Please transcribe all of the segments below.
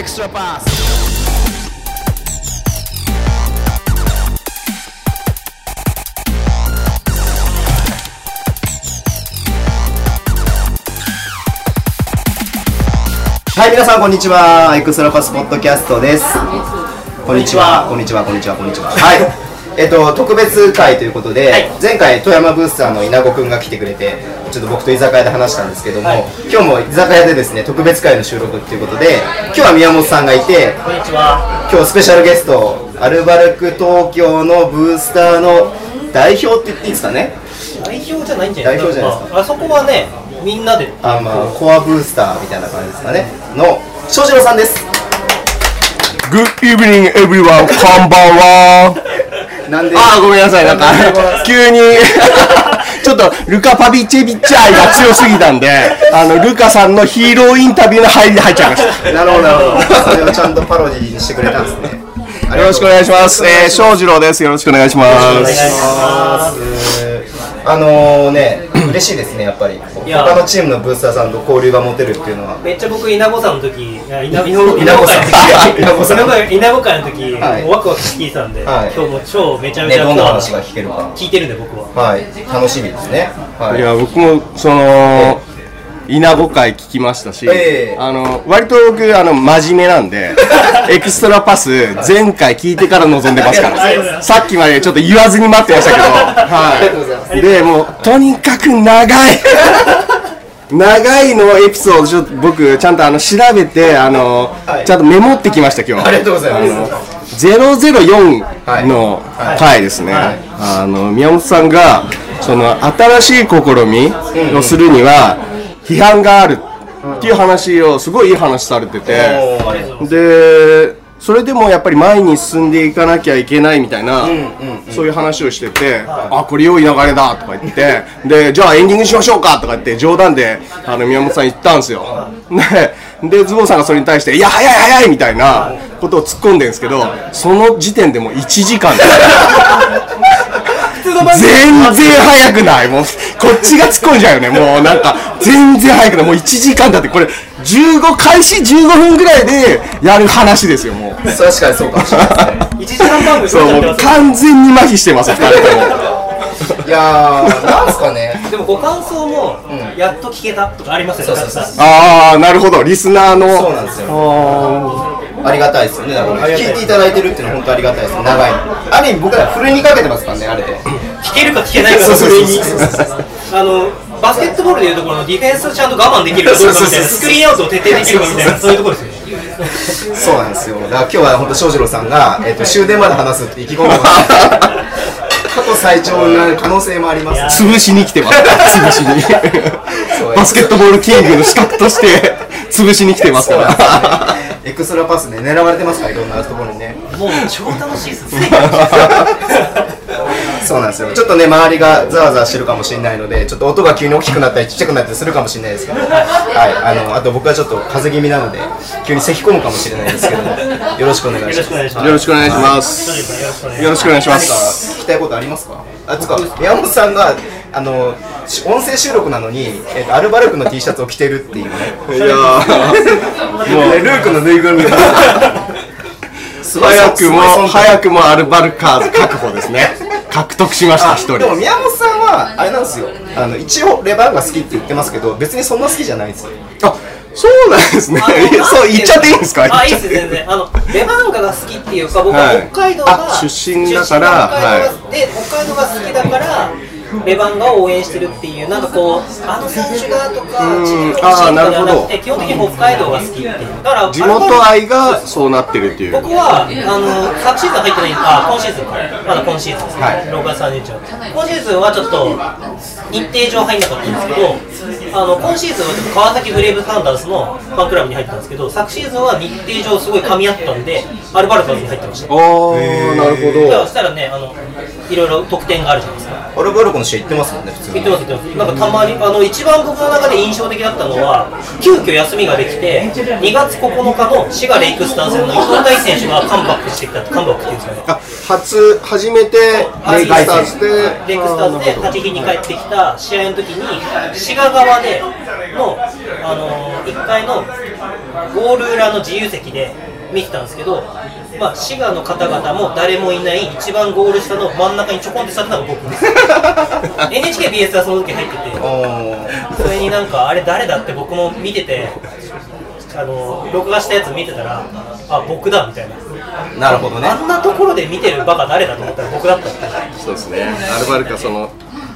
extra pass. はい、皆さんこんにちは。エクストラパスポッドキャストです。こんにちは。こんにちは。こんにちは。こんにちは。はい。えっと特別会ということで、前回富山ブースターの稲子くんが来てくれて、ちょっと僕と居酒屋で話したんですけども、今日も居酒屋でですね特別会の収録っていうことで、今日は宮本さんがいて、こんにちは。今日スペシャルゲストアルバルク東京のブースターの代表って言っていいですかね？代表じゃないんじゃない代表じゃないですか？あそこはね、みんなで。あまあコアブースターみたいな感じですかね。の翔士郎さんです。Good evening everyone こんばんはなんで？あーごめんなさいなんか急に ちょっとルカ・パビチェビッチ愛が強すぎたんであのルカさんのヒーローインタビューの入りで入っちゃいましたなるほどなるほど。それをちゃんとパロディにしてくれたんですね。よろしくお願いしますえー、翔士郎ですよろしくお願いしますお願いします。あのね、嬉しいですねやっぱり。や他のチームのブースターさんと交流が持てるっていうのは。めっちゃ僕、稲子さんの時、稲 稲子さん稲子さん稲子稲子会の時、ワクワク聞いてたんで、はい今日も超めちゃめねちゃどんな話が聞けるか。聞いてるんで、僕は。はい、楽しみですね。はいい。や僕もその稲子会聞きましたし、ええ。あの割と僕あの真面目なんで エクストラパス前回聞いてから臨んでますからさっきまでちょっと言わずに待ってましたけど、はい、でもうとにかく長い 長いのエピソードちょっと僕ちゃんとあの調べてあの、はい。ちゃんとメモってきました今日。ありがとうございます。004の回ですね、あの宮本さんがその新しい試みをするには批判があるっていう話をすごいいい話されてて。でそれでもやっぱり前に進んでいかなきゃいけないみたいなそういう話をしててあこれ良い流れだとか言って。でじゃあエンディングしましょうかとか言って冗談であの宮本さん言ったんですよ。ででズボンさんがそれに対していや早い早いみたいなことを突っ込んでるんですけどその時点でもう1時間で 全然早くないもうこっちが突っ込んじゃうよねもうなんか全然早くないもう1時間だってこれ15開始15分ぐらいでやる話ですよもう確かにそうかもしれないですね。1時間番組そうもう完全に麻痺してます2人ともいやー、なんですかね。でもご感想も、やっと聞けたとかありますよね、そうそうそうああなるほどリスナーのそうなんですよ。ありがたいですよね。だから聞いていただいてるっていうのは本当ありがたいです。長い。ある意味僕らふるいにかけてますからね、あれで。聞けるか聞けないかのに。あのバスケットボールでいうところのディフェンスをちゃんと我慢できるかどうかみたいな。スクリーンアウトを徹底できるかみたいな。そういうところですよね。そうなんですよ。だから今日は本当翔士郎さんが、えっと終電まで話すって意気込んでます。過去最長になる可能性もあります。潰しに来てます。潰しに。バスケットボールキングの資格として潰しに来てますから。エクストラパスね狙われてますからいろんなところにね。もう超楽しいです そうなんですよ。ちょっとね周りがざわざわしてるかもしれないので、ちょっと音が急に大きくなったりちっちゃくなったりするかもしれないですけど、はい。あのあと僕はちょっと風邪気味なので急に咳き込むかもしれないですけども、よろしくお願いします。よろしくお願いします。よろしくお願いします。聞きたいことあります。かあつか宮本さんがあのし音声収録なのに、えっとアルバルクの T シャツを着てるっていうね。いやー。もうねルークのぬいぐるみ。早くも早くもアルバルカーズ確保ですね獲得しましたあ一人。でも宮本さんはあれなんですよ。あの一応レバンが好きって言ってますけど別にそんな好きじゃないんですよ。あそうなんですね。そう言っちゃっていいんですか？あ、いいです全然。あの、レバンガが好きっていうか、僕ははい。北海道が、あ出身だから出身が北海道がで、北海道が好きだから、レバンガを応援してるっていう、なんかこう、あの選手がとか、うん。チームのチあーームとかではなて、基本的に北海道が好きっていう。だから、地元愛がそうなってるっていう。僕はあの昨シーズン入ってないあ今シーズンかまだ今シーズンですね、はい。6月30日。は今シーズンはちょっと日程上入んなかったんですけどあの今シーズンはちょっと川崎ブレイブサンダースのファンクラブに入ってたんですけど昨シーズンは日程上すごい噛み合ったんでアルバルカーズに入ってました。ああなるほど。そしたらねあのいろいろ得点があるじゃないですか。アルバルクの試合行ってますもんね普通に。言ってます言ってます。なんかたまにあの一番僕の中で印象的だったのは急遽休みができて2月9日の滋賀レイクスター戦の伊藤大選手がカムバックしてきたカムバックっていうんですかね。あ初初めてレイクスターズで。レイクスターズで立ち日に帰ってきた試合の時に滋賀側での、あの1階のゴール裏の自由席で見てたんですけど、まあ、滋賀の方々も誰もいない一番ゴール下の真ん中にちょこんって座ってたのが僕です。NHKBS はその時入っててそれになんかあれ誰だって僕も見ててあの録画したやつ見てたらあ僕だみたいな。なるほどね。あんなところで見てるバカ誰だと思ったら僕だったそうですね。アルバルカその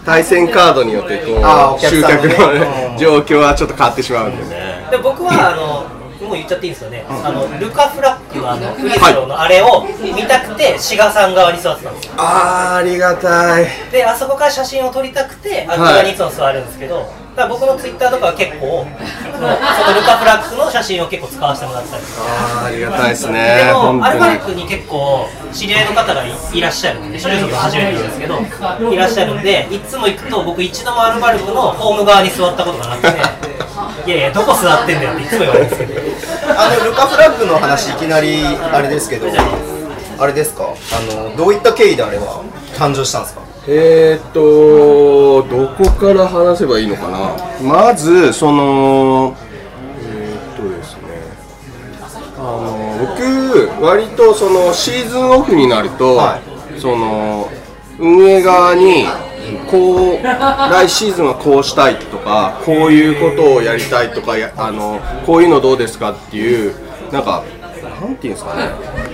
対戦カードによってこう集客の状況はちょっと変わってしまうんでね。で僕はあのもう言っちゃっていいですよね、あのルカ・フラッグのあのフリースローのあれを見たくて志賀さん側に座ってたんですよ。あーありがたい。であそこから写真を撮りたくてあっち側にいつも座るんですけど、だから僕のツイッターとかは結構そのそのルカ・フラッグの写真を結構使わせてもらってたり。とかありがたいですでねも本当に。アルバルクに結構知り合いの方がいいらっしゃるんで所属初めてなんですけどいらっしゃるんでいつも行くと僕一度もアルバルクのホーム側に座ったことがなくて いやいやどこ座ってんだよっていつも言われるんですけど。あのルカフラッグの話いきなりあれですけどあれですか？あのどういった経緯であれは誕生したんですか？えーっとどこから話せばいいのかな？まずそのえーっとですね。あの僕割とそのシーズンオフになると、はその運営側にこう来シーズンはこうしたいとかこういうことをやりたいとかやあのこういうのどうですかっていうなんかなんていうんですかね。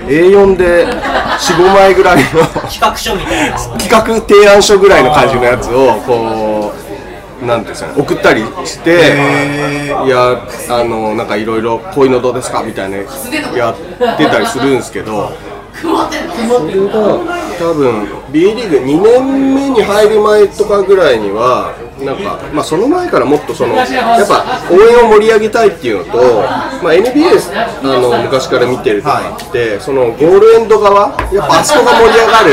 A4 で45枚ぐらいの企画書みたいな。企画提案書ぐらいの感じのやつをこうなんていうんですかね。送ったりしていやあのなんかいろいろこういうのどうですかみたいなやってたりするんですけど。それが多分 B リーグ2年目に入る前とかぐらいにはなんか、まあ、その前からもっとそのやっぱ応援を盛り上げたいっていうのと、まあ、NBA あの昔から見てるとかって、そのゴールエンド側やっぱあそこが盛り上がる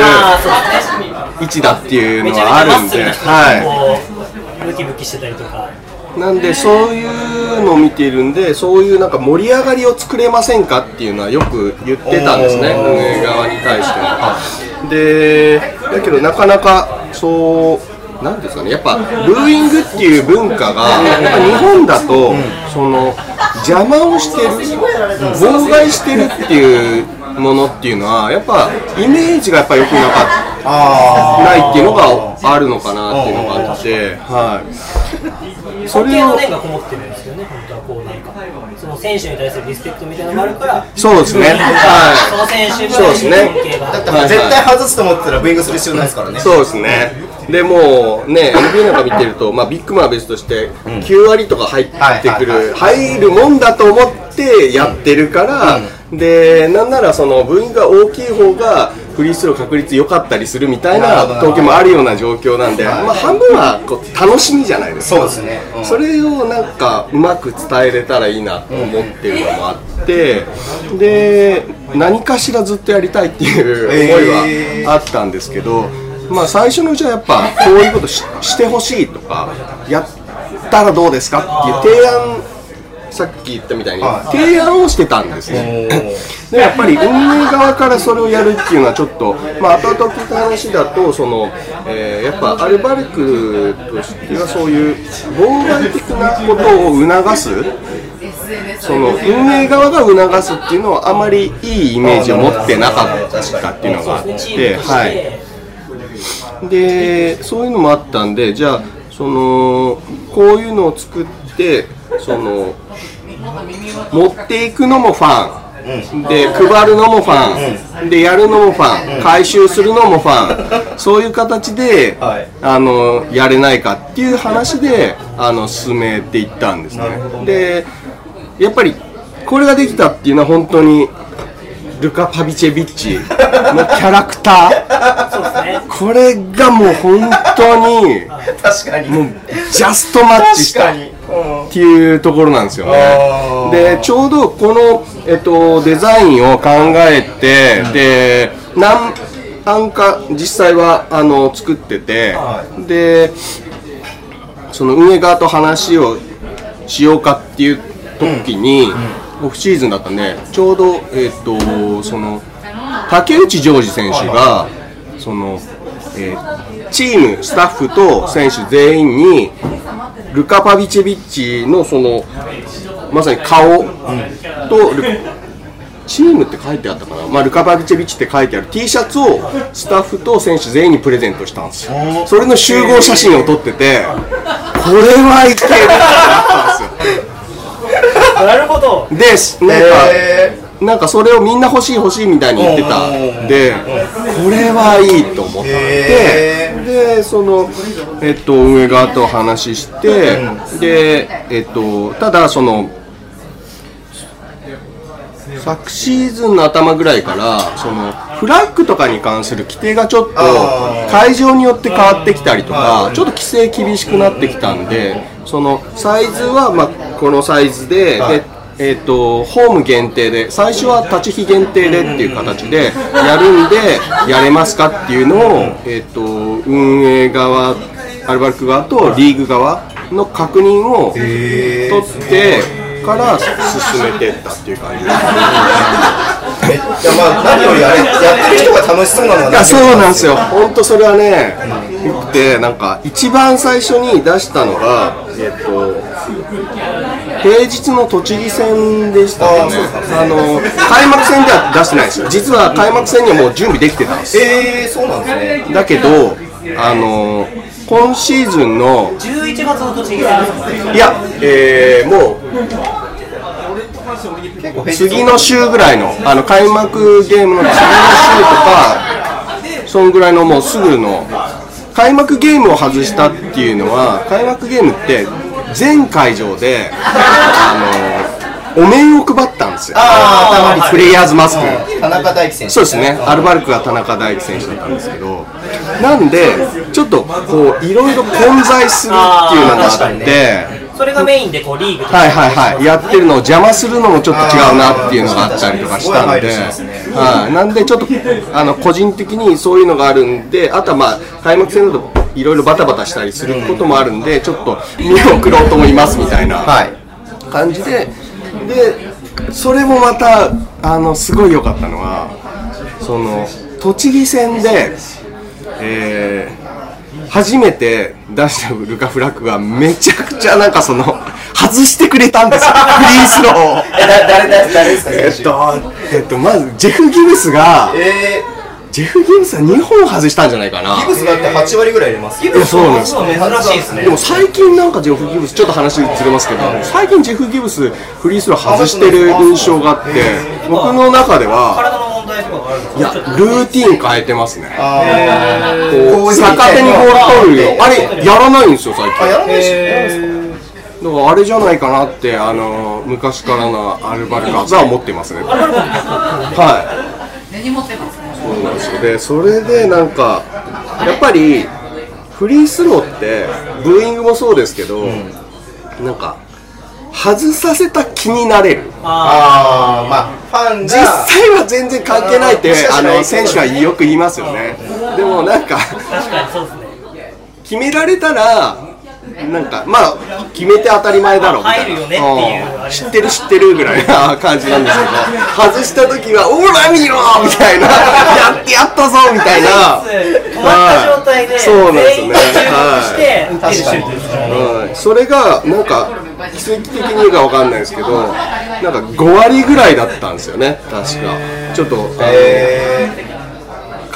位置だっていうのはあるんで、はこうムキムキしてたりとか。い、なんでそういうのを見ているんでそういうなんか盛り上がりを作れませんかっていうのはよく言ってたんですね運営側に対しても。でだけどなかなかそうなんですかねやっぱブーイングっていう文化がやっぱ日本だと、その邪魔をしてる妨害してるっていうものっていうのはやっぱイメージがやっぱ良くなかったないっていうのがあるのかなっていうのがあって、はい。それを選手に対するリスペクトみたいなのがあるからそうですね。そのは選手にそうですね。絶対外すと思ってたらブーイングする必要ないですからね。い。そうですね。でもうね、NBA なんか見てると、まあ、ビッグマンは別として9割とか入ってくはいはいる、入るもんだと思ってやってるから、でなんならその部員が大きい方がフリースロー確率良かったりするみたいな統計もあるような状況なんで、まあ、半分はこう楽しみじゃないですか。そうですね。うん。それをなんかうまく伝えれたらいいなと思ってるのもあって、で何かしらずっとやりたいっていう思いはあったんですけど、まあ最初のうちはやっぱこういうことししてほしいとかやったらどうですかっていう提案さっき言ったみたいにはい提案をしてたんですね。でやっぱり運営側からそれをやるっていうのはちょっと、まあ後々聞いた話だとその、えーやっぱアルバルクとしてはそういう妨害的なことを促すその運営側が促すっていうのはあまりいいイメージを持ってなかったっていうのがあって、はい。でそういうのもあったんでじゃあそのこういうのを作ってその持っていくのもファン、で配るのもファン、でやるのもファン、回収するのもファン。そういう形で、はい。あのやれないかっていう話であの進めていったんですね。でやっぱりこれができたっていうのは本当にルカ・パビチェビッチのキャラクター。ね。これがもう本当に 確かに。もうジャストマッチしたっにていうところなんですよね。でちょうどこの、えっと、デザインを考えて、で何案か実際はあの作ってて、はでその運営側と話をしようかっていう時に、オフシーズンだったんでちょうど、えっとその竹内ジョージ選手がその、えーチームスタッフと選手全員にルカ・パビチェビッチのそのまさに顔とルチームって書いてあったかな、まあ、ルカ・パビチェビッチって書いてある。T シャツをスタッフと選手全員にプレゼントしたんですよ。それの集合写真を撮っててこれはいけるってなったんですよ。なるほど。でなんか、へなんかそれをみんな欲しい欲しいみたいに言ってた。うん。でこれはいいと思って。へでその、えっと、運営側と話してで、えっと、ただその昨シーズンの頭ぐらいからそのフラッグとかに関する規定がちょっと会場によって変わってきたりとかちょっと規制厳しくなってきたんでそのサイズはまあこのサイズではい。でえー、とホーム限定で最初は立ち日限定でっていう形でやるんでやれますかっていうのを、えー、と運営側アルバルク側とリーグ側の確認を取へってから進めてったっていう感じです。めっちゃまあ何よりあれやってる人が楽しそうなのはいやそうなんですよ。本当それはねよくてなんか一番最初に出したのがえっ、と平日の栃木戦でした。よねあの開幕戦では出してないですよ。実は開幕戦にはもう準備できてたんです。えー、そうなんですね。だけどあの今シーズンの11月の栃木戦いや、えーもう次の週ぐらいのあの開幕ゲームの次の週とかそんぐらいのもうすぐの開幕ゲームを外したっていうのは開幕ゲームって全会場であのお面を配ったんですよ。あー頭にプレイヤーズマスク、うん。田中大輝選手。そうですね、アルバルクが田中大輝選手だったんですけど、なんで、ちょっとこういろいろ混在するっていうのがあって、それがメインでこうリーグとか。はいはいはい、やってるのを邪魔するのもちょっと違うなっていうのがあったりとかしたんで、はい、なんでちょっとあの個人的にそういうのがあるんで、あとはまあ開幕戦だといろいろバタバタしたりすることもあるんで、ちょっと見送ろうと思いますみたいなはい。感じで、でそれもまたあのすごい良かったのは、その栃木戦で、えー初めて出したルカ・フラッグがめちゃくちゃなんかその外してくれたんですよ、フリースローを。えだ誰誰誰ですかえっと、えっと、まずジェフ・ギブスが、えジェフ・ギブスは2本外したんじゃないかな。ー、ギブスだって8割ぐらい入れますギブスそうなんです。そう珍しいですね。でも最近なんかジェフ・ギブス、ちょっと話ずれますけど、最近ジェフ・ギブス、フリースロー外してる印象があって、僕の中では、体の問題とかがあるんですいや、ルーティン変えてますね。あこう逆手にボール取るよ。あれ、やらないんですよ、最ーあや近。らないしだからあれじゃないかなって、あの、昔からのアルバルカーズは思ってますね。はい。根に持ってます？ね。そうなんですよでそれでなんかやっぱりフリースローってブーイングもそうですけど、なんか外させた気になれる。ああまあファンが実際は全然関係ないってあの選手はよく言いますよね。でもなんか確かにそうですね。決められたらなんかまあ決めて当たり前だろうみたいな。入るよねっていう。うん。知ってる知ってるぐらいな感じなんですけど。外した時は「オーラ見ろ!」みたいな「やってやったぞ!」みたいな。止まった状態でそうなんですね。が注目して。打ってるシュートですからねはい、それがなんか奇跡的にかわかんないですけどなんか5割ぐらいだったんですよね。確か。ちょっと、あのえ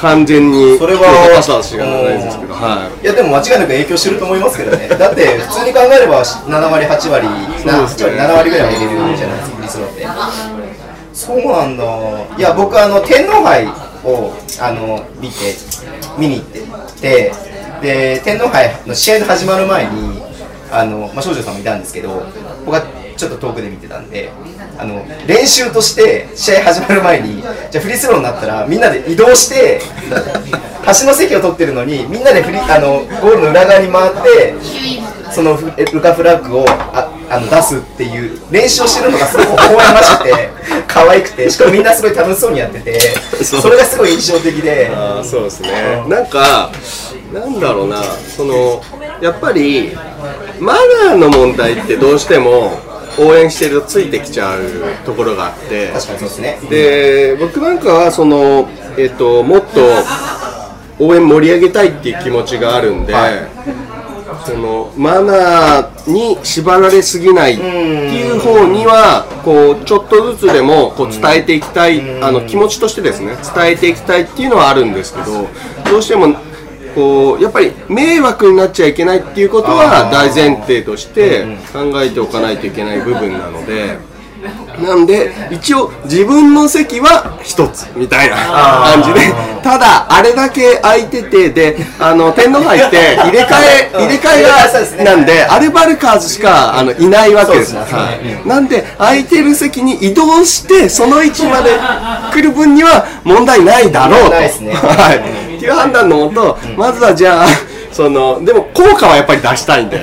完全に。それは高さは知らない。ですけど、はいー、いやでも間違いなく影響してると思いますけどね。だって普通に考えれば7割8割ね8割7割ぐらいは入れるじゃないですかフリースローって。そうなんだ。いや僕あの天皇杯をあの見て見に行ってで天皇杯の試合の始まる前にあの、まあ、少女さんもいたんですけど僕はちょっと遠くで見てたんであの練習として試合始まる前にじゃあフリースローになったらみんなで移動して端の席を取ってるのにみんなでフリあのゴールの裏側に回ってそのフルカフラッグをああの出すっていう練習をしてるのがすごく微笑ましくて可愛くてしかもみんなすごい楽しそうにやっててそれがすごい印象的で。あーそうですね。なんかなんだろうなそのやっぱりマナーの問題ってどうしても応援してるとついてきちゃうところがあって。確かにそうですね。で僕なんかはその、えっともっと応援盛り上げたいっていう気持ちがあるんで、そのマナーに縛られすぎないっていう方にはこうちょっとずつでもこう伝えていきたいあの気持ちとしてですね伝えていきたいっていうのはあるんですけどどうしてもこうやっぱり迷惑になっちゃいけないっていうことは大前提として考えておかないといけない部分なので。なんで一応自分の席は一つみたいな感じで。ただあれだけ空いててであの天皇杯って 入れ替え入れ替えがなんでアルバルカーズしかあのいないわけです。はい、なんで空いてる席に移動してその位置まで来る分には問題ないだろうと、ね。はい、っていう判断のもとまずはじゃあそのでも効果はやっぱり出したいんで。や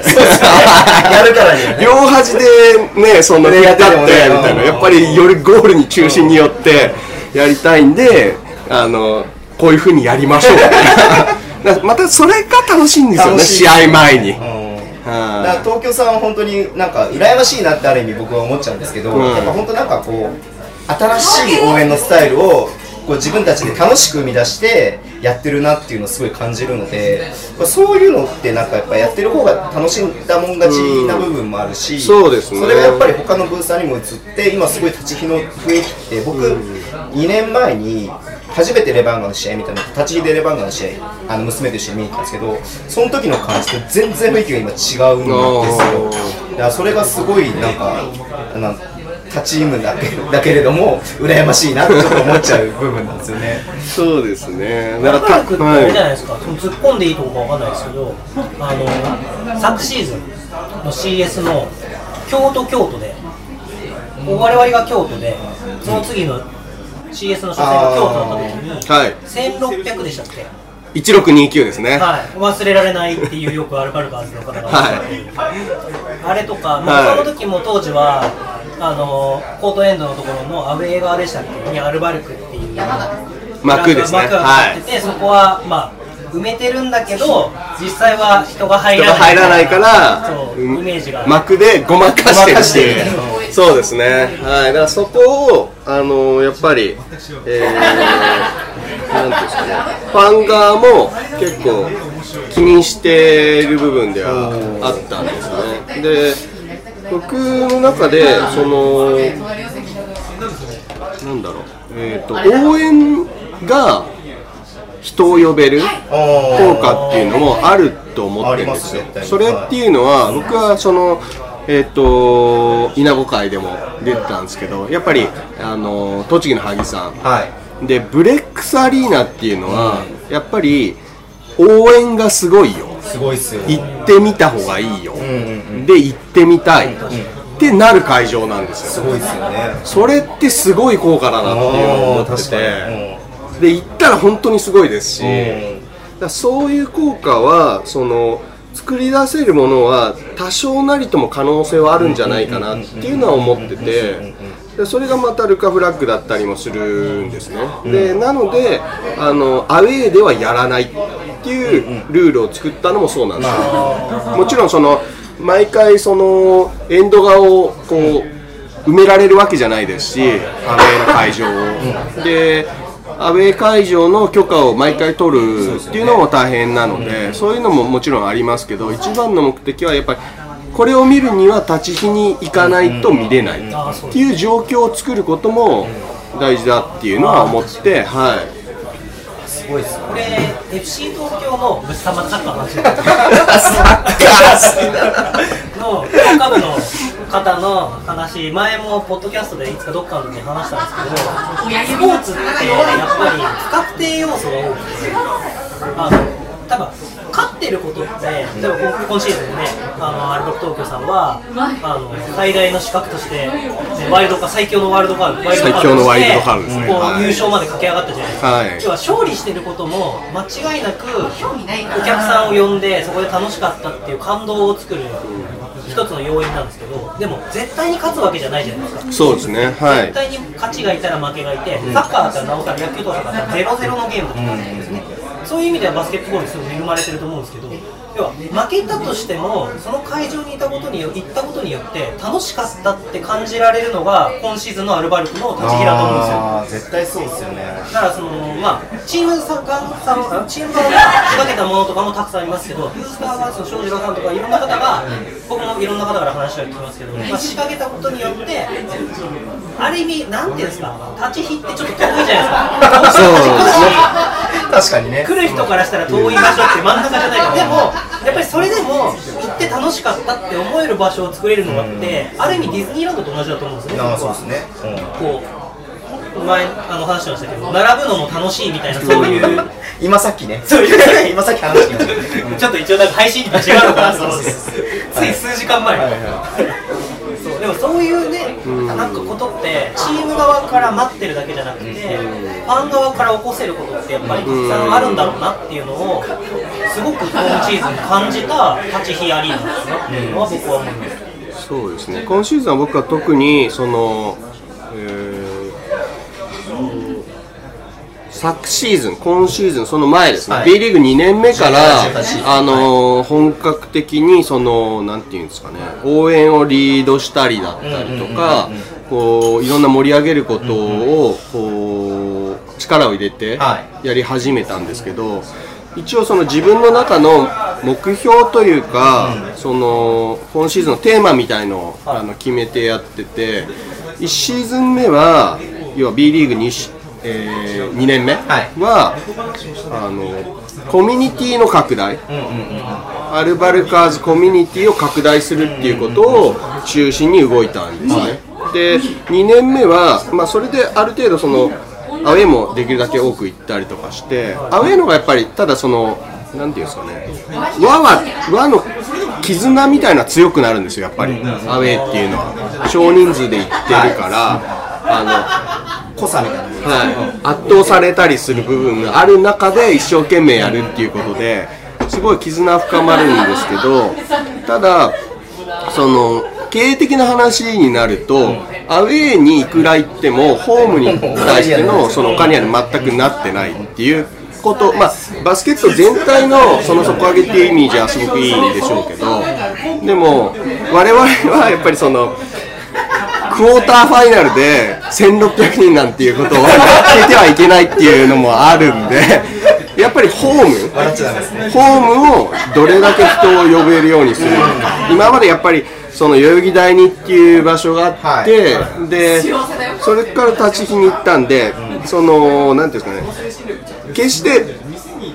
るからにはね。両端でねそのねやってってみたいな。やっぱりよりゴールに中心によってやりたいんであのこういうふうにやりましょう。またそれが楽しいんですよね試合前に、だからは東京さんは本当になんか羨ましいなってある意味僕は思っちゃうんですけど、うん。やっぱ本当なんかこう新しい応援のスタイルをこう自分たちで楽しく生み出してやってるなっていうのをすごい感じるのでまあそういうのってなんかやっぱやってる方が楽しんだもん勝ちな部分もあるし、そうですね。それがやっぱり他のブースターにも移って今すごい立ち火の雰囲気って僕、2年前に初めてレバンガの試合見たの立ち火でレバンガの試合あの娘と一緒に見に行ったんですけどその時の感じと全然雰囲気が今違うんですよ。だからそれがすごいなんかなん他チームだけだけれども羨ましいなってちょっと思っちゃう部分なんですよね。いそうですね。だだからってあれじゃはないですか、その突っ込んでいいとこかわかんないですけど、あの昨シーズンの CS の京都、京都で、我々が京都で、その次の CS の初戦が京都だった時に、い、はい、1600でしたっけ、1629ですね、はい、忘れられないっていうよくアルバルカーズの方がおっしゃってる、あれとか、まあ、はい。その時も当時はあのコートエンドのところのアウェー側でしたっけ？にアルバルクっていう。幕ですね。幕がはい。立ってて、そこはまあ埋めてるんだけど実際は人が入人らないらないからそううん。イメージが。幕でごまかしてる。ってそうですね。はい。だからそこをあのやっぱりえー、なんていうんですかね。ファン側も結構気にしている部分ではあったんですね。で僕の中でそのなんだろう。えっ、と応援が人を呼べる効果っていうのもあると思ってるんですよ。それっていうのは僕はそのえっ、と稲子会でも出てたんですけどやっぱりあの栃木の萩さん。はい。でブレックスアリーナっていうのはやっぱり応援がすごいよ。すごいっすよ行ってみた方がいいよ、うんうんで行ってみたい、ってなる会場なんですよ。すごいっすよね。それってすごい効果だなっていうのを思っててで行ったら本当にすごいですし、うん。だそういう効果はその作り出せるものは多少なりとも可能性はあるんじゃないかなっていうのは思っててでそれがまたルカフラッグだったりもするんですねでなのであのアウェーではやらないっていうルールを作ったのもそうなんですよもちろんその毎回そのエンド側をこう埋められるわけじゃないですしアウェーの会場をでアウェー会場の許可を毎回取るっていうのも大変なのでそういうのももちろんありますけど一番の目的はやっぱりこれを見るには立ち火に行かないと見れない。っていう状況を作ることも大事だっていうのは思ってはい。すごいっすよこれ FC 東京のぶっさまサッカーの話。の評価部の方の話前もポッドキャストでいつかどっかの時に話したんですけどスポーツってやっぱり不確定要素が多くてあの多分勝ってることって例えば今今シーズンねあのアルバルク東京さんはあの最大の資格としてねワイルドカ最強のワイルドカードワイルドカードとして最強のワイルドカードですね。こうはい。優勝まで駆け上がったじゃないですか、はい。要は勝利してることも間違いなくお客さんを呼んでそこで楽しかったっていう感動を作る一つの要因なんですけどでも絶対に勝つわけじゃないじゃないですか。そうですね。はい。絶対に勝ちがいたら負けがいて、サッカーだったらなおさら野球とかだったら0-0のゲームとかなんですね、そういう意味ではバスケットボールにすごい恵まれてると思うんですけど、要は負けたとしてもその会場にいたことによ行ったことによって楽しかったって感じられるのが今シーズンのアルバルクの立ち木だと思うんですよ。絶対そうですよね。だからそのまあチームさんがさんチーム側が仕掛けたものとかもたくさんありますけどブースターはその庄司郎さんとかいろんな方が僕もいろんな方から話は聞きますけど、まあ、仕掛けたことによってある意味なんていうんですか立ち火ってちょっと遠いじゃないですか。そうですね。確かにね。来る人からしたら遠い場所って真ん中じゃないからでもやっぱりそれでも行って楽しかったって思える場所を作れるのがってある意味ディズニーランドと同じだと思うんですよねああ僕はそうですね、こう前あの話してましたけど並ぶのも楽しいみたいなそういう。今さっきね。そういう。今さっき話聞きました。ちょっと一応なんか配信日と違うのかなと思って。つい数時間前。そうでもそういうねなんかことってチーム側から待ってるだけじゃなくてファン側から起こせることってやっぱりたくさん。あるんだろうなっていうのをすごく今シーズン感じた立ち日アリーナですなっていうのは僕は思います。そうですね。今シーズンは僕は特にその、えー昨シーズン、今シーズン、その前ですね、はい。B リーグ2年目から18シーズン、あのー本格的にその、なんていうんですかね、応援をリードしたりだったりとか、こういろんな盛り上げることをこう力を入れてはやり始めたんですけど、一応その自分の中の目標というか、その今シーズンのテーマみたいのをあの決めてやってて1シーズン目は要は B リーグ 2, し、え2年目？は、あのコミュニティの拡大、アルバルカーズコミュニティを拡大するっていうことを中心に動いたんですね。で2年目は、まあ、それである程度そのアウェーもできるだけ多く行ったりとかしてアウェーのがやっぱりただそのなんていうんですかね輪は輪の絆みたいな強くなるんですよやっぱり。アウェーっていうのは。少人数で行ってるからあの濃さみたいな、はい、圧倒されたりする部分がある中で一生懸命やるっていうことですごい絆深まるんですけどただその経営的な話になると、アウェーにいくら行ってもホームに対してのそのお金は全くなってないっていうこと、まあ、バスケット全体のその底上げっていうイメージはすごくいいんでしょうけどでも我々はやっぱりそのクォーターファイナルで1600人なんていうことを聞いてはいけないっていうのもあるんでやっぱりホームホームをどれだけ人を呼べるようにする今までやっぱりその代々木第二っていう場所があって、でそれから立ち日に行ったんで、そのなんていうんですかね。決して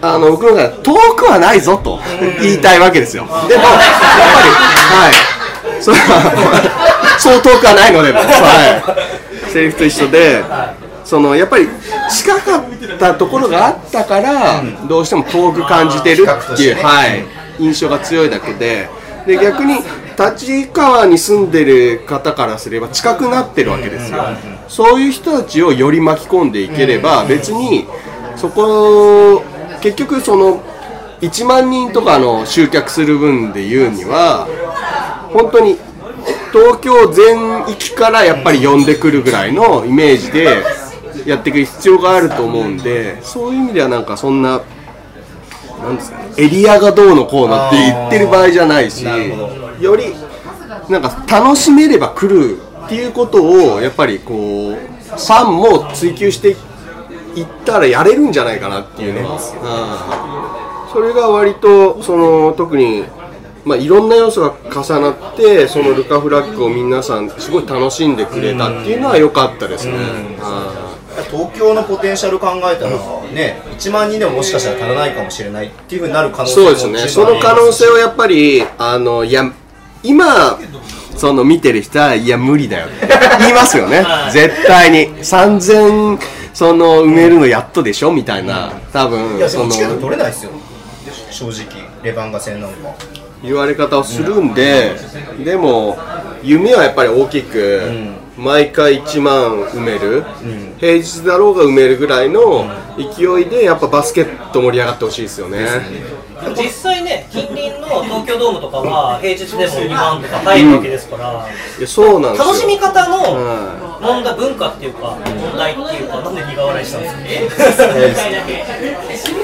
あの僕の中で遠くはないぞと言いたいわけですよ。でもやっぱりはい。それはそう遠くはないのでもは。い。セリフと一緒でそのやっぱり近かったところがあったから、どうしても遠く感じてるっていう、はい、印象が強いだけで。で逆に立川に住んでる方からすれば近くなってるわけですよ、そういう人たちをより巻き込んでいければ、別にそこ結局その1万人とかの集客する分で言うには本当に東京全域からやっぱり呼んでくるぐらいのイメージでやっていく必要があると思うんでそういう意味ではなんかそんななんですかねエリアがどうのこうのって言ってる場合じゃないしよりなんか楽しめれば来るっていうことをやっぱりこうファンも追求していったらやれるんじゃないかなっていうね、うん。それが割とその特にまあ、いろんな要素が重なってそのルカフラッグを皆さんすごい楽しんでくれたっていうのは良かったですね。は東京のポテンシャル考えたらね1万人でももしかしたら足らないかもしれないっていうふうになる可能性そうですね。その可能性をやっぱりあのいや今その見てる人はいや無理だよ。って言いますよね。絶対に。3000その埋めるのやっとでしょ？みたいな。多分いやでそのもチケット取れないですよ。正直。レバンガ戦なんか言われ方をするんで、でも夢はやっぱり大きく、毎回1万埋める、平日だろうが埋めるぐらいの勢いでやっぱバスケット盛り上がってほしいですよね。実際ね近隣の東京ドームとかは平日でも2万とか入るわけですから、いやそうなん楽しみ方のは問題文化っていうか問題っていうかなんで苦笑いしたんですか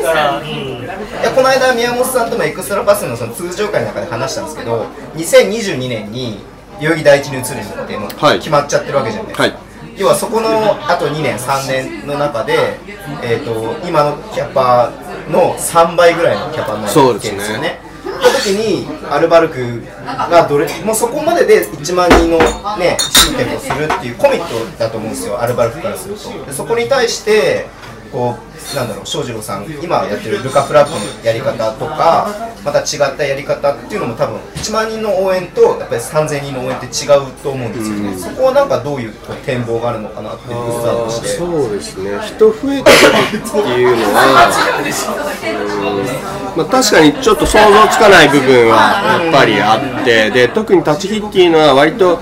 だから、うん、いやこの間宮本さんともエクストラパスのその通常会の中で話したんですけど2022年に代々木第一に移るのってもうはい。決まっちゃってるわけじゃないですか、はい。要はそこのあと2年3年の中で、えー、と今のキャパの3倍ぐらいのキャパになるわけですよね。その時にアルバルクがどれもうそこまでで1万人のね集客をするっていうコミットだと思うんですよ。アルバルクからすると。でそこに対してこうなんだろう翔士郎さん今やってるルカ・フラップのやり方とかまた違ったやり方っていうのも多分1万人の応援とやっぱり3000人の応援って違うと思うんですよね、そこはなんかどういうこう展望があるのかなっていうスタートして。そうですね。人増えた時っていうのは、うん。まあ、確かにちょっと想像つかない部分はやっぱりあってで特に立ち火っていうのは割と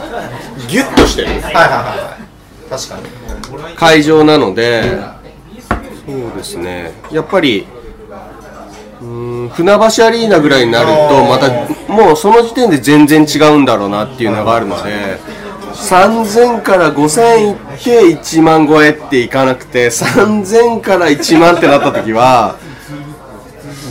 ギュッとしてる。はいはいはいはい。確かに。会場なのでそうですね。やっぱりうーん船橋アリーナぐらいになるとまたもうその時点で全然違うんだろうなっていうのがあるので3000から5000いって1万超えっていかなくて3000から1万ってなった時は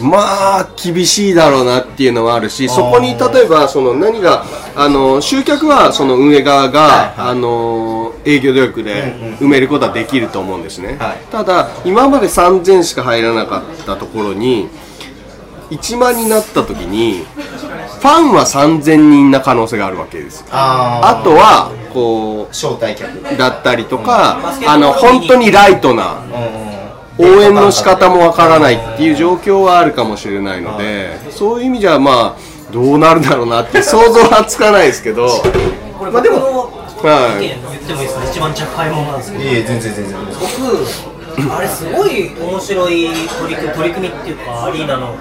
まあ厳しいだろうなっていうのはあるしそこに例えばその何があの集客はその運営側が、あの営業努力で埋めることはできると思うんですね、はい。ただ今まで3000しか入らなかったところに1万になった時にファンは3000人な可能性があるわけですああとはこう招待客。だったりとか、バスケットあの本当にライトなうん応援の仕方もわからないっていう状況はあるかもしれないのでそういう意味じゃまあどうなるんだろうなって想像はつかないですけど。これ、僕のはい。意見言ってもいいですか、一番若輩者なんですけど、いえ全然全然。僕、あれ、すごい面白い取り組み取り組みっていうか、アリーナの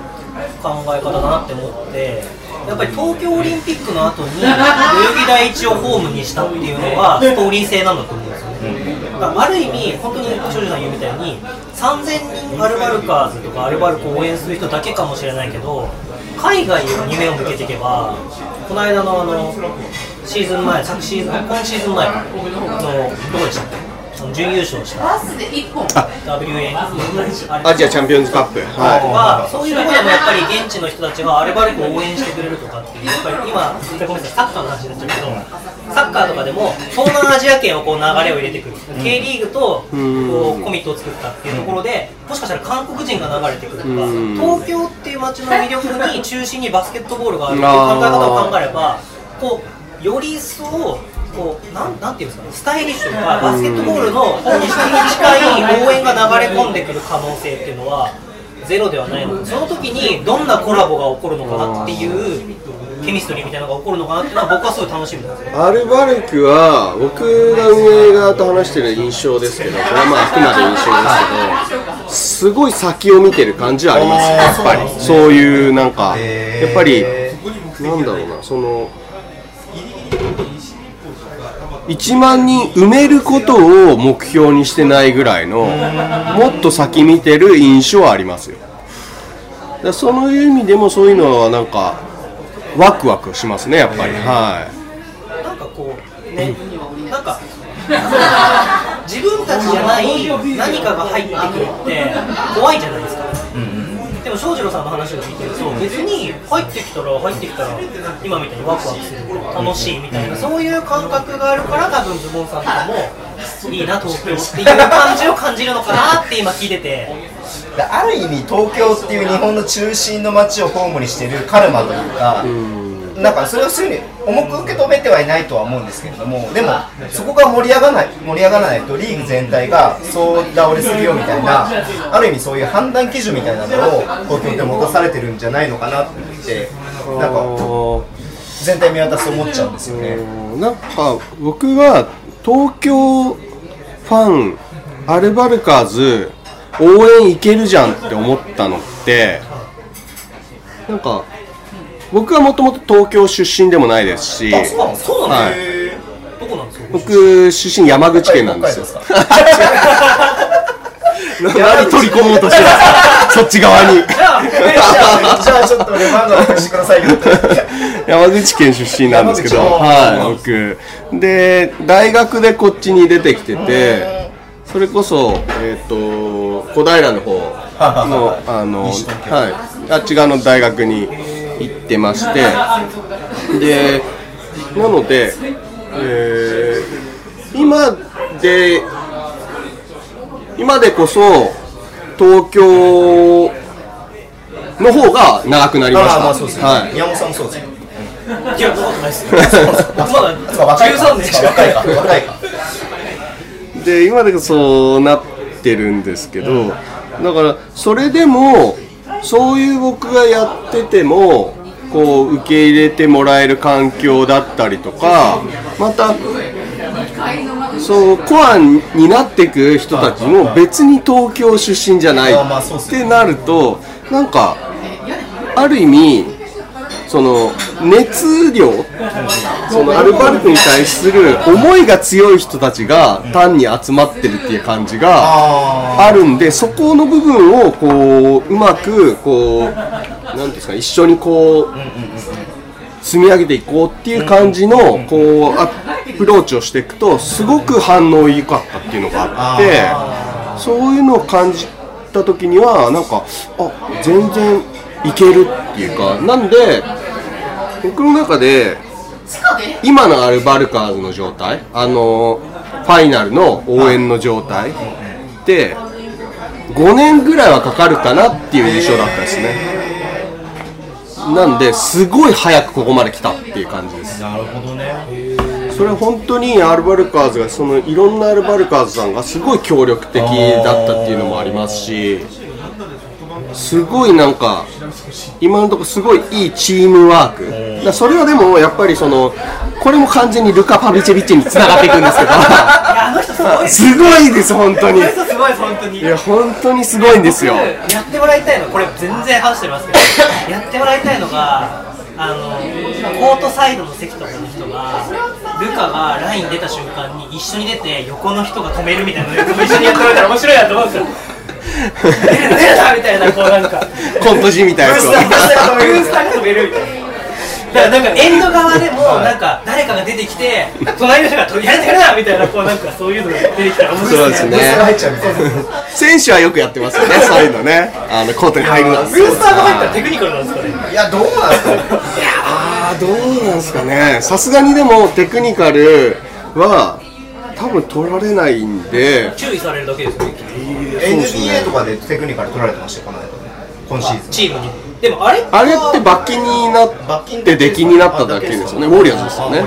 考え方だなって思って、やっぱり東京オリンピックの後に代々木第一をホームにしたっていうのは、ストーリー性なんだと思うだからある意味、本当に庄司さん言うみたいに、3000人アルバルカーズとかアルバルクを応援する人だけかもしれないけど、海外に目を向けていけば、この間のあのシーズン前、昨シーズン、今シーズン前の、どこでしたっけ？準優勝した。WA アジアチャンピオンズカップ、はとか、そういうところでもやっぱり現地の人たちがアルバルクを応援してくれるとかっていう、やっぱり今、ごめんなさい、サッカーの話になっちゃうけど、サッカーとかでも東南アジア圏をこう流れを入れてくる、K リーグとこうコミットを作ったっていうところで、もしかしたら韓国人が流れてくるとか、東京っていう街の魅力に中心にバスケットボールがあるっていう考え方を考えれば、こうより一層、こうなんなんていうんですかね、スタイリッシュとか、バスケットボールのに近い応援が流れ込んでくる可能性っていうのは、ゼロではないの。で、その時にどんなコラボが起こるのかなっていう、ケミストリーみたいなのが起こるのかなっていうのは、僕はすごい楽しみなんですよ。アルバルクは僕が運営側と話してる印象ですけどこれはまああくまで印象ですけどすごい先を見てる感じはありますやっぱり。そういうなんかやっぱりなんだろうなその1万人埋めることを目標にしてないぐらいのもっと先見てる印象はありますよ。だその意味でもそういうのはなんかワクワクしますねやっぱり。はい。なんかこう、ね、なんか、自分たちじゃない何かが入ってくるって怖いじゃないですか。でも翔士郎さんの話を聞い。てると別に入ってきたら入ってきたら今みたいにワクワクする楽しいみたいな。そういう感覚があるから多分ズボンさんとかもいいな東京っていう感じを感じるのかなって今聞いてて。ある意味東京っていう日本の中心の街をホームにしてるカルマというか、なんかそれをそういうふうに重く受け止めてはいないとは思うんですけれどもでもそこが盛り上がらない盛り上がらないとリーグ全体が総倒れするよみたいなある意味そういう判断基準みたいなのを東京って持たされてるんじゃないのかなってなんか全体見渡すと思っちゃうんですよね。なんか僕は東京ファンアルバルカーズ応援行けるじゃんって思ったのってなんか僕はもともと東京出身でもないですしあそうなの？そうなんはい。ですよ、どこなんですか？僕出身山口県なんですよ。何 取り込もうとしてるそっち側に。じゃあちょっとレバンドしてくださいよ。山口県出身なんですけど、はい、僕。で、大学でこっちに出てきてて、それこそ、えっ、と、小平の方のあの、はい、あっち側の大学に行ってまして。でなので、えー今で今でこそ東京の方が長くなりました。まあそうですね、はい。宮本さんもそうですね。いやそんなことないです。よまだそう若いか13年しか若いか若いか。で今でこそなってるんですけどだからそれでもそういう僕がやっててもこう受け入れてもらえる環境だったりとかまたそうコアになっていく人たちも別に東京出身じゃないってなるとなんかある意味その熱量そのアルバルクに対する思いが強い人たちが単に集まってるっていう感じがあるんでそこの部分をこううまくこうなんですか一緒にこう積み上げていこうっていう感じのこうアプローチをしていくとすごく反応良かったっていうのがあってそういうのを感じた時にはなんかあ全然いけるっていうかなんで僕の中で今のアルバルカーズの状態？あのファイナルの応援の状態？って5年ぐらいはかかるかなっていう印象だったですね。なんですごい早くここまで来たっていう感じです。なるほどね。それは本当にアルバルカーズがそのいろんなアルバルカーズさんがすごい協力的だったっていうのもありますしすごいなんか今のところすごいいいチームワーク。だそれはでもやっぱりそのこれも完全にルカ・パビチェビッチにつながっていくんですけど。いやあの人すごいです。すごいです本当に。すごい本当に。いや本当にすごいんですよ。僕やってもらいたいのこれ全然話してますけどやってもらいたいのがあのコートサイドの席とかの人がルカがライン出た瞬間に一緒に出て横の人が止めるみたいなやつも一緒にやってもらえたら面白いなと思うんですよ出る出るなみたいなこうなんかコント時みたいなやつをブースターが止めるみたいなだからなんかエンド側でもなんか誰かが出てきて隣の人がとりあえずやるなみたいなこうなんかそういうのが出てきたら面白いそうですね入っちゃうみたいな選手はよくやってますよねそういうのねあのコートに入るなブースターが入ったらテクニカルなんですかねいやどうなんですかねあどうなんですかねさすがにでもテクニカルは多分取られないんで注意されるだけですよね NBA とかでテクニカル取られてましたよこの間。今シーズン。チームに。でもあれあれって罰金になって出禁になっただけですよね。ウォリアーズですよね。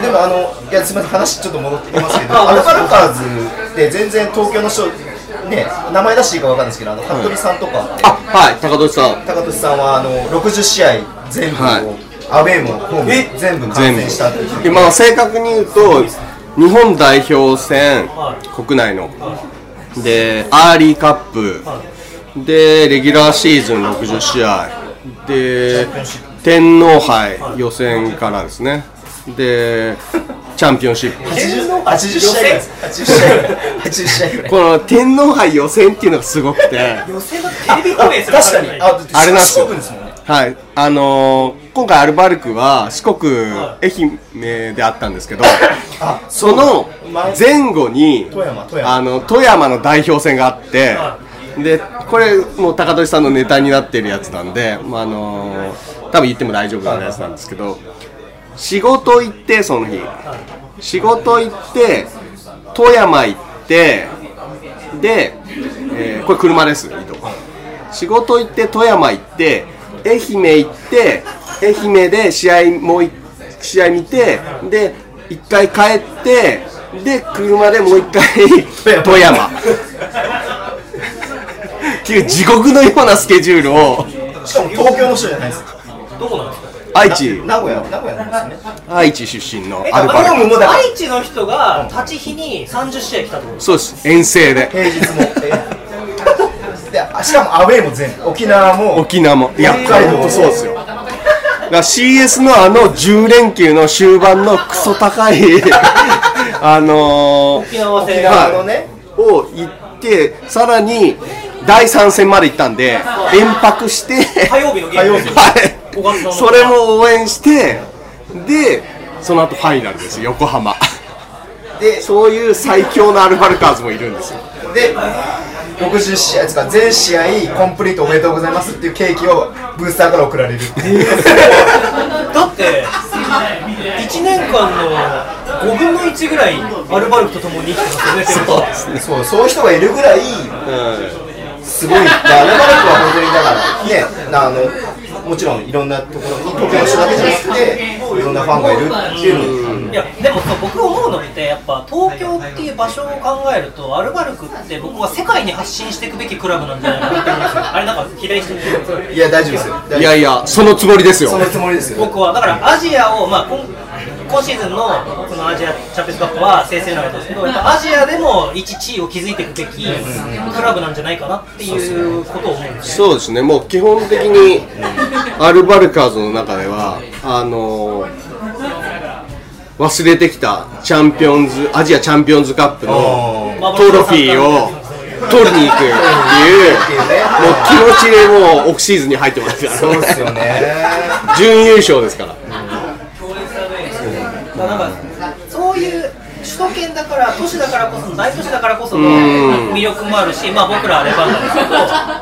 でもあのいやすみません話ちょっと戻ってきますけどアルバルカーズって全然東京の人ね名前出していいかわかんないですけどあの服部さんとか、あはい。高俊さん。高俊さんはあの60試合全部を、はい。アウェーもホーム全部観全部戦したっていう。でまあ正確に言うと日本代表戦は国内の。でアーリーカップ。でレギュラーシーズン60試合で天皇杯予選からですね。でチャンピオンシップ。80, 80試合ぐらい。です80試合ぐらい。80試合ぐらいこの天皇杯予選っていうのがすごくて。予選のテレビ放映する確かに。ああれなんですよはい、あのー今回アルバルクは四国愛媛であったんですけど あその前後に富山あの富山の代表戦があってでこれもう高俊さんのネタになってるやつなんで、まああのー多分言っても大丈夫なやつなんですけど仕事行ってその日。仕事行って富山行ってで、えーこれ車です移動仕事行って富山行って愛媛行って愛媛で試合もうい試合見てで一回帰ってで車でもう一回 富山。っていう地獄のようなスケジュールを。しかも東京の人じゃないです。どこなんですか？愛知。名古屋名古屋なんですよね。愛知出身のえアルバル。ク愛知の人が立ち日に30試合来たってことですそうです。遠征で。平日も。え であしかもアウェーも全部。沖縄も。沖縄も。いや北海道そうですよ。だから CS のあの10連休の終盤のクソ高い あのー沖縄のねを行ってさらに第3戦まで行ったんで連泊して火曜日のゲームはい。それも応援してでその後ファイナルです横浜。でそういう最強のアルバルカーズもいるんですよ。で60試合ですか全試合コンプリートおめでとうございますっていうケーキをブースターから送られるっていう。だって1年間の5分の1ぐらいアルバルクと共に生きてますよねそうそうそういう人がいるぐらいすごい。アルバルクは本当にだからねあのもちろんいろんなところに東京の人だけじゃなくてい。ろんなファンがいるっていう。のいやでも僕思うのってやっぱ東京っていう場所を考えるとアルバルクって僕は世界に発信していくべきクラブなんじゃないかなって思うんですよ。あれなんか左下に。いや大丈夫ですよ。いやいやそのつもりですよ。そのつもりですよ。僕はだからアジアをまあ今今シーズンのそのアジアチャンピオンズカップは正々なかったですけどやっぱアジアでも一地位を築いていくべきクラブなんじゃないかなっていうことを思うんですよそうですね。もう基本的に アルバルカーズの中ではあのー忘れてきたチャンピオンズアジアチャンピオンズカップのトロフィーを取りに行くっていうもう気持ちでもうオフシーズンに入ってますから。そうですよね。準優勝ですから。まあなんかそういう首都圏だから都市だからこそ大都市だからこその魅力もあるし、まあ僕らはレバンガですけど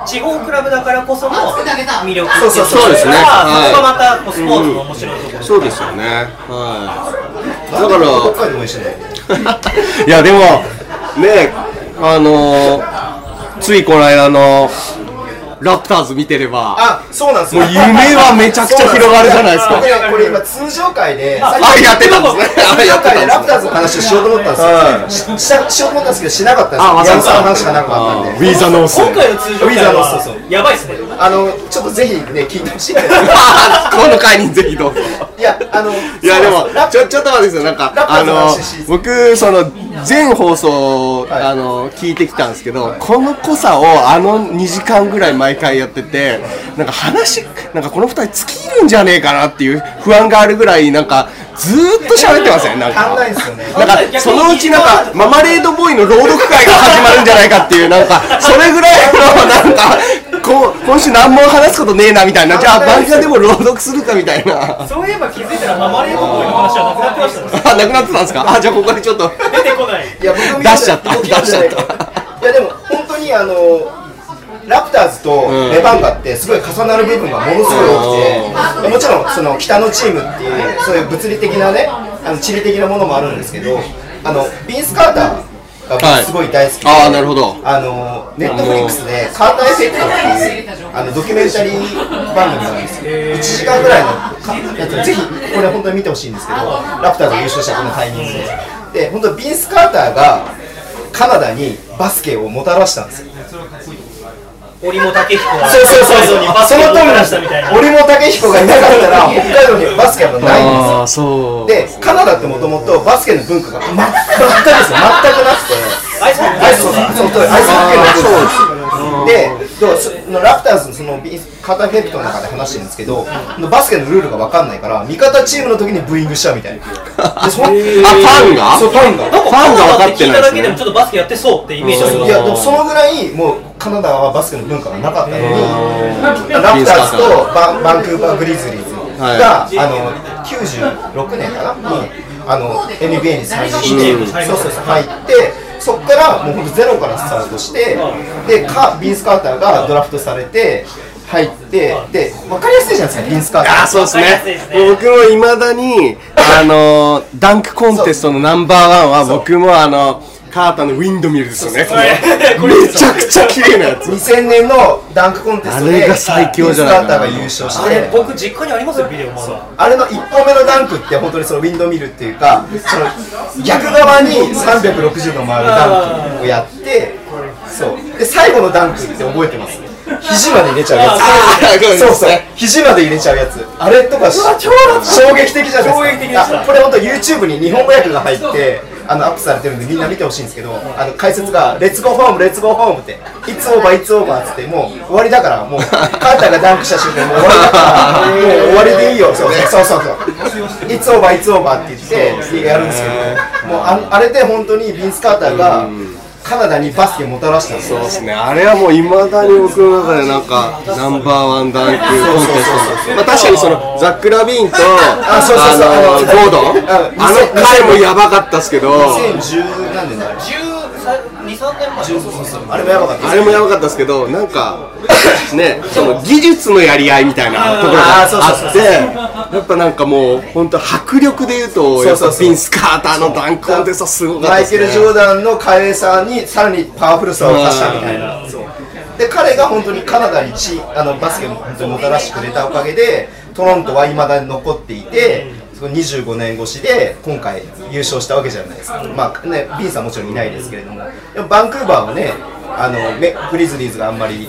地方クラブだからこその魅力っていうそうそうですね。はい。そこがまたスポーツの面白いところそうですよね。はい。だ北から いやでもねあのーついこの間のラプターズ見てれば。あそうなんですよ。もう夢はめちゃくちゃ広がるじゃないですか。僕ねこれ今通常会であやってたんですね。あやってたんでラプターズの話をしようと思ったんですよ。しししようと思ったんですけどしなかったんですよヤンの話がなかったんでウィーザーノース今回の通常会はやばいっすねあのちょっとぜひね聞いてほしいこの回にぜひどうぞいやあのいやでもちょちょっと待ってくださいなんかあの僕その全放送、はいあの聞いてきたんですけどこの濃さをあの2時間ぐらい毎回やっててなんか話なんかこの2人尽きるんじゃねえかなっていう不安があるぐらいなんかずーっと喋ってません？なんか。ないんですよね。なんかそのうちなんかママレードボーイの朗読会が始まるんじゃないかっていうなんかそれぐらいのなんかこう今週何も話すことねえなみたいな。じゃあ漫画でも朗読するかみたいな。そういえば気づいたらママレードボーイの話はってましたねあなくなってたんですか？あじゃあここでちょっと。出てこない。いや僕も出しちゃった。出しちゃった。い。やでも本当にあのラプターズとレバンガってすごい重なる部分がものすごい多くてもちろんその北のチームっていうそういう物理的なねあの地理的なものもあるんですけどあのビンス・カーターが僕すごい大好きで、はいあーなるほど。あのネットフリックスで「カーターエフェクト」っていうあのドキュメンタリー番組なんですよ。1時間ぐらいのかやつをぜひこれ本当に見てほしいんですけどラプターズが優勝したこのタイミングで。で本当ビンス・カーターがカナダにバスケをもたらしたんですよ折茂武彦がそうそうそうそう。北海道にバスケをもたらしたみたいな折茂武彦がいなかったら北海道にバスケはないんですよ。でカナダってもともとバスケの文化が全くですよ全くなくて。アイスホッケーアイスホッケーその通りでのラプターズのそのビカーターフェクトの中で話してるんですけどバスケのルールが分かんないから味方チームの時にブーイングしちゃうみたいな。でそのあファンが？そうファンが。ファンが分かってないですね。聞いただけでもちょっとバスケやってそうってイメージいやでもそのぐらいもうカナダはバスケの文化がなかったのにラプターズとバンバンクーバーグリズリーズが、あの96年かな？にあの NBA に参入して、うん。そうそうそう入ってそこからもうほんとゼロからスタートしてでカビンス・カーターがドラフトされて入ってで分かりやすいじゃないですかビンス・カーター。あーそうですわかりやすいですね。ね僕もいまだにあのーダンクコンテストのナンバーワンは僕もあのカーターのウィンドミルですよねこれめちゃくちゃ綺麗なやつ。2000年のダンクコンテストであれが最強じゃないかな。ビンス・カーターが優勝しあれて僕実家にありますよビデオまだ。あれの1本目のダンクって本当にそのウィンドミルっていうかその逆側に360度回るダンクをやってそう。で最後のダンクって覚えてます？肘まで入れちゃうやつ。そう。そう肘まで入れちゃうやつ。あれとかし衝撃的じゃないですか。衝撃的でした。あこれ本当 YouTube に日本語訳が入ってあのアップされてるんでみんな見てほしいんですけどあの解説が「 Let's go home let's go home」って「いつオーバーいつオーバー」っつってもう終わりだからもうカーターがダンクした瞬間にもう終わりだからもう終わりでいいよそう。そうそうそう「いつオーバーいつオーバー」って言ってやるんですけどもうああれで本当にビンス・カーターがカナダにバスケもたらしたそうですね。あれはもういまだに僕の中でなんかナンバーワンダンクコンテスト。まあ確かにそのザック・ラビーンとあそうそうそう。あのゴードン？ああの回もやばかったっすけど。2010何年だあれ10 23年前？あれもやばかった。あれもやばかったですけどなんかねその技術のやり合いみたいなところがあーそうそうそうあってやっぱなんかもう本当迫力で言うとやっぱビンス・カーターのダンクコンテストすごかったマイケル・ジョーダンの華麗さにさらにパワフルさを足したみたいな。で彼が本当にカナダにちあのバスケを本当にもたらしてくれたおかげでトロントはいまだに残っていて、その25年越しで今回優勝したわけじゃないですか、まあね、ビンさんはもちろんいないですけれどもでもバンクーバーはねあのメグリズリーズがあんまり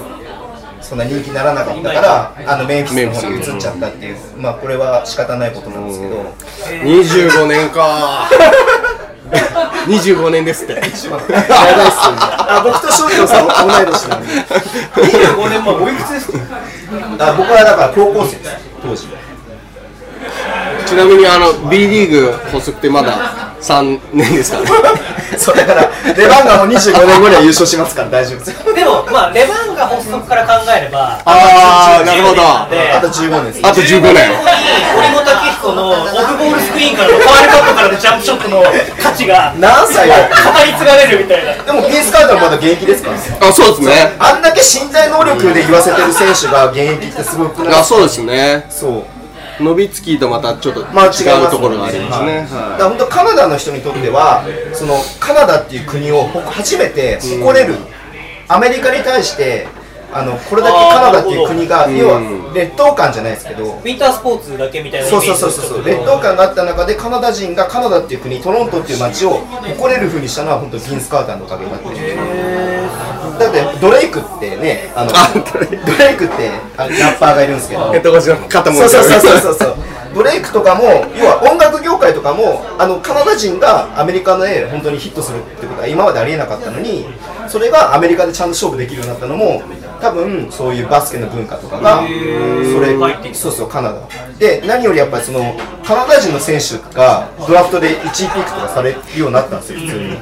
そんな人気にならなかったからあのメンフィスの方に移っちゃったっていうまあこれは仕方ないことなんですけど。25年か 25年ですって。あ、僕と翔太さん同い年なんで。25年前おいくつですか？あ、僕はだから高校生です。当時。ちなみにあの B リーグ発足ってまだ3年ですからね。そうだからレバンガも25年後には優勝しますから大丈夫ですよ。でもまあレバンが発足から考えればあーなるほど。であと15年です。あと15年。ここに堀本明彦のオフボールスクリーンからのファールカットからのジャンプショットの価値が何歳？だ語り継がれるみたいな。でもピースカードはまだ現役ですから。あそうですね。あんだけ身体能力で言わせてる選手が現役ってすごくないあそうですね。そう。ノビツキーとまたちょっと違うところがありますね、だから本当カナダの人にとってはそのカナダっていう国を初めて誇れる、アメリカに対してあのこれだけカナダっていう国が要はうん。劣等感じゃないですけど、ウィンタースポーツだけみたいなイメージそうそうそうそう劣等感があった中でカナダ人がカナダっていう国トロントっていう街を誇れる風にしたのは本当ビンス・カーターのおかげだってだってドレイクってねあのあドレイク。ってあのラッパーがいるんですけど。ヘッドコーチの肩もそうそうそうそうそうそう。ブレイクとかも要は音楽業界とかもあのカナダ人がアメリカで本当にヒットするってことは今までありえなかったのにそれがアメリカでちゃんと勝負できるようになったのも多分そういうバスケの文化とかがそれそうそうカナダ。で何よりやっぱりそのカナダ人の選手がドラフトで1位ピックとかされるようになったんですよ普通に。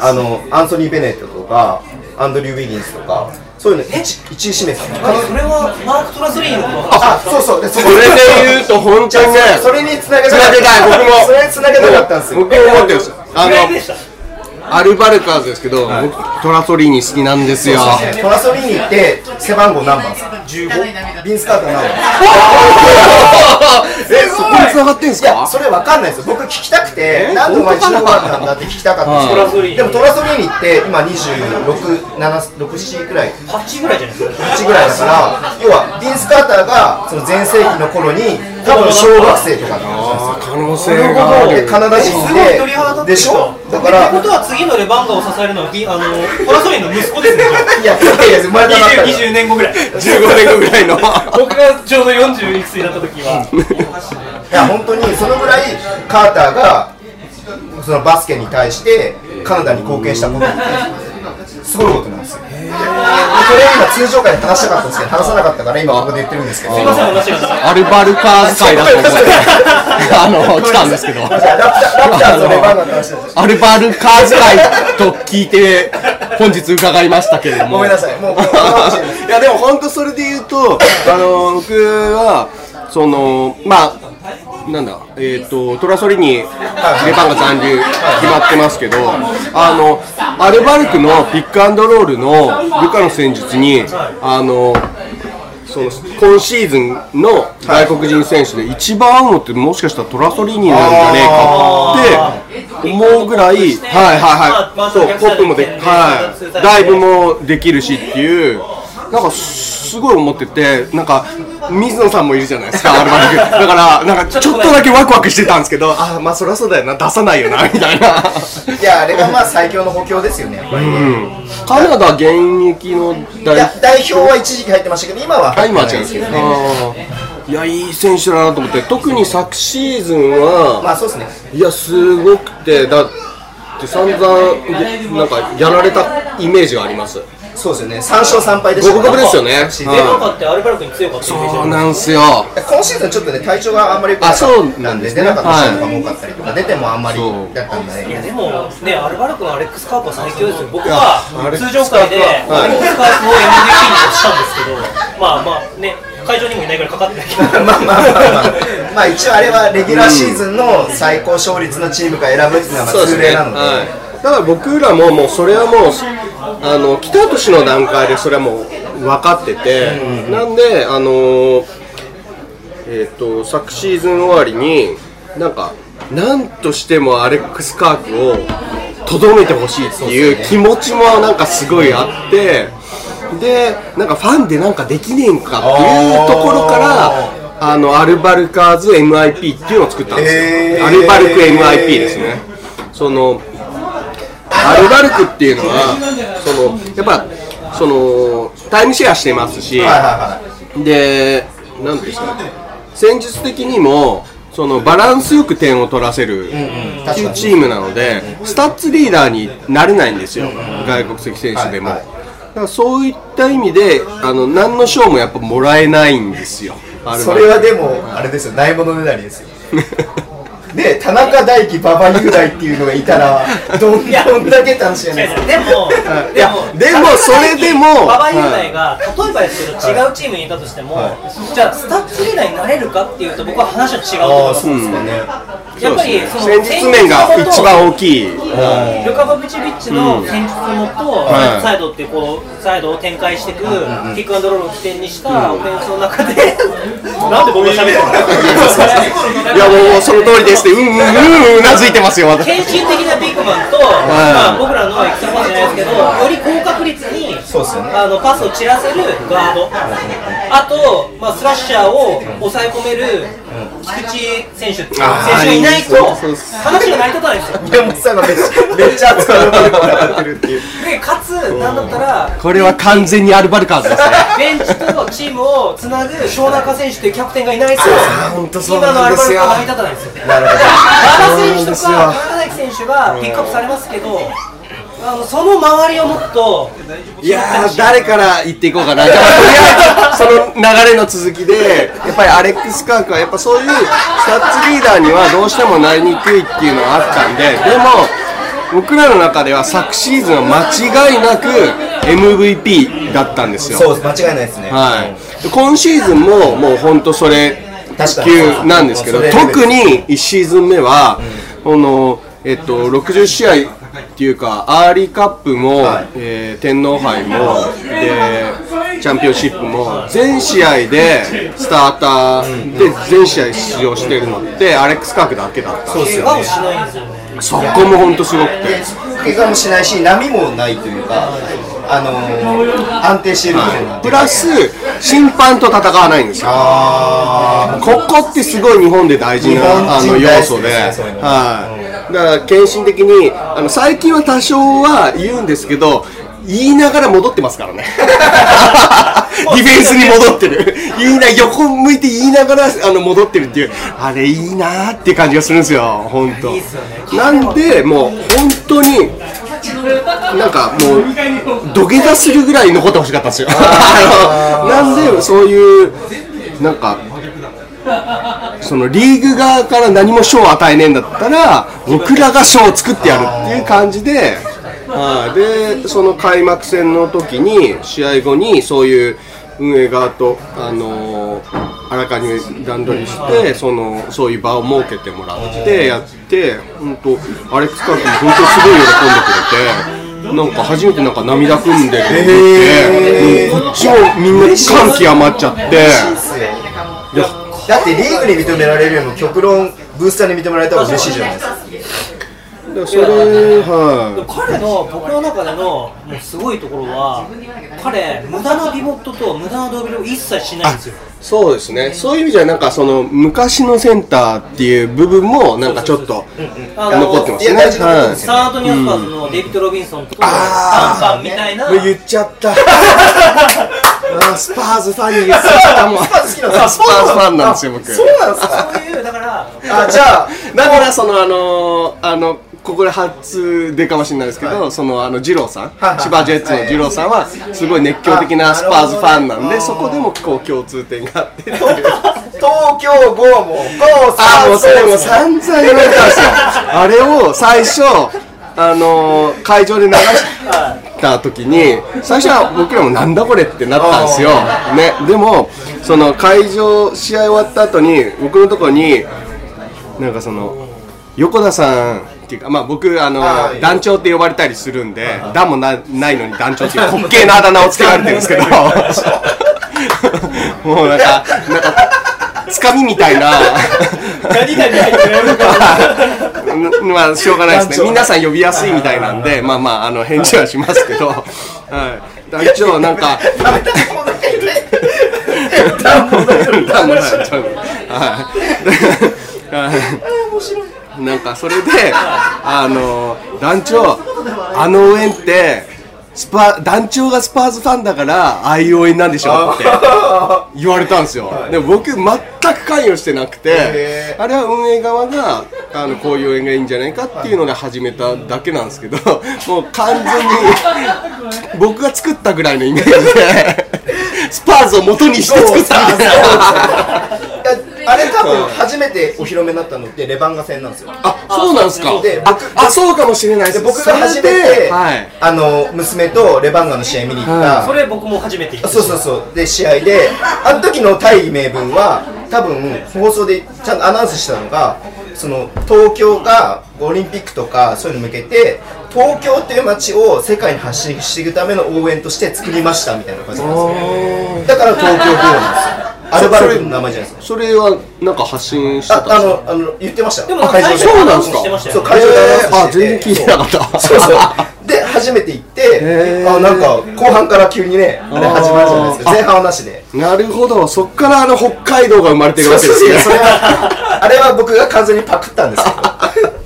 あのアンソニー・ベネットとかアンドリュー・ウィギンスとかそういうの 1, 一位指名された。それはマーク・トラスリーのあそうそう。でそそれで言うと本当にね。それにつなげたい。僕も。それにつなげたかったんですよ。僕も思ってるんですあのアルバルカーズですけど、僕トラソリーニ好きなんですよ。トラソリーニって背番号何番ですか？15ビンスカート何番えそこに繋がってんすいやかそれわかんないですよ。僕聞きたくてなんでお前15番なんだって聞きたかったんトラソリーニですけどでもトラソリーニって今26767くらい。8ぐらいじゃないですか。1ぐらいだから要はビンス・カーターがその全盛期の頃に多分小学生とかだあー可能性がある。でカナダ人すごい鳥肌立ってででしょ？だからってことは次のレバンガを支えるのはビあのトラソリーの息子ですねいやいやいや生まれたばっかり20 20年後ぐらい。15年後ぐらいの。僕がちょうど40いくつになった時は。いや本当にそのぐらいカーターがそのバスケに対してカナダに貢献したことってすごいことなんですよ。これ今通常会で話したかったんですけど話さなかったから今ここで言ってるんですけど。すいません話がアルバルカーズ会だと思ってあの来たんですけど。アルバルカーズ会と聞いて本日伺いましたけれどもごめんなさいもういやでも本当それで言うとあの僕はそのまあなんだえっ、とトラソリにレバンが残留決まってますけどあのアルバルクのピックアンドロールのルカの戦術にあのその今シーズンの外国人選手で一番合うのってもしかしたらトラソリーニなんじゃねえかって思うぐらいはいはいはい。そうポップもではい。ダイブもできるしっていうなんかすごい思っててなんか水野さんもいるじゃないですか アルバルクだからなんかちょっとだけワクワクしてたんですけどあまあそりゃそうだよな出さないよな みたいな。いやあれがまあ最強の補強ですよねやっぱりね。カナダ現役の代いや代表は一時期入ってましたけど今はあ入ってない今は違うんですけどですけどね。いやいい選手だなと思って特に昨シーズンは、まあそうですね。いやすごくてだって散々なんかやられたイメージがありますそうですよね。三勝三敗でした五分五分ですよね。シーズンレバンガってアルバルクに強かったイメージあるそうなんすよ。今シーズンちょっとね体調があんまり良くなかったあそうなんですね。出なかった人とかも多かったりとか、出てもあんまりそう。だったんでね。いやでもね、アルバルクのアレックス・カープは最強ですよ、僕は通常会でアレックス・カープを MVP にしたんですけど、まあまあね、会場にもいないからかかってないけど、まあまあまあまあ、まあ。一応あれはレギュラーシーズンの最高勝率のチームが選ぶっていうのはまあ通例なので、はいだから僕らももうそれはもうあの来た年の段階でそれはもう分かってて、なんであのえっ、と昨シーズン終わりになんかなんとしてもアレックス・カークをとどめてほしいっていう気持ちもなんかすごいあってでなんかファンでなんかできねえんかっていうところからあのアルバルカーズ MIP っていうのを作ったんですよ、へー。アルバルク MIP ですね。そのアルバルクっていうのはそのやっぱそのタイムシェアしてますし、でなんですか戦術的にもそのバランスよく点を取らせるっていうチームなのでスタッツリーダーになれないんですよ。外国籍選手でも、だからそういった意味であの何の賞もやっぱもらえないんですよ。それはでもあれですよ。ないものねだりですよ で田中大輝馬場雄大っていうのがいたら どんだけ楽しいじゃないですかでも、いやでもそれでも馬場雄大が、例えばですけど、違うチームにいたとしても、じゃあ、スタッツリーダーになれるかっていうと、僕は話は違うと思うですかね。やっぱり、その戦術面が一番大きい。ルカ・バブチビッチの戦術のもと、はいサイドってこうサイドを展開していく、ピックアンドロールを起点にしたオフェンスの中で、なんで僕が喋ってるのいやもうその通りですってうんうんうんうなずいてますよ私献身的なビッグマンと、まあ、僕らのエクストラパスじゃないですけど、より高確率にそうですよね。あのパスを散らせるガード、あと、まあ、スラッシャーを抑え込める菊池選手っていう選手がいないと、話が成り立たないんですよ。宮本さめっちゃめっちゃ熱くなってるっていう。でかつ、なんだったら、これは完全にアルバルカーズですね。ベンチとチームをつなぐ庄中選手というキャプテンがいないと、今のアルバなんですよ。ルクは成り立たないんですよ。なるほど馬場選手とか田中大輝選手がピックアップされますけど、あのその周りをもっといやー誰から言っていこうかな。その流れの続きでやっぱりアレックス・カークはやっぱそういうスタッツリーダーにはどうしてもなりにくいっていうのはあったんででも僕らの中では昨シーズンは間違いなく MVP だったんですよ。そうです。間違いないですね。はい、で今シーズンももう本当それ確かに級なんですけど特に1シーズン目は、このえっと、60試合っていうかアーリーカップも、はい。えー天皇杯もでチャンピオンシップも全試合でスターターで全試合出場してるのってアレックス・カークだけだったんですよね。そこも本当すごくて。怪我もしないし波もないというかあのー、安定している部分な。んでプラス審判と戦わないんですよ。あここってすごい日本で大事なあの要素で、はい、だから献身的にあの最近は多少は言うんですけど言いながら戻ってますからね。ディフェンスに戻ってる。言いな横向いて言いながらあの戻ってるっていう。あれいいなーって感じがするんですよ本当。なんでもう本当になんかもう土下座するぐらい残ってほしかったんですよ。なんでそういうなんかそのリーグ側から何も賞を与えねえんだったら僕らが賞を作ってやるっていう感じで、はい、でその開幕戦の時に試合後にそういう運営側と、あのーあらかじめ段取りしてそのそういう場を設けてもらってやって本当アレックス・カー君本当すごい喜んでくれて。なんか初めてなんか涙ぐんでて、もうこっちもみんな感極まっちゃって、あいやだってリーグに認められるよりも極論ブースターに認められた方が嬉しいじゃないですかそれ、は彼の僕の中でのもうすごいところは彼無駄なピボットと無駄なドリブルを一切しないんですよ。い、そうですね、そういう意味じゃ、なんかその昔のセンターっていう部分も、なんかちょっと残ってますね。いや大事なことですサードニュースパーズのデイビッド・ロビンソンとパンパンみたいな。はい言っちゃった。あースパーズファンに言っちゃったもん。スパーズ好きなんですかファンなんですよ、僕。そうなんですか。そういうだからあじゃあだからそのあのーあのここで初でかもしれないですけど、そのあの二郎さん、はいはい千葉ジェッツの二郎さんはすごい熱狂的なスパーズファンなんで、そこでもこう共通点があって。東京ゴーもゴーあーもうそれもも散々言われたんですよ。あれを最初あのー会場で流した時に最初は僕らもなんだこれってなったんですよ、ね、でもその会場試合終わった後に僕のところになんかその横田さんっていうかまあ僕あの団長って呼ばれたりするんで団もなないのに団長ってい う。滑稽なあだ名をつけられてるんですけど。もうなんかなんかつかみみたいな。まあしょうがないですね。皆さん呼びやすいみたいなんでまあまああの返事はしますけど、はい、団長なんか団もない団もないはいなんかそれで あの団長あの応援ってスパ団長がスパーズファンだからああいう応援なんでしょって 言われたんですよ、でも僕全く関与してなくてへあれは運営側があのこういう応援がいいんじゃないかっていうので始めただけなんですけど もう完全に僕が作ったぐらいのイメージでスパーズを元にして作ったみたいないやあれ多分初めてお披露目になったのってレバンガ戦なんですよ。あそうなんですか。でああそうかもしれないでです僕が初めて、はい。あの娘とレバンガの試合見に行った、それ僕も初めて行った。そうそうそう。で試合であの時の大義名分は多分放送でちゃんとアナウンスしたのがその東京がオリンピックとかそういうの向けて東京っていう街を世界に発信していくための応援として作りましたみたいな感じなんですよだから東京ゴールなんですよアルバルクの名前じゃないですか。それはなんか発信してたんああですか？のあの言ってましたよ。でも会場で。そうなんすか？してましたよね。そう会場でアナウンスしてて。あ全然聞いてなかった。そうそう。で初めて行ってあなんか後半から急にねあれ始まるじゃないですか。あー前半はなしで。なるほど。そっからあの北海道が生まれてるわけですね。それはあれは僕が完全にパクったんですけど。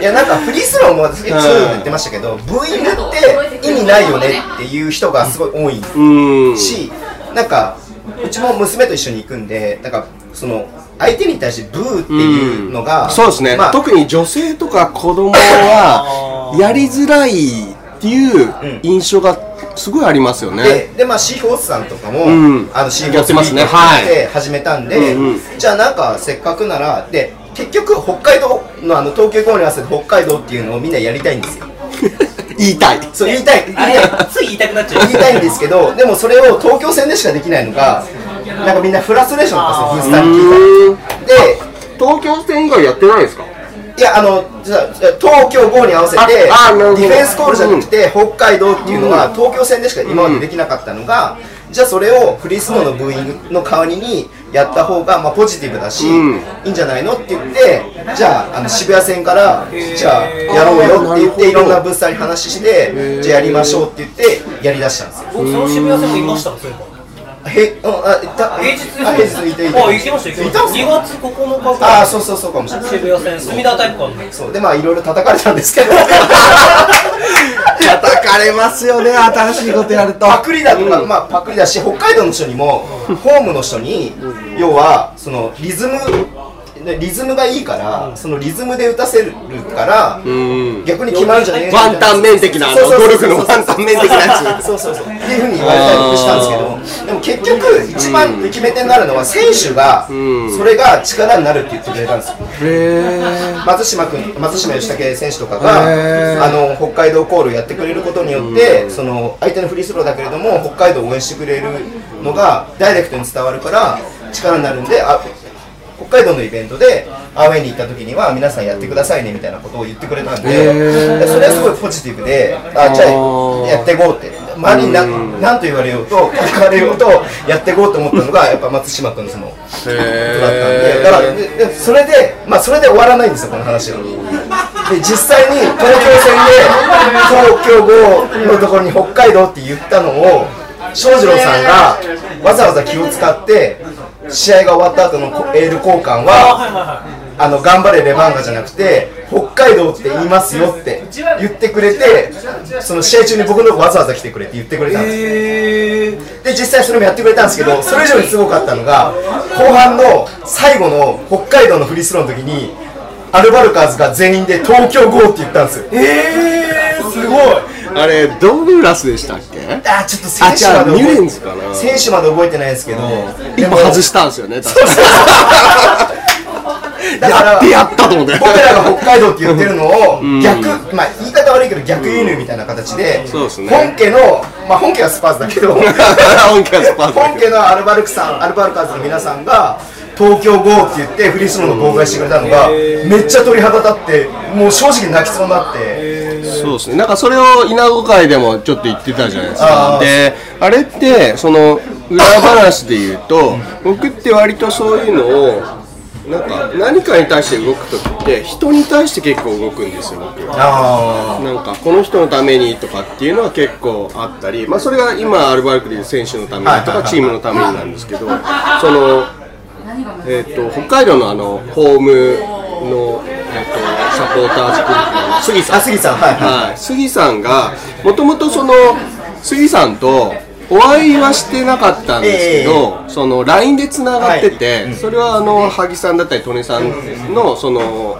いやなんかフリースローもそういうの言ってましたけどブーイングって意味ないよねっていう人がすごい多いうん。しなんかうちも娘と一緒に行くんでなんかその相手に対してブーっていうのが、そうですね、まあ特に女性とか子供は やりづらいっていう印象がすごいありますよね、ででまあシーフォースさんとかも、うん。あのシーフォースやってますね。ウィークはい。で始めたんで、うんうん。じゃあなんかせっかくならで結局北海道のあの東京ゴールに合わせて北海道っていうのをみんなやりたいんですよ 言いたい。そう言いたい。言いあれたいつい言いたくなっちゃう。言いたいんですけどでもそれを東京戦でしかできないのがなんかみんなフラストレーションだったんですよブースターに聞いたらで東京戦以外やってないですか？いやあのじゃあ東京5に合わせてディフェンスコールじゃなくて北海道っていうのは東京戦でしか今までできなかったのが、じゃあそれをフリースローのブーイングの代わりにやった方がまあポジティブだし、うん。いいんじゃないのって言ってじゃああの渋谷戦からじゃあやろうよって言っていろんなブースターに話してじゃあやりましょうって言ってやりだしたんですよ。僕その渋谷戦もいましたへうんあいた。平日あ平日いたいた。あ行きました行きました。いたんす2か月9日か。ああらそうそうそうかもしれない。渋谷戦隅田体育館でそうでまあいろいろ叩かれたんですけど。叩かれますよね新しいことやると。パクリだと。か、まあパクリだし北海道の人にも、ホームの人に、要はそのリズムでリズムがいいから、そのリズムで打たせるから、うん。逆に決まるんじゃねえワンタン面的なゴルフのワンタン面的なやつ。そうそうそうっていうふうに言われたりしたんですけどでも結局一番決め手になるのは選手がん。それが力になるって言ってくれたんですよ。へ松島君松島義武選手とかへがー。あの北海道コールやってくれることによって、その相手のフリースローだけれども北海道を応援してくれるのがダイレクトに伝わるから力になるんであ北海道のイベントでアウェイに行った時には皆さんやってくださいねみたいなことを言ってくれたんでそれはすごいポジティブであじゃあやっていこうって。周りに何何と言われようと聞かれようとやっていこうと思ったのがやっぱ松島君のそのえだったんで、だからででそれで、まあ、それで終わらないんですよ、この話は。で、実際に東京戦で、東京5のところに北海道って言ったのを、翔士郎さんがわざわざ気を使って、試合が終わった後のこエール交換は、あの頑張れレバンガじゃなくて、北海道って言いますよって言ってくれて、その試合中に僕のわざわざ来てくれって言ってくれたんです。よ。で実際それもやってくれたんですけどそれ以上にすごかったのが後半の最後の北海道のフリースローの時にアルバルカーズが全員で東京 GO って言ったんですよ。えー、すごいあれドグラスでしたっけ？あちょっと選手まで覚えンズかな。選手まで覚えてないですけど。一歩外したんですよね確か だからやってやったと思って。僕らが北海道って言ってるのを逆、まあ言い方悪いけど逆輸入みたいな形で、本家のまあ本家はスパーズだけど。本家はスパーズだけど。本家のアルバルクさんアルバルカーズの皆さんが東京 GO って言ってフリースローの妨害してくれたのがめっちゃ鳥肌立ってもう正直泣きそうになってそうですね。なんかそれを稲子会でもちょっと言ってたじゃないですか。であれってその裏話で言うと僕って割とそういうのをなんか何かに対して動く時って人に対して結構動くんですよ僕あなんかこの人のためにとかっていうのは結構あったり、まあ、それが今アルバルクでいう選手のためにとかチームのためになんですけどその、えー、と北海道のあのホームの、えー、とサポーターズグループの。杉さん。あ杉さん。はい。はい。はい、杉さんがもともとその杉さんとお会いはしてなかったんですけど、その LINE でつながってて、それはあの萩さんだったり利根さんのその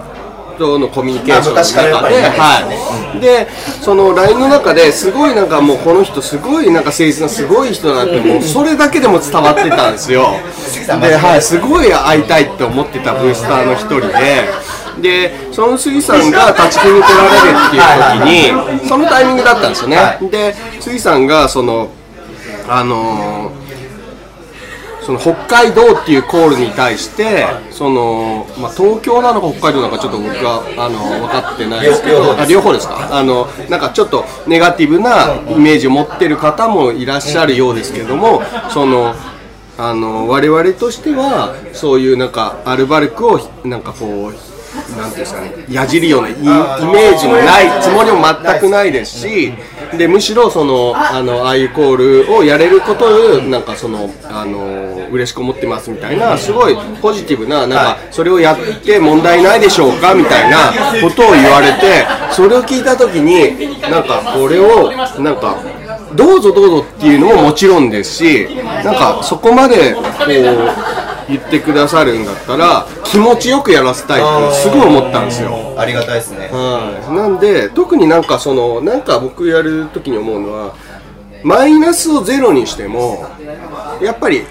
とのコミュニケーションの中で、はい、でその LINE の中ですごいなんかもうこの人すごいなんか誠実なすごい人だなってもうそれだけでも伝わってたんですよ。で、はい、すごい会いたいって思ってたブースターの一人で。でその杉さんが立ち木に取られるっていう時にそのタイミングだったんですよね、で杉さんがそのあのーその北海道っていうコールに対して、そのまあ、東京なのか北海道なのかちょっと僕はあの分かってない。ですけどあ両方ですか？あのなんかちょっとネガティブなイメージを持ってる方もいらっしゃるようですけどもそのあの我々としてはそういうなんかアルバルクをなんかこうなんていうんですかね矢尻ようなイイメージもないつもりも全くないですしでむしろそのあのああいうコールをやれることをなんかそのあの嬉しく思ってますみたいなすごいポジティブななんかそれをやって問題ないでしょうかみたいなことを言われてそれを聞いた時になんかこれをなんかどうぞどうぞっていうのももちろんですしなんかそこまでこう言ってくださるんだったら気持ちよくやらせたいってすごい思ったんですよ。ありがたいですね。はい、なんで特になんかそのなんか僕やる時に思うのはマイナスをゼロにしてもやっぱり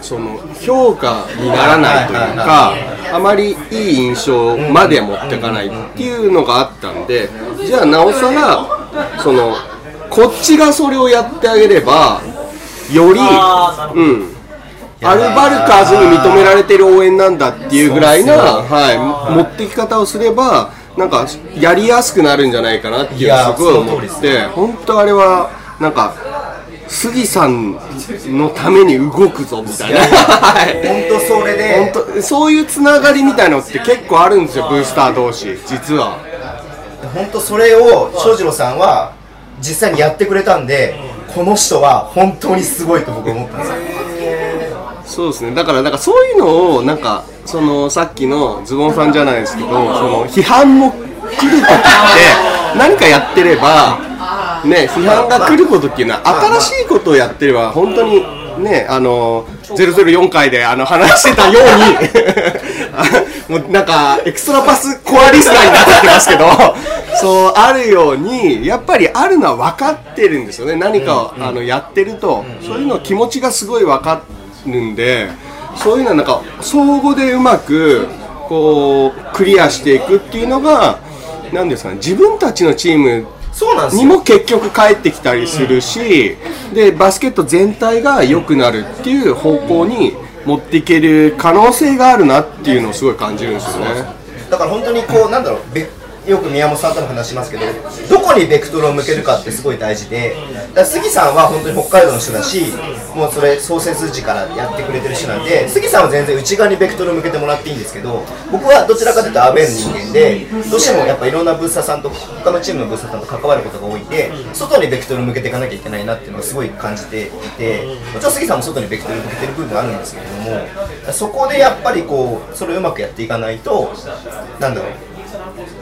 その評価にならないというかあまりいい印象までは持っていかないっていうのがあったんでじゃあなおさらそのこっちがそれをやってあげればよりうんアルバルカーズに認められてる応援なんだっていうぐらいな、はい、持ってき方をすればなんかやりやすくなるんじゃないかなっていうのをすごい思っいやその通りて本当あれはなんか杉さんのために動くぞみたいな。はい。本当それで。本当そういうつながりみたいなのって結構あるんですよブースター同士実は。本当それを翔士郎さんは実際にやってくれたんでこの人は本当にすごいと僕は思ったんですよそうですね。だからなんかそういうのをなんかそのさっきのズボンさんじゃないですけどその批判も来る時って 何かやってればね批判が来ることっていうのは新しいことをやってれば本当にねあの004回であの話してたように もうなんかエクストラパスコアリスナーになってきますけど そうあるようにやっぱりあるのは分かってるんですよね。何かを、あのやってると、そういうの気持ちがすごい分かるんでそういうのはなんか相互でうまくこうクリアしていくっていうのが何ですかね自分たちのチームにも結局返ってきたりするし、でバスケット全体が良くなるっていう方向に持っていける可能性があるなっていうのをすごい感じるんですよね。だから本当にこうなんだろうべよく宮本さんとも話しますけどどこにベクトルを向けるかってすごい大事でだ杉さんは本当に北海道の人だしもうそれ創設時からやってくれてる人なんで杉さんは全然内側にベクトルを向けてもらっていいんですけど僕はどちらかというとアウェーの人間でどうしてもやっぱいろんなブースターさんと他のチームのブースターさんと関わることが多いんで外にベクトルを向けていかなきゃいけないなっていうのをすごい感じていてもちろん杉さんも外にベクトルを向けてる部分あるんですけれどもそこでやっぱりこうそれをうまくやっていかないとなんだろう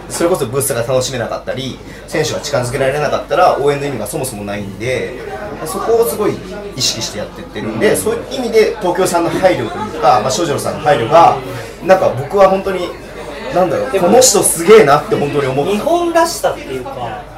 それこそブースが楽しめなかったり選手が近づけられなかったら応援の意味がそもそもないんでそこをすごい意識してやってってるんでそういう意味で東京さんの配慮というか、まあ、翔士郎さんの配慮がなんか僕は本当になんだろうこの人すげえなって本当に思った。日本らしさっていうか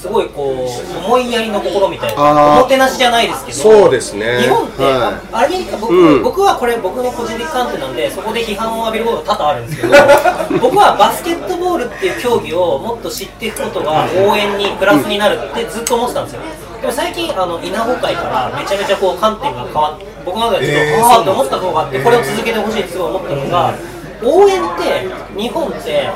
すごいこう思いやりの心みたいなおもてなしじゃないですけどそうですね。日本って、はあアメリカ僕,、うん。僕はこれ僕の個人的観点なんでそこで批判を浴びること多々あるんですけど 僕はバスケットボールっていう競技をもっと知っていくことが応援にプラスになるってずっと思ってたんですよ。でも最近あの稲穂会からめちゃめちゃこう観点が変わって僕の中でちょっと、えーああって思った方があってこれを続けてほしいってすごい思ったのが応援って日本って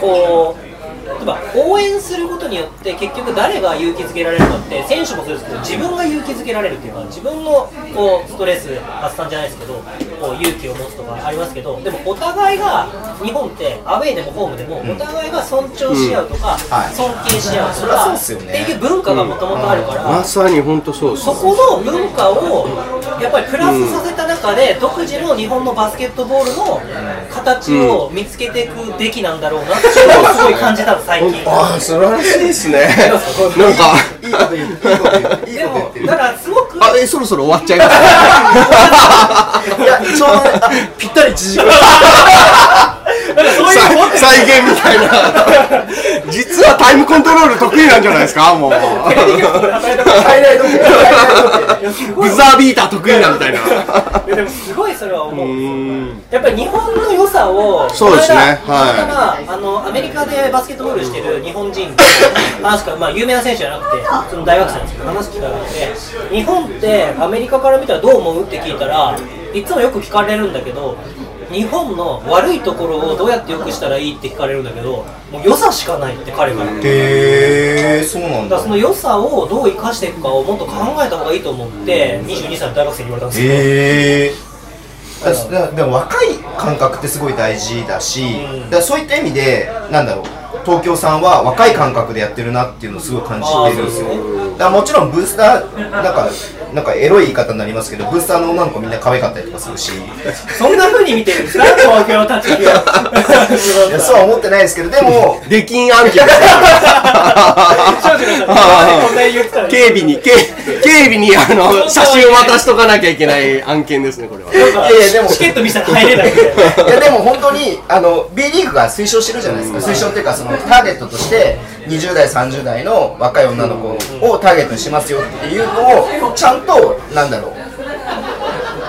こう例えば応援することによって結局誰が勇気づけられるかって選手もそうですけど自分が勇気づけられるっていうか自分のこうストレス発散じゃないですけどこう勇気を持つとかありますけどでもお互いが日本ってアウェーでもホームでもお互いが尊重し合うとか、はい。尊敬し合うとそりゃそうかっすよね。っていう文化がもともとあるから、まさに本当そうそこの文化をやっぱりプラスさせた中で、独自の日本のバスケットボールの形を見つけていくべきなんだろうなってすごい感じたの最近。ああ素晴らしいですね。なんか。いいこと言ってるもだからすごくあえそろそろ終わっちゃいます。いやちょうどねあぴったり1時間そういうもん再現みたいな。実はタイムコントロール得意なんじゃないですか？もう。ブザービーター得意なみたいな。でもすごいそれは思う。うん。やっぱり日本の良さを、そうですね。はい。あのアメリカでバスケットボールしてる日本人の話か、まあ、有名な選手じゃなくて、その大学生なんですけど、話す機会があって、日本ってアメリカから見たらどう思う？って聞いたら、いつもよく聞かれるんだけど、日本の悪いところをどうやって良くしたらいいって聞かれるんだけど、もう良さしかないって彼が言って。へえそうなんだ。その良さをどう生かしていくかをもっと考えた方がいいと思って22歳の大学生に言われたんですよ、へえだだでも若い感覚ってすごい大事だし、うん。だそういった意味でなんだろう東京さんは若い感覚でやってるなっていうのをすごい感じてるんですよ。だからもちろんブースターなんかなんかエロい言い方になりますけどブースターの女の子みんな可愛かったりとかするし。そんな風に見てるんですか？東京たちそうは思ってないですけどでも出禁案件です 警備に警警備にあの写真を渡しとかなきゃいけない案件ですねこれは。いやいやでもチケット見せたら入れない。いやでも本当にあの B リーグが推奨してるじゃないですか。推奨っていうかそのターゲットとして20代30代の若い女の子をターゲットにしますよっていうのをちゃんとなんだろう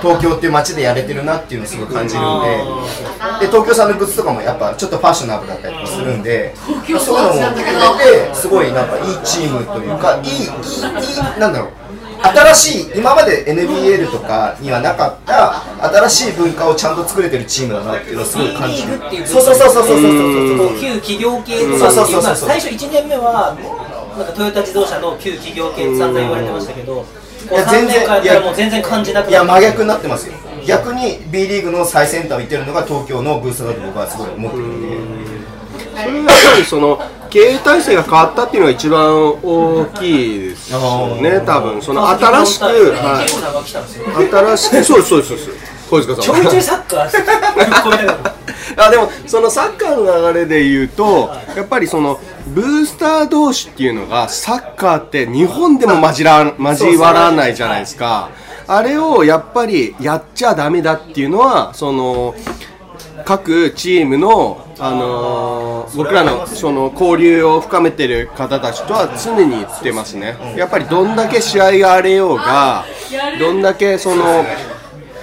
東京っていう街でやれてるなっていうのをすごい感じるんでで東京さんのグッズとかもやっぱちょっとファッショナブルだったりとかするんでそういうのも含めてすごいなんかいいチームというかいいいいいいなんだろう新しい今まで NBL とかにはなかった新しい文化をちゃんと作れてるチームだなっていうのをすごい感じる。そうそうそうそうそうそう。そう旧企業系とか最初1年目はなんかトヨタ自動車の旧企業系って散々言われてましたけどこう3いや全然年間やもう全然感じなくいやな真逆になってますよ。逆に B リーグの最先端を行ってるのが東京のブーストだと僕はすごい思ってるんでそれはやっぱりその経営体制が変わったっていうのが一番大きいですよね多分その新しく、はい、新しくそうですそうですそうです。小塚ちさんちょいサッカーあでもそのサッカーの流れで言うとやっぱりそのブースター同士っていうのがサッカーって日本でも交ら交わらないじゃないですか。あれをやっぱりやっちゃダメだっていうのはその各チームの、あのー僕らのその交流を深めてる方たちとは常に言ってますね、やっぱりどんだけ試合が荒れようがどんだけその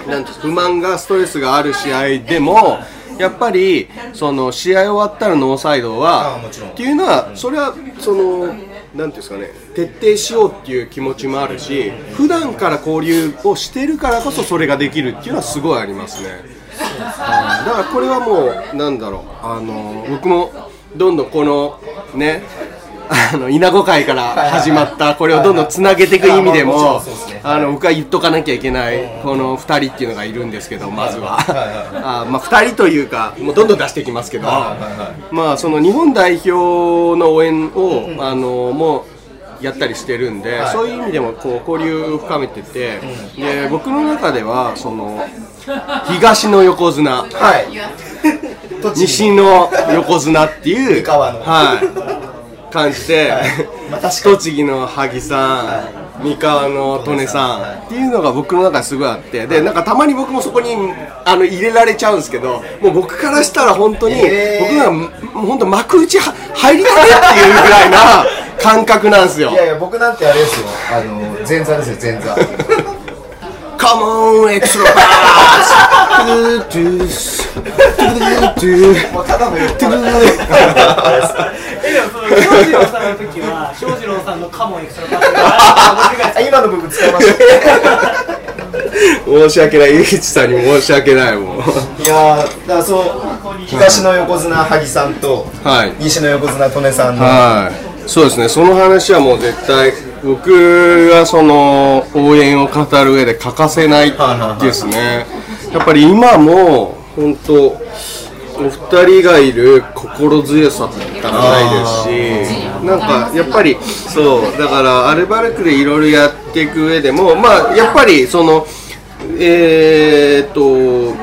なん不満がストレスがある試合でもやっぱりその試合終わったらノーサイドはっていうのはそれはそのなんていうんですかね徹底しようっていう気持ちもあるし普段から交流をしてるからこそそれができるっていうのはすごいありますね。だからこれはもうなんだろう。あの僕もどんどんこのねあの稲子会から始まったこれをどんどんつなげていく意味でもあの僕は言っとかなきゃいけないこの2人っていうのがいるんですけどまずは。あまあ2人というかもうどんどん出していきますけどまあその日本代表の応援をあのもうやったりしてるんで、そういう意味でもこう交流を深めてて、で僕の中ではその東の横綱。はい。西の横綱っていうはい、感じで、まあ栃木の萩さん、三河の利根さんっていうのが僕の中ですごいあってでなんかたまに僕もそこにあの入れられちゃうんですけどもう僕からしたら本当に、えー。僕が本当幕内は入りたいっていうぐらいな感覚なんですよ。いやいや僕なんてあれですよ。あの前座ですよ前座。カモンエクストラパストゥルトゥストゥルトゥもうただの酔っえでもその庄司郎さんの時は庄司郎さんのカモンエクストラパス。が あ今の部分使いました申し訳ない井口さんに申し訳ないもういやーだからそう東の横綱萩さんとはい。西の横綱利根さんのはい、そうですね、その話はもう絶対、僕がその応援を語る上で欠かせないですね、やっぱり今も本当、お二人がいる心強さってたらないですし、なんかやっぱり、そう、だからアルバルクでいろいろやっていく上でも、まあ、やっぱりその、えーっと、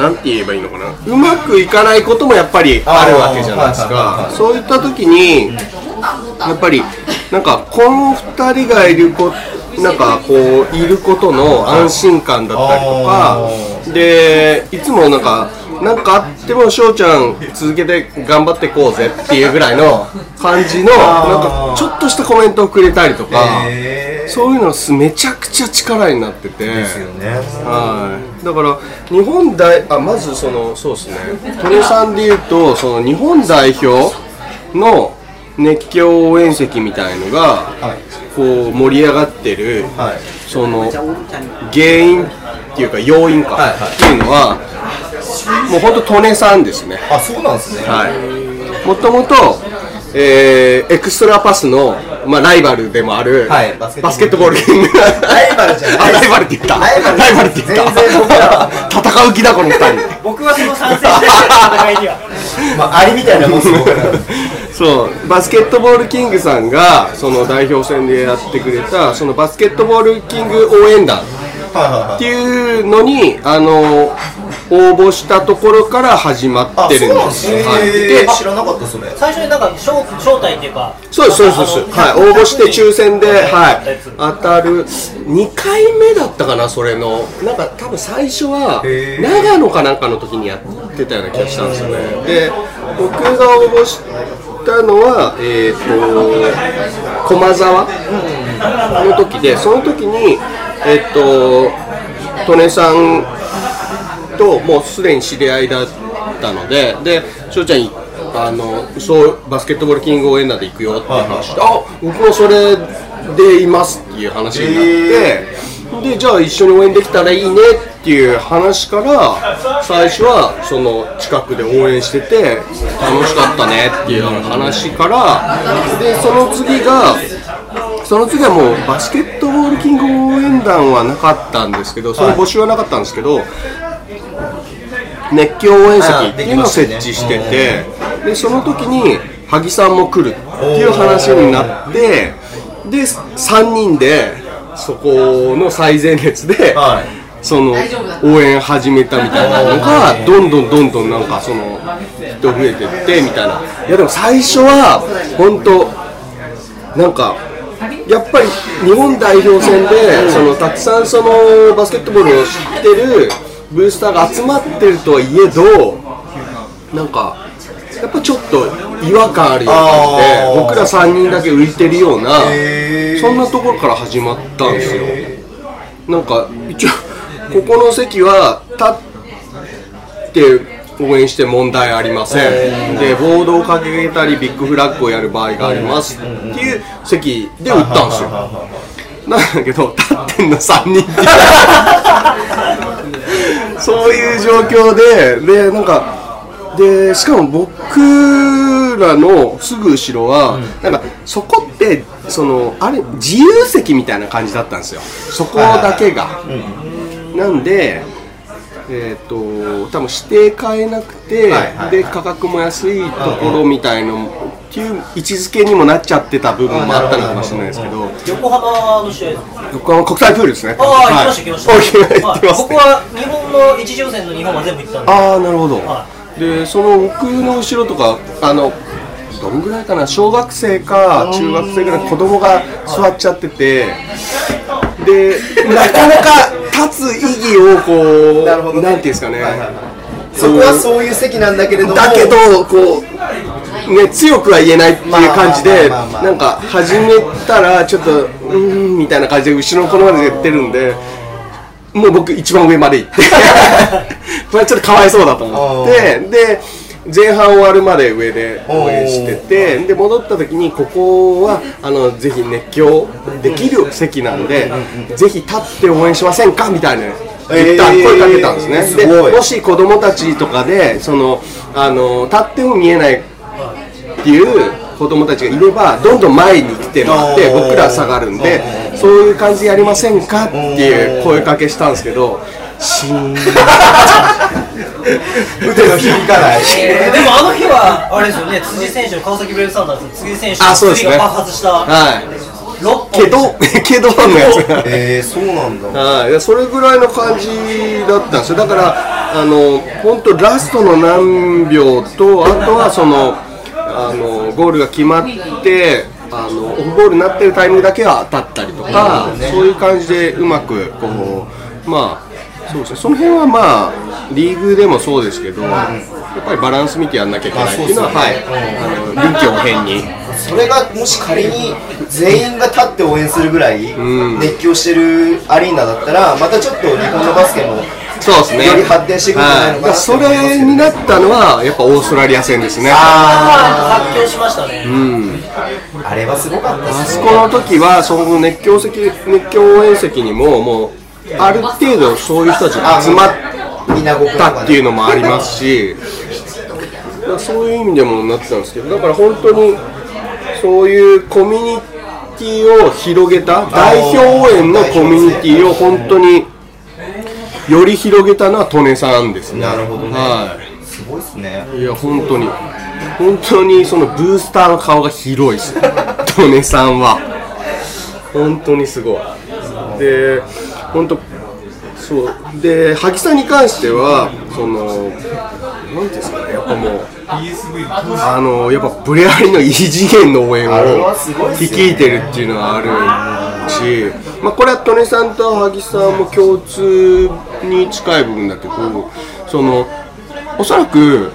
なんて言えばいいのかな？うまくいかないこともやっぱりあるわけじゃないですか。そういった時にやっぱりなんかこの2人がいるこなんかこういることの安心感だったりとかでいつもなんかなんかあっても翔ちゃん続けて頑張っていこうぜっていうぐらいの感じのなんかちょっとしたコメントをくれたりとかへそういうのすめちゃくちゃ力になってて。ですよね。はい、だから日本代あまずそのそうですね。トレさんで言うとその日本代表の熱狂応援席みたいのがはい。こう盛り上がってる、はい。その原因っていうか要因か、はいはい。っていうのはもう本当利根さんですね。あそうなんですね。はい。もともとえーエクストラパスの、まあ、ライバルでもある、はいババスケットボールキング。ライバルじゃない。あライバルって言った。ライバルライバルって言った。全然僕ら戦う気だこの二人。僕はその参戦してる戦いには。まあアリみたいなもんです僕らそう。バスケットボールキングさんがその代表戦でやってくれたそのバスケットボールキング応援団っていうのにあの応募したところから始まあってるんですすね。はい、知らなかったそれ最初になんか招招待っていうかそうですそうです。そうですはい応募して抽選で、はい。当たる。2回目だったかなそれの。なんか多分最初は長野かなんかの時にやってたような気がしたんですよね。で僕が応募したのはえっ、と駒沢の時でその時にえっ、と利根さんともうすでに知り合いだったのでで翔ちゃんにあのそうバスケットボールキング応援団で行くよっていう話で、あ僕もそれでいますっていう話になって、でじゃあ一緒に応援できたらいいねっていう話から最初はその近くで応援してて楽しかったねっていう話からでその次がその次はもうバスケットボールキング応援団はなかったんですけどその募集はなかったんですけど、熱狂応援席っていうのを設置してて、でその時に萩さんも来るっていう話になってで3人でそこの最前列で、はい。その応援始めたみたいなのがどんどんどんどんなんかその人増えてってみたいな。いやでも最初は本当なんかやっぱり日本代表戦でそのたくさんそのバスケットボールを知ってるブースターが集まってるとはいえどなんかやっぱちょっと違和感あるような感じであー。僕ら3人だけ浮いてるようなそんなところから始まったんですよ。なんか一応ここの席は立って応援して問題ありません。でボードを掲げたりビッグフラッグをやる場合があります。っていう席で打ったんですよ。なんだけど立ってんの3人って そういう状況ででなんかでしかも僕らのすぐ後ろは、なんかそこってそのあれ自由席みたいな感じだったんですよ。そこだけが、なんでえっ、と多分指定変えなくて、はいはいで価格も安いところみたいのっていう位置づけにもなっちゃってた部分もあったのかもしれないですけど。横浜の試合ですか？横浜国際プールですね。ああ、行きました、行きました。はい行きました。僕は日本の一次予選の日本は全部行ったんで。ああなるほど、はでその僕の後ろとかあのどんぐらいかな小学生か中学生ぐらいの子供が座っちゃっててでなかなか立つ意義をこうなるほどね。なんていうんですかね、はいはいそこはそういう席なんだけれども。だけどこうね強くは言えないっていう感じでなんか始めたらちょっとうーんみたいな感じで後ろの子まで言ってるんでもう僕一番上まで行って。これちょっとかわいそうだと思って。で前半終わるまで上で応援しててで戻った時にここはあのぜひ熱狂できる席なんでぜひ立って応援しませんかみたいな言った、えー声かけたんですね。でもし子供たちとかでそのあの立っても見えないっていう子供たちがいればどんどん前に来てもらって僕ら下がるんでそういう感じでやりませんかっていう声かけしたんですけどシーン腕の響かない。でもあの日はあれですよね辻選手の川崎ブレイブサンダース辻選手あそうですね。の次が爆発したはい。6本けど けどのやつが。えー、そうなんだ。はい。いやそれぐらいの感じだったんですよ。だからあの本当ラストの何秒とあとはそのあのゴールが決まってあのオフボールになってるタイミングだけは当たったりとか、そういう感じでうまくこうまあそうですね。その辺はまあリーグでもそうですけど、やっぱりバランス見てやんなきゃいけないっていうのは、まあはい。あの臨機応変に。それがもし仮に全員が立って応援するぐらい熱狂してるアリーナだったらまたちょっと日本のバスケもそうですね。より発展していくんじゃないのかなそれになったのはやっぱオーストラリア戦ですね。ああ発狂しましたね、ーあれはすごかったですね。そこの時はその熱狂席熱狂応援席にももうある程度そういう人たちが集まったっていうのもありますし、そういう意味でもなってたんですけど、だから本当にそういうコミュニティを広げた代表応援のコミュニティを本当により広げたのは利根さんですね。なるほどね。はい。すごいっすね。いや本当に。本当にそのブースターの顔が広いです利根さんは。本当にすごい。で本当そう。で萩さんに関してはそのなんですかねやっぱもうあのやっぱブレアリの異次元の応援を率いてるっていうのはあるし、まあ、これは利根さんと萩さんも共通に近い部分だけどそのおそらく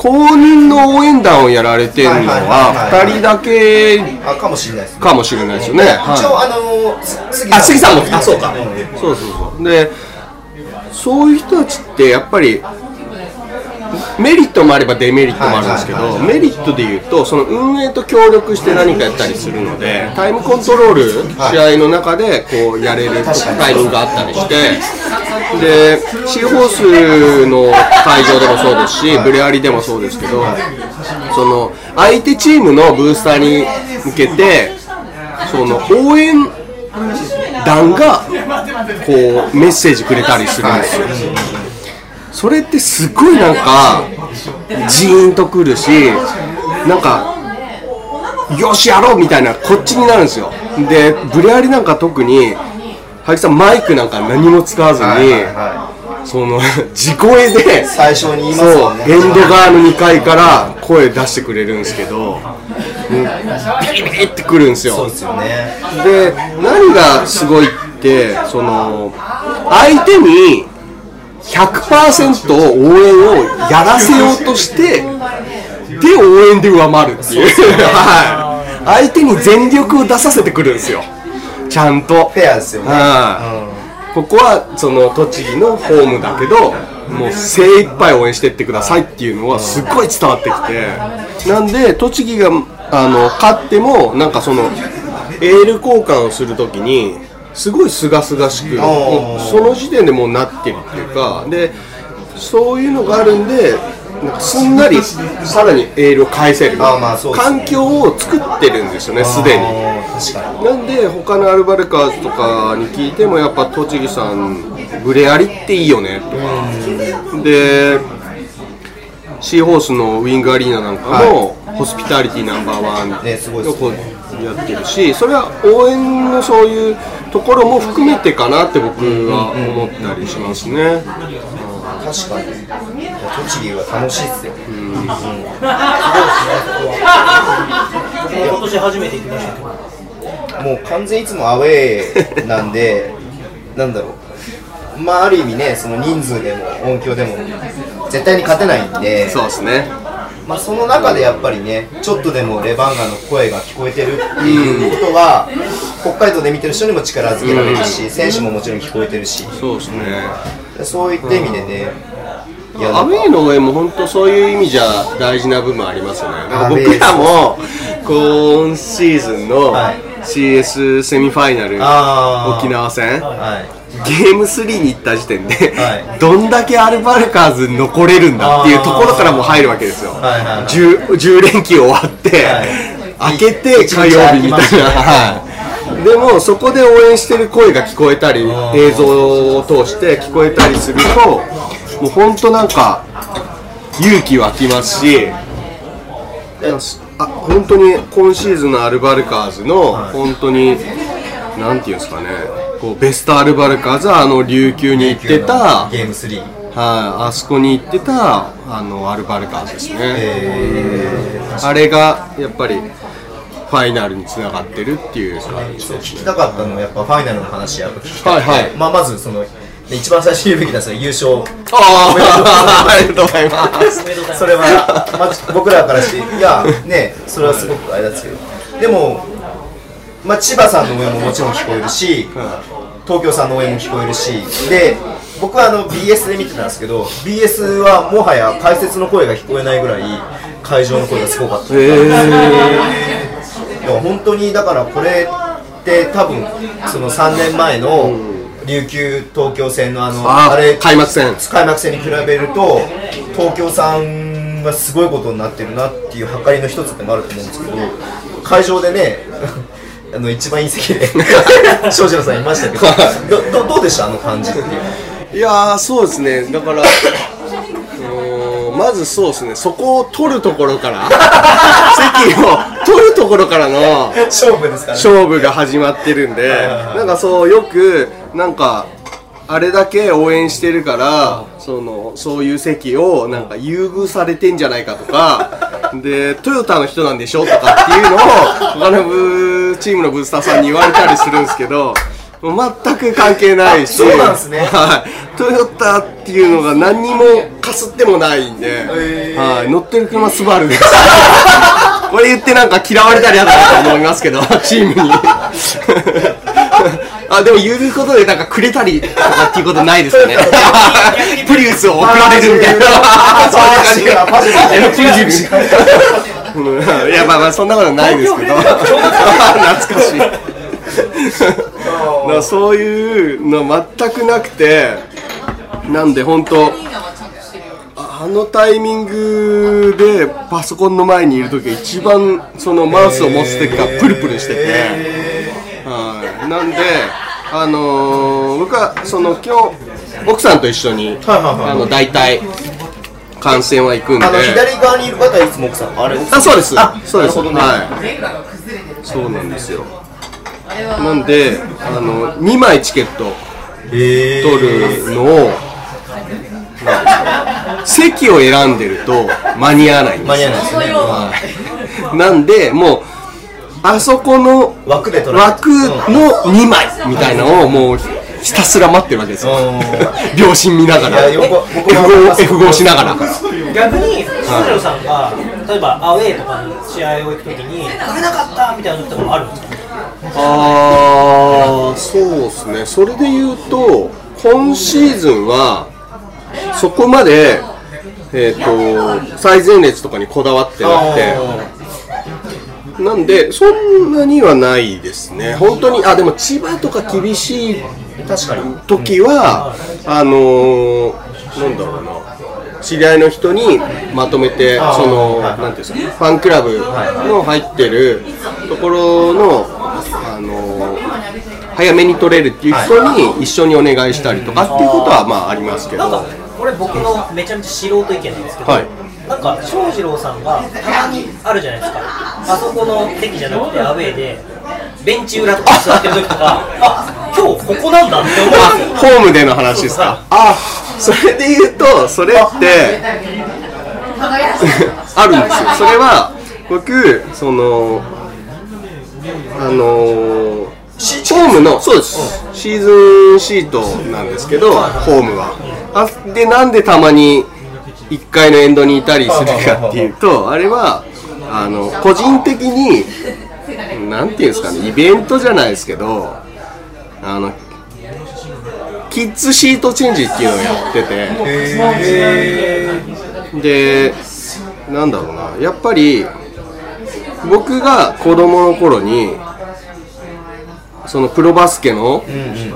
公認の応援団をやられてるのはいはいはいははい2人だけあかもしれないですね。かもしれないですよね。あのあ杉さんも。あそうか。んそうそうそう。でそういう人たちってやっぱりメリットもあればデメリットもあるんですけどメリットで言うとその運営と協力して何かやったりするのでタイムコントロール試合の中でこうやれるタイミングがあったりしてでシーホースの会場でもそうですしブレアリでもそうですけどその相手チームのブースターに向けてその応援団がこうメッセージくれたりするんですよ。それってすごいなんかジーンとくるしなんかよしやろうみたいなこっちになるんですよ。でブレアリなんか特に萩さんマイクなんか何も使わずに、はいはいはその 地声で最初に言いますそもんね。うエンド側の2階から声出してくれるんですけどビリビリってくるんですよ。そうですよね。で何がすごいってその相手に100%応援をやらせようとしてで応援で上回るっていう。はい。相手に全力を出させてくるんですよ。ちゃんと。フェアですよね。はい。ここはその栃木のホームだけどもう精一杯応援してってくださいっていうのはすっごい伝わってきて。なんで栃木があの勝ってもなんかそのエール交換をするときにすごい清々しくその時点でもうなってるっていうかでそういうのがあるんでなんかすんなりさらにエールを返せる。環境を作ってるんですよねすでに。なんで他のアルバルカーズとかに聞いてもやっぱ栃木さんブレアリっていいよねとか。でシーホースのウィングアリーナなんかも、ホスピタリティナンバーワンねすごいですをこうやってるしそれは応援のそういうところも含めてかなって僕は思ったりしますね。確かに。栃木は楽しいっすよ。僕も今年初めて行きましたけど。もう完全いつもアウェーなんでなんだろう。まあある意味ねその人数でも音響でも絶対に勝てないんでそうですね。まあ、その中でやっぱりねちょっとでもレバンガの声が聞こえてるっていうことは、北海道で見てる人にも力づけられるし、選手ももちろん聞こえてるし。そうですね、そういった意味でね、いやアウェーの応援も本当そういう意味じゃ大事な部分ありますよね。僕らも今シーズンのはい。CS セミファイナル沖縄戦。はいゲーム3に行った時点で、はい。どんだけアルバルカーズ残れるんだっていうところからも入るわけですよ。はいはいはい。10, 10連休終わって、はい。明けて火曜日みたいな。はい。でもそこで応援してる声が聞こえたり映像を通して聞こえたりするともう本当なんか勇気湧きますしあ本当に今シーズンのアルバルカーズの本当になんていうんですかねこうベストアルバルカーズはあの琉球に行ってたゲーム3はい、あそこに行ってたあのアルバルカーズですね、あれがやっぱりファイナルにつながってるっていう感じ。そう聞きたかったのはやっぱファイナルの話やっぱ聞きたくて、はいはい。まあ、まずその一番最初に言うべきなんですが優勝。ああありがとうございます。それは、まあ、僕らからしていやねそれはすごくあれですけど。でも、まあ、千葉さんの応援ももちろん聞こえるし東京さんの応援も聞こえるしで僕はあの BS で見てたんですけど BS はもはや解説の声が聞こえないぐらい会場の声がすごかった。へえでも本当にだからこれって多分その3年前の琉球東京戦のあのああれ開幕戦。開幕戦に比べると東京さんがすごいことになってるなっていう計りの一つでもあると思うんですけど会場でねあの一番いい席で庄司郎さんいましたけどどどどうでした？あの感じっていう。いやーそうですね。だからまずそうですね。そこを取るところから 席を取るところからの 勝負ですからね。勝負が始まってるんで、なんかそうよくなんかあれだけ応援してるから、そのそういう席をなんか優遇されてんじゃないかとか、でトヨタの人なんでしょとかっていうのを他のブチームのブースターさんに言われたりするんですけど。全く関係ないし、あそうなんですねはい、トヨタっていうのが何にもかすってもないんで、はい、乗ってる車スバルです。これ言ってなんか嫌われたりやだなと思いますけど、チームに。あ、でも言うことでなんかくれたりとかっていうことないですよね。プリウスを送られるみたいな。そういう感じが。いやまあまあそんなことないですけど 懐かしいだからそういうの全くなくてなんで本当あのタイミングでパソコンの前にいる時が一番そのマウスを持つ時がプルプルしてて、はい、なんであのー僕はその今日奥さんと一緒に、あの大体観戦は行くんで。あの左側にいる方はいつも奥さんあれあそうです。あそうです。ね。はい。そうなんですよ。なんであの2枚チケットえ取るのを、席を選んでると間に合わないんですよ。間に合わないですね。はい。なんでもうあそこの枠で枠の2枚みたいなのをもうひたすら待ってるわけですよ。両親見ながら。いやよく僕 F も号 F 号しながら。逆に庄司郎さんが例えばアウェーとかに試合を行くときに取れなかったみたいな時とかもあるんですか？ああそうですね。それで言うと今シーズンはそこまでえっ、と最前列とかにこだわってなくてなんでそんなにはないですね。本当にあでも千葉とか厳しい確かに。時は、あのー、なんだろうな。知り合いの人にまとめてその、なんていうんですかファンクラブの入ってるところの、あのー早めに取れるっていう人に一緒にお願いしたりとかっていうことはまあありますけど。なんかこれ僕のめちゃめちゃ素人意見なんですけど、はいなんか庄司郎さんがたまにあるじゃないですか。あそこの席じゃなくてアウェーでベンチ裏とか座ってる時とかあ今日ここなんだって思うんですよ。ホームでの話ですか？あそれで言うとそれってあるんですよ。それは僕そのあのーホームのそうです。シーズンシートなんですけどホームは。あでなんでたまに1階のエンドにいたりするかっていうとあれはあの個人的になんていうんですかねイベントじゃないですけどあのキッズシートチェンジっていうのをやっててでなんだろうなやっぱり僕が子供の頃にそのプロバスケの、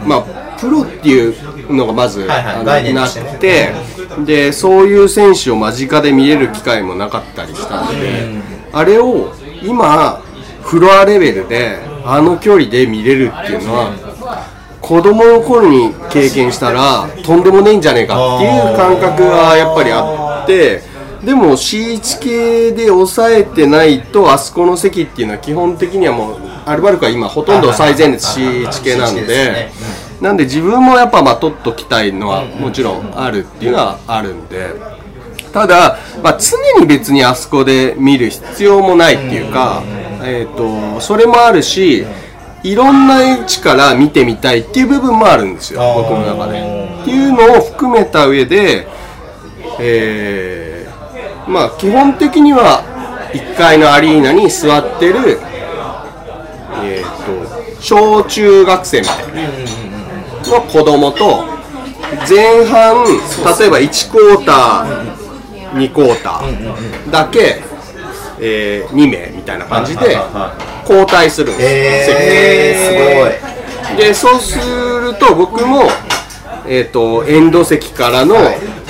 まあプロっていうのがまず、はいはいあの概念なってでそういう選手を間近で見れる機会もなかったりしたので、あれを今フロアレベルであの距離で見れるっていうのは子供の頃に経験したらとんでもねえんじゃねえかっていう感覚がやっぱりあってでも C1 系で抑えてないとあそこの席っていうのは基本的にはもうアルバルクは今ほとんど最前列 C1 系なんでなんで自分もやっぱまあ取っときたいのはもちろんあるっていうのはあるんで。ただ、まあ、常に別にあそこで見る必要もないっていうか、えー、とそれもあるしいろんな位置から見てみたいっていう部分もあるんですよ僕の中で。っていうのを含めた上で、えーまあ基本的には1階のアリーナに座ってる、えー、と小中学生みたいなの子供と前半例えば1クォーター2クォーターだけ、え2名みたいな感じで交代するんですえー、すごい。でそうすると僕も、えー、とエンド席からの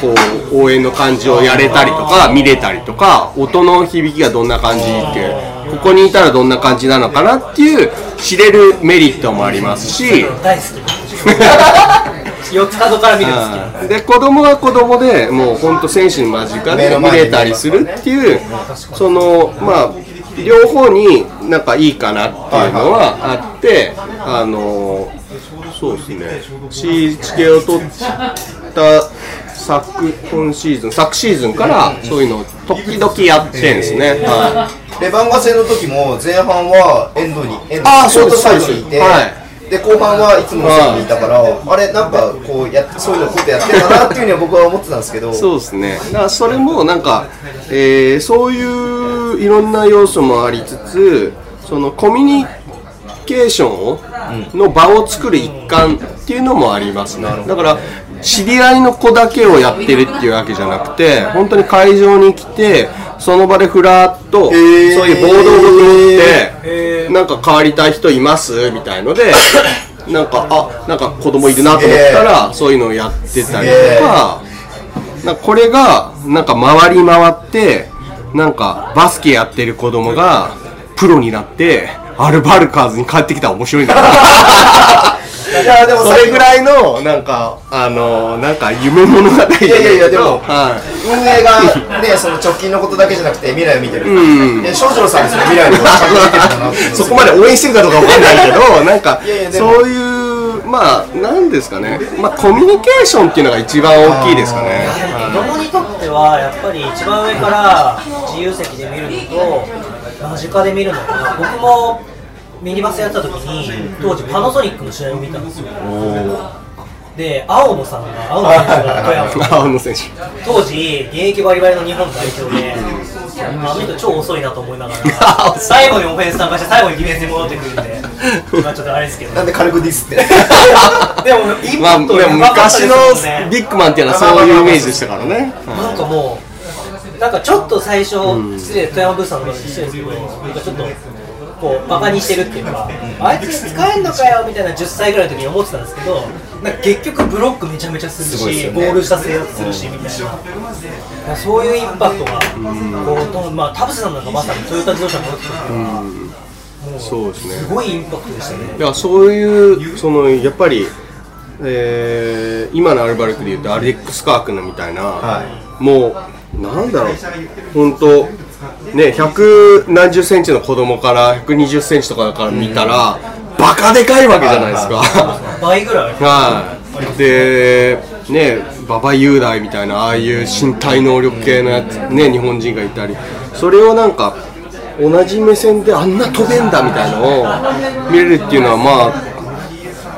こう応援の感じをやれたりとか見れたりとか音の響きがどんな感じっていうここにいたらどんな感じなのかなっていう知れるメリットもありますし。大好き四つ角から見るの好き。で子供は子供でもう本当選手に間近で見れたりするっていうそのまあ両方になんかいいかなっていうのはあってあのそうですね。C1 系を取った昨今シーズン昨シーズンからそういうのを時々やってんですね、はい。レバンガ戦の時も前半はエンドにエンドショートサイドにいて、はい。で後半はいつもの席にいたから、あれなんかこうやそういうのことやってるかなっていうふうには僕は思ってたんですけど。そうですね。だからそれもなんか、えーそういういろんな要素もありつつ、そのコミュニケーションを、の場を作る一環っていうのもありますね。だから知り合いの子だけをやってるっていうわけじゃなくて、本当に会場に来て。その場でふらっと、そういうボードを持って、なんか変わりたい人います？みたいので、なんか、あ、なんか子供いるなと思ったら、そういうのをやってたりとか、なこれがなんか回り回ってなんかバスケやってる子供がプロになってアルバルカーズに帰ってきたら面白いんだ いやでもそれぐらいのなんかあのなんか夢物語いいやいやいやでもは運営がねその直近のことだけじゃなくて未来を見てる、ん。で少女さんですね。未来のことをそこまで応援してるかどうかわかんないけどなんかいやいやでも。そういうまあなんですかね。まあコミュニケーションっていうのが一番大きいですかね。子供にとってはやっぱり一番上から自由席で見るのと間近で見るのと僕もミニバスやった時に当時パナソニックの試合を見たんですよ。で青野さんが青野選手が富山 青野選手。当時現役バリバリの日本代表であの人超遅いなと思いながら 最後にオフェンス参加して最後にディフェンスに戻ってくるんでまあちょっとあれですけど。なんで軽くディスって。でもインまあ、パクトでもがかったです昔のビッグマンっていうのはそういうイメージでしたからね。なんかもう、なんかちょっと最初、失礼、富山ブースさんのことで失礼ですけど、なんかちょっと、こう、バカにしてるっていうか、あいつ使えんのかよみたいな10歳ぐらいの時に思ってたんですけど、なんか結局ブロックめちゃめちゃするし、ね。ゴール下制圧するしみたいな、そういうインパクトが、こうとまあ、田臥さんなんかまさにトヨタ自動車の時とか、そうですね。すごいインパクトでしたね。いや、そういう、その、やっぱり、えー今のアルバルクで言うとアレックス・カークのみたいな、もう、なんだろう、本当ね、百何十センチの子供から120センチとかから見たら、バカでかいわけじゃないですか。倍ぐらいはい。で、ね、馬場雄大みたいな、ああいう身体能力系のやつ、ね、日本人がいたり、それをなんか、同じ目線であんな飛べんだみたいなのを見れるっていうのは、まあ、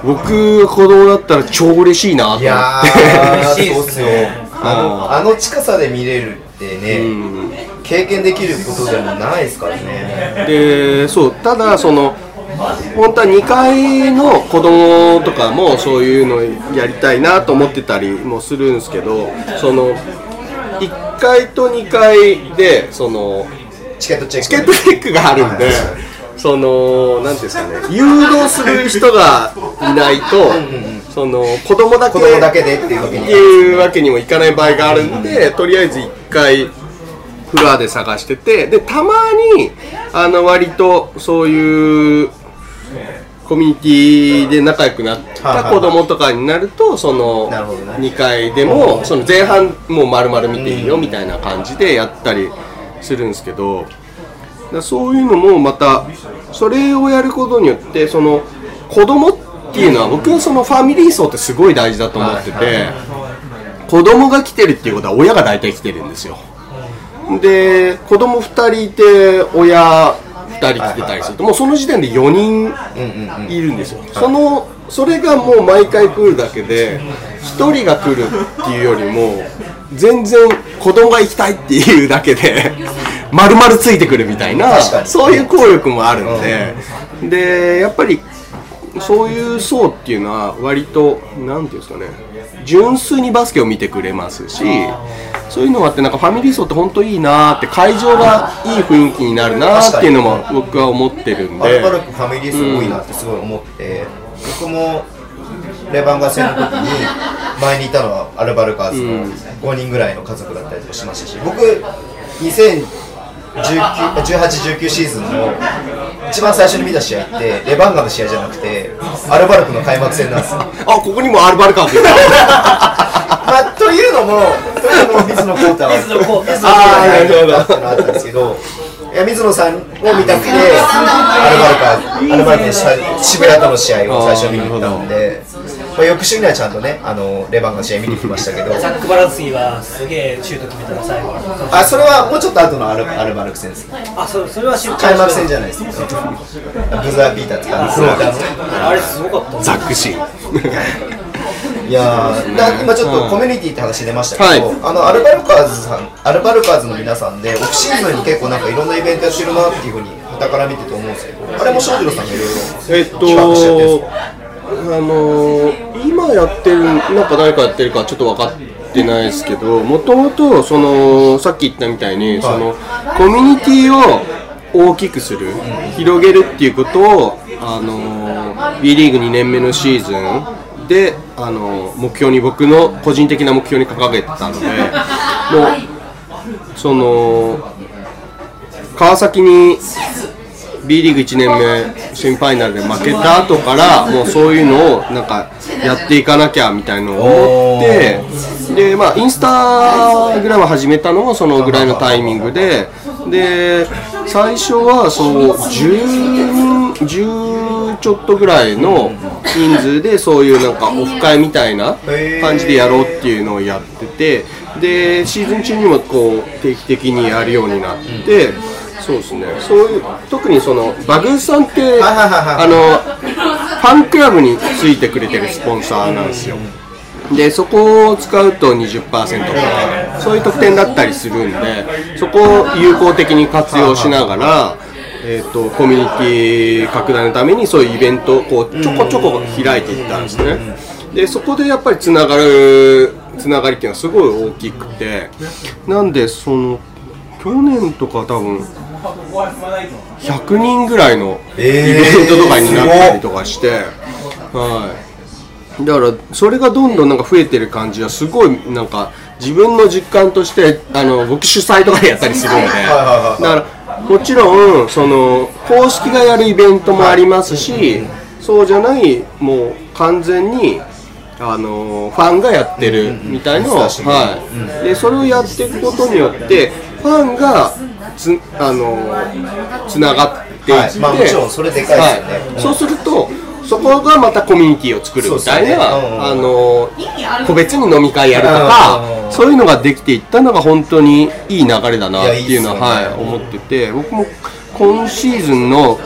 僕が子供だったら超嬉しいなと思っいやて。ー嬉しいです。あのあの近さで見れるってね、うん。経験できることでもないですからね。でそうただその本当は2階の子供とかもそういうのやりたいなと思ってたりもするんですけどその1階と2階でそのチケットチェック。チケットチェックがあるんでそのなんていうんですかね誘導する人がいないとその子供だけ子供だけでっていうわけにいうわけにもいかない場合があるんでとりあえず1回フロアで探しててでたまにあの割とそういうコミュニティで仲良くなった子供とかになるとそのなるほどね。2回でもその前半もう丸々見ていいよみたいな感じでやったりするんですけどそういうのもまたそれをやることによってその子供っていうのは僕はそのファミリー層ってすごい大事だと思ってて子供が来てるっていうことは親が大体来てるんですよ。で子供2人いて親2人来てたりするともうその時点で4人いるんですよ。そのそれがもう毎回来るだけで1人が来るっていうよりも全然子供が行きたいっていうだけで 丸々ついてくるみたいなそういう効力もあるんで。でやっぱりそういう層っていうのは割となんていうんですかね純粋にバスケを見てくれますしそういうのがあってなんかファミリー層って本当いいなーって会場がいい雰囲気になるなーっていうのも僕は思ってるんで。ファミリー層多いなってすごい思って、僕もレバンガ戦の時に 前にいたのはアルバルカーズの5人ぐらいの家族だったりとかしましたし僕2018-19シーズンの一番最初に見た試合ってレバンガの試合じゃなくてアルバルクの開幕戦なんですよ。あここにもアルバルカーズ まあ、というのも、というのも水野幸太は水野幸太水野幸太が入ったっていうのがあったんですけど、いや水野さんを見たくて、アルバルカ、アルバルクの渋谷との試合を最初見に行ったので、まあ、翌週にはちゃんとね、あのレバンガの試合見に来ましたけど、ザック・バランスキーはすげえシュート決めたら最後。あそれはもうちょっと後のアルアルバルク戦です。あそそれは失開幕戦じゃゃないです。けど、ブザービーターってか、フローターの。ね。あれすごかった。ザックシー。ン いやーだ今ちょっとコミュニティって話出ましたけど、はい。あのアルバルカーズさんアルバルカーズの皆さんでオフシーズンに結構なんかいろんなイベントやってるなっていうふうに傍から見てて思うんですけどあれも庄司郎さんがいろいろえっとあのー今やってるなんか誰かやってるかちょっと分かってないですけどもともとそのさっき言ったみたいに、そのコミュニティを大きくする、広げるっていうことを、あのー B リーグ2年目のシーズンで、あのー目標に僕の個人的な目標に掲げてたので もうその川崎に B リーグ1年目セミファイナルで負けた後からもうそういうのをなんかやっていかなきゃみたいのを思ってでまあインスタグラム始めたのもそのぐらいのタイミングでで最初はそう10 10ちょっとぐらいの人数でそういうなんかオフ会みたいな感じでやろうっていうのをやっててでシーズン中にもこう定期的にやるようになって。そうですね。そういう特にそのバグーさんってあのファンクラブについてくれてるスポンサーなんですよ。でそこを使うと20%とかそういう特典だったりするんでそこを有効的に活用しながら、えー、とコミュニティ拡大のためにそういうイベントをこうちょこちょこ開いていったんですね。でそこでやっぱりつながるつながりっていうのはすごい大きくて。なんでその去年とか多分100人ぐらいのイえーベントとかになったりとかして、はい、だからそれがどんどんなんか増えてる感じはすごいなんか自分の実感としてあの僕主催とかでやったりするので。だからもちろんその公式がやるイベントもありますしそうじゃないもう完全にあのファンがやってるみたいのを、はい、でそれをやっていくことによってファンがつあのつながっていって、はい。まあもちろんそれでかいですよね。はい。そうするとそこがまたコミュニティを作るみたいな、ね。うん。あの個別に飲み会やるとか、うんそういうのができていったのが本当にいい流れだなっていうのは、ね。はい、思ってて僕も今シーズンのフ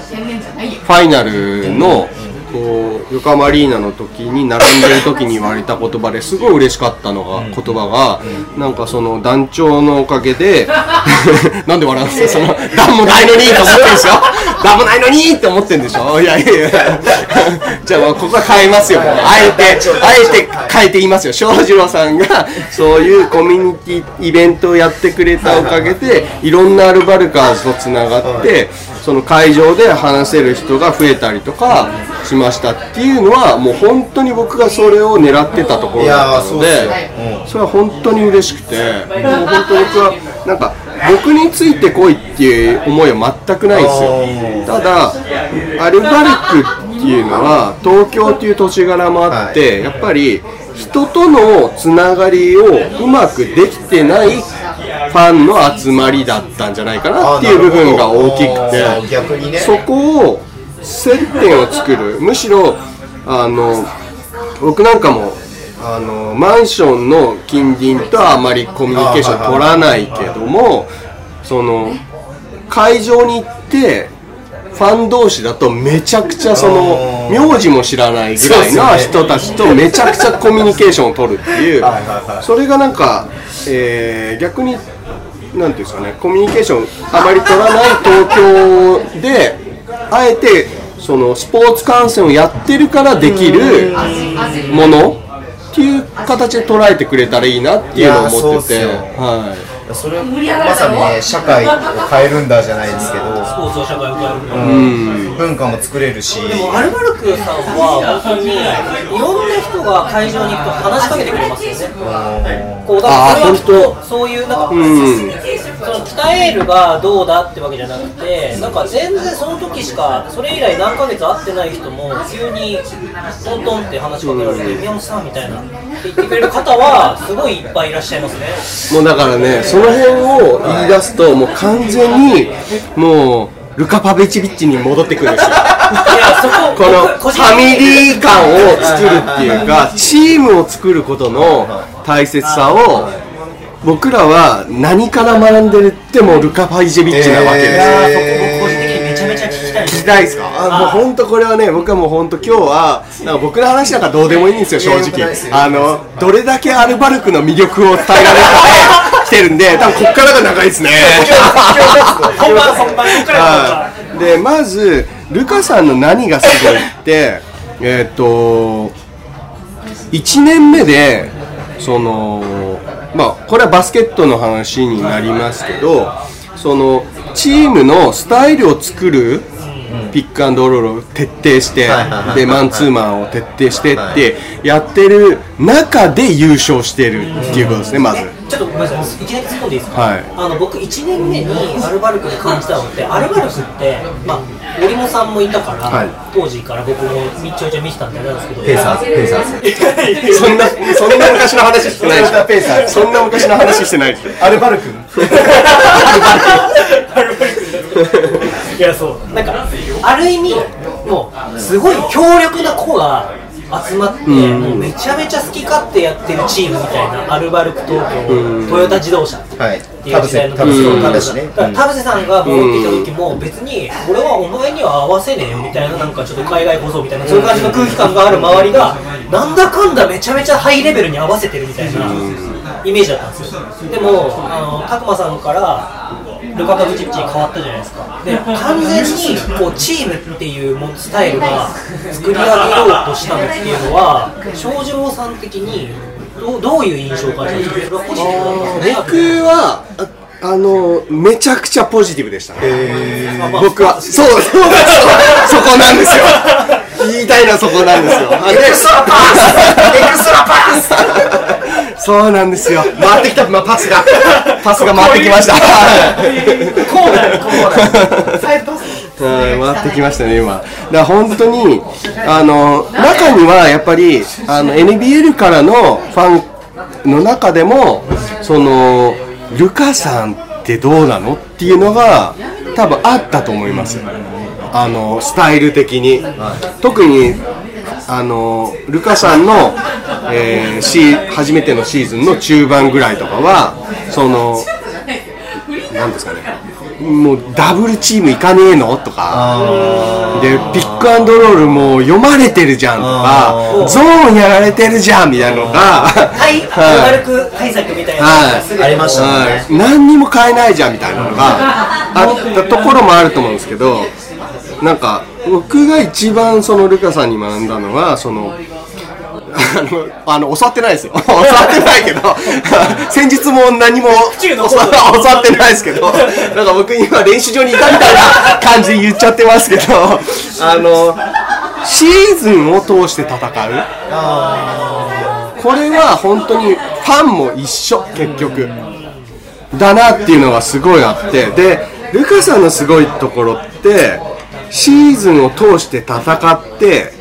ァイナルのこう横浜アリーナの時に並んでる時に言われた言葉ですごい嬉しかったのが、言葉が、なんかその団長のおかげで なんで笑うんですかその段もないのにと思ってるんですよ 段もないのにって思ってるんでしょ？いやいやいや。じゃあここは変えますよ。あえてあえて変えて言いますよ。翔士郎さんがそういうコミュニティイベントをやってくれたおかげでい。ろんなアルバルカーズとつながってその会場で話せる人が増えたりとかしましたっていうのはもう本当に僕がそれを狙ってたところだったのでそれは本当に嬉しくてもう本当僕はなんか僕についてこいっていう思いは全くないんですよ。ただアルバルクっていうのは東京っていう土地柄もあって、やっぱり人とのつながりをうまくできてないファンの集まりだったんじゃないかなっていう部分が大きくて。そこを接点を作るむしろあの僕なんかもあのマンションの近隣とはあまりコミュニケーション取らないけどもその会場に行ってファン同士だとめちゃくちゃその名字も知らないぐらいな人たちとめちゃくちゃコミュニケーションを取るっていう。それがなんか、えー逆になんていうんですかねコミュニケーションあまり取らない東京であえてそのスポーツ観戦をやってるからできるものっていう形で捉えてくれたらいいなっていうのを思ってていやそうっすよ。はい。それまさにね社会を変えるんだじゃないですけど。スポーツを社会を変える文化も作れるし。でもアルバルクさんは本当にいろんな人が会場に行くと話しかけてくれますよね。こうだからそそういうなんか、その北エールがどうだってわけじゃなくてなんか全然その時しかそれ以来何ヶ月会ってない人も急にトントンって話しかけられて、宮本さんみたいなって言ってくれる方はすごいいっぱいいらっしゃいますね。もうだからねその辺を言い出すともう完全にもうルカ・パベチビッチに戻ってくるんですよ。いやそここのファミリー感を作るっていうかチームを作ることの大切さを僕らは何から学んでるってもうルカ・パイジェビッチなわけです。よ、いやーそこ僕個人的にめちゃめちゃ聞きたいです。聞きたいですか？あもう本当これはね僕はもう本当今日はなんか僕の話なんかどうでもいいんですよ正直。あのどれだけアルバルクの魅力を伝えられるかで来てるんで多分こっからが長いですね。本番本番ここから。本番はい、でまずルカさんの何がすごいって えっ、と1年目でそのまあこれはバスケットの話になりますけどそのチームのスタイルを作るピックアンドロールを徹底してでマンツーマンを徹底してってやってる中で優勝してるっていうことですねまず。ちょっとごめんなさい、いきなり突っ込んでいいですか、はい。あの僕、1年目にアルバルクで感じたのって、アルバルクって、まあ、織茂さんもいたから、はい。当時から僕もちょいちょい見てたんであれなんですけど、ペーサーズペーサー。ズそんな、そんな昔の話してない。でしそんなペーサーょ。そんな昔の話してない。でしょ。アルバルク。アルバルクいや、そう、なんか、ある意味、もう、すごい強力な子が集まって、もうめちゃめちゃ好き勝手やってるチームみたいな、アルバルク東京、トヨタ自動車。はい。っていう時代の田臥さんが戻ってきた時も別に俺はお前には合わせねえよみたいななんかちょっと海外放送みたいなそういう感じの空気感がある周りがなんだかんだめちゃめちゃハイレベルに合わせてるみたいなイメージだったんですよ。でもあの拓磨さんからルカ・カブチッチに変わったじゃないですかで完全にこうチームっていうもスタイルが作り上げようとしたのっていうのは翔士郎さん的にどうどういう印象を感じた？んです僕は、ああの、めちゃくちゃポジティブでしたね。僕は、そう、そう。そこなんですよ。言いたいのはそこなんですよ。エクストラパス エクストラパスそうなんですよ。回ってきた、まあ、パスが。パスが回ってきました。こうだよこうだよサイドパスはい、回ってきましたね、今。だから本当に、あの、中にはやっぱり、あの、NBL からのファンの中でも、その、ルカさんってどうなのっていうのが、多分あったと思います。あの、スタイル的に。特に、あの、ルカさんの、えー初めてのシーズンの中盤ぐらいとかは、その、なんですかね、もうダブルチームいかねえの？とか、でピックアンドロールもう読まれてるじゃんとかゾーンやられてるじゃんみたいなのがはい。はい。悪く対策みたいなありましたね。はい、何にも買えないじゃんみたいなのがあったところもあると思うんですけどなんか僕が一番そのルカさんに学んだのはそのあのあの教わってないですよ。教わってないけど 先日も何も教わってないですけどなんか僕今練習場にいたみたいな感じで言っちゃってますけどあのシーズンを通して戦う。これは本当にファンも一緒結局。だなっていうのがすごいあって。でルカさんのすごいところってシーズンを通して戦って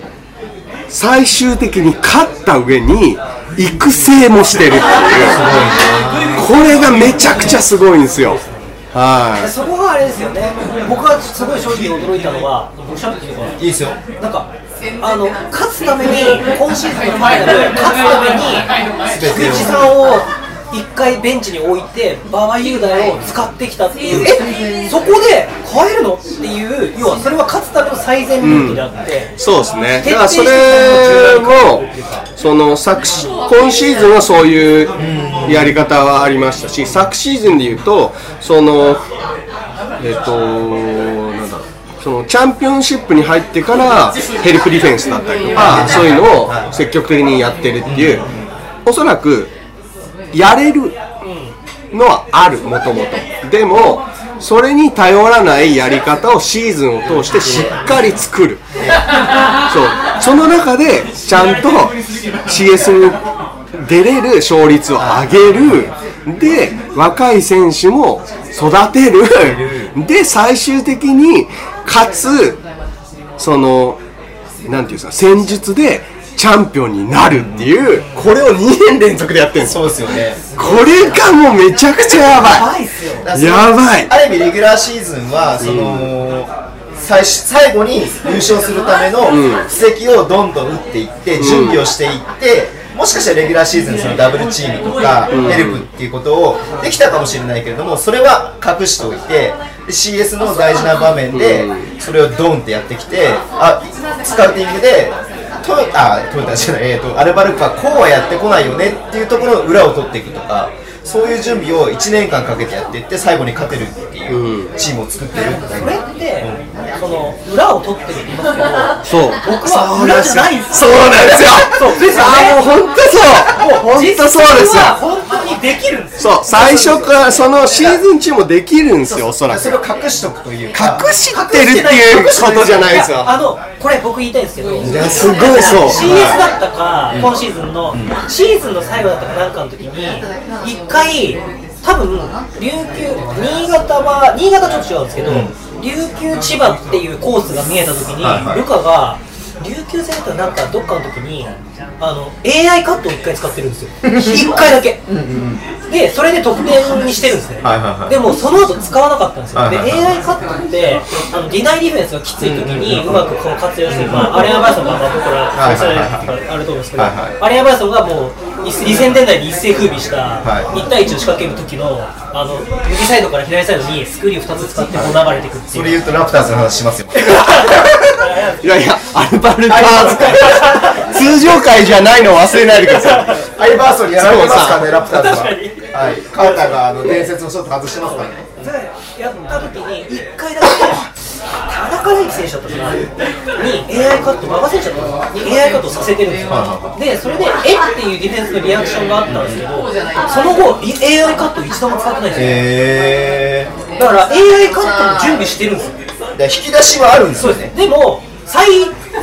最終的に勝った上に育成もしてるっていう。これがめちゃくちゃすごいんですよ。はい。そこがあれですよね。僕はすごい正直驚いたのが僕しゃべっていいのかないいですよ。なんかあの勝つために今シーズンのファイナル勝つために菊池さんを一回ベンチに置いて馬場雄大を使ってきたっていう。えそこで変えるのっていう要はそれは勝つための最善ルートであって、そうですね。だからそれもその昨シ今シーズンはそういうやり方はありましたし昨シーズンでいうとそのえっ、となんだろう。そのチャンピオンシップに入ってからヘルプディフェンスだったりとかそういうのを積極的にやってるっていう。おそらくやれるのはあるもともとでもそれに頼らないやり方をシーズンを通してしっかり作る。そう。その中でちゃんと CS に出れる勝率を上げる。で若い選手も育てる。で最終的にかつそのなんていうんですか戦術でチャンピオンになるっていうこれを2年連続でやってるんですよ。そうですよね。これがもうめちゃくちゃやば怖いやばい。ある意味レギュラーシーズンはその、最終最後に優勝するための布石をどんどん打っていって準備をしていって、もしかしたらレギュラーシーズンそのダブルチームとかヘルプっていうことをできたかもしれないけれどもそれは隠しておいてで CS の大事な場面でそれをドンってやってきてあスカウティングでトヨあトヨタじゃない、えー、とアルバルクはこうはやってこないよねっていうところの裏を取っていくとかそういう準備を1年間かけてやっていって最後に勝てるっていうチームを作ってるっていう。これって、その裏を取ってるって言いますけどそう。僕は裏じゃないんですそうなんですよ。そうですよね。もう本当そう。もう本当そうですよ。は本当にできるんですよ。そう。最初からそのシーズン中もできるんですよおそらく。それを隠しとくというか。隠してるっていうことじゃないですよ。あのこれ僕言いたいんですけどいやすごいそう。CS だったか、今シーズンの、シーズンの最後だったかなんかの時に一回多分琉球新潟は新潟ちょっと違うんですけど、琉球千葉っていうコースが見えた時に、ルカが琉球戦だったらなんか？どっかの時にあの AI カットを1回使ってるんですよ。1回だけ。でそれで得点にしてるんですね、はいはいはい。でもその後使わなかったんですよ、はいはいはい。で AI カットってあのディナイディフェンスがきつい時にうまくこの活用してる、まあ、アレアバイソンがまあ僕らはいそれはい。はいあると思うんですけど、はいはい。アレアバイソンがもう2000年代に一世風靡したはい。1対1を仕掛ける時のあの右サイドから左サイドにスクリーン2つ使ってこう流れていくっていう。それ言うとラプターズの話しますよ いやいやアルバルターズ会通常会じゃないの忘れないでください。アイバーソンやられてますからねラプターズははい。カーターがあの伝説のショット外してますからねやった時に1回だけ田中大輝選手だったかなに AI カット馬場選手だったかなに AI カットさせてるんですよでそれでえってい。うディフェンスのリアクションがあったんですけどその後い AI カット一度も使ってないんですよだから AI カットも準備してるんですよ引き出しはあるんですそうですね。でも最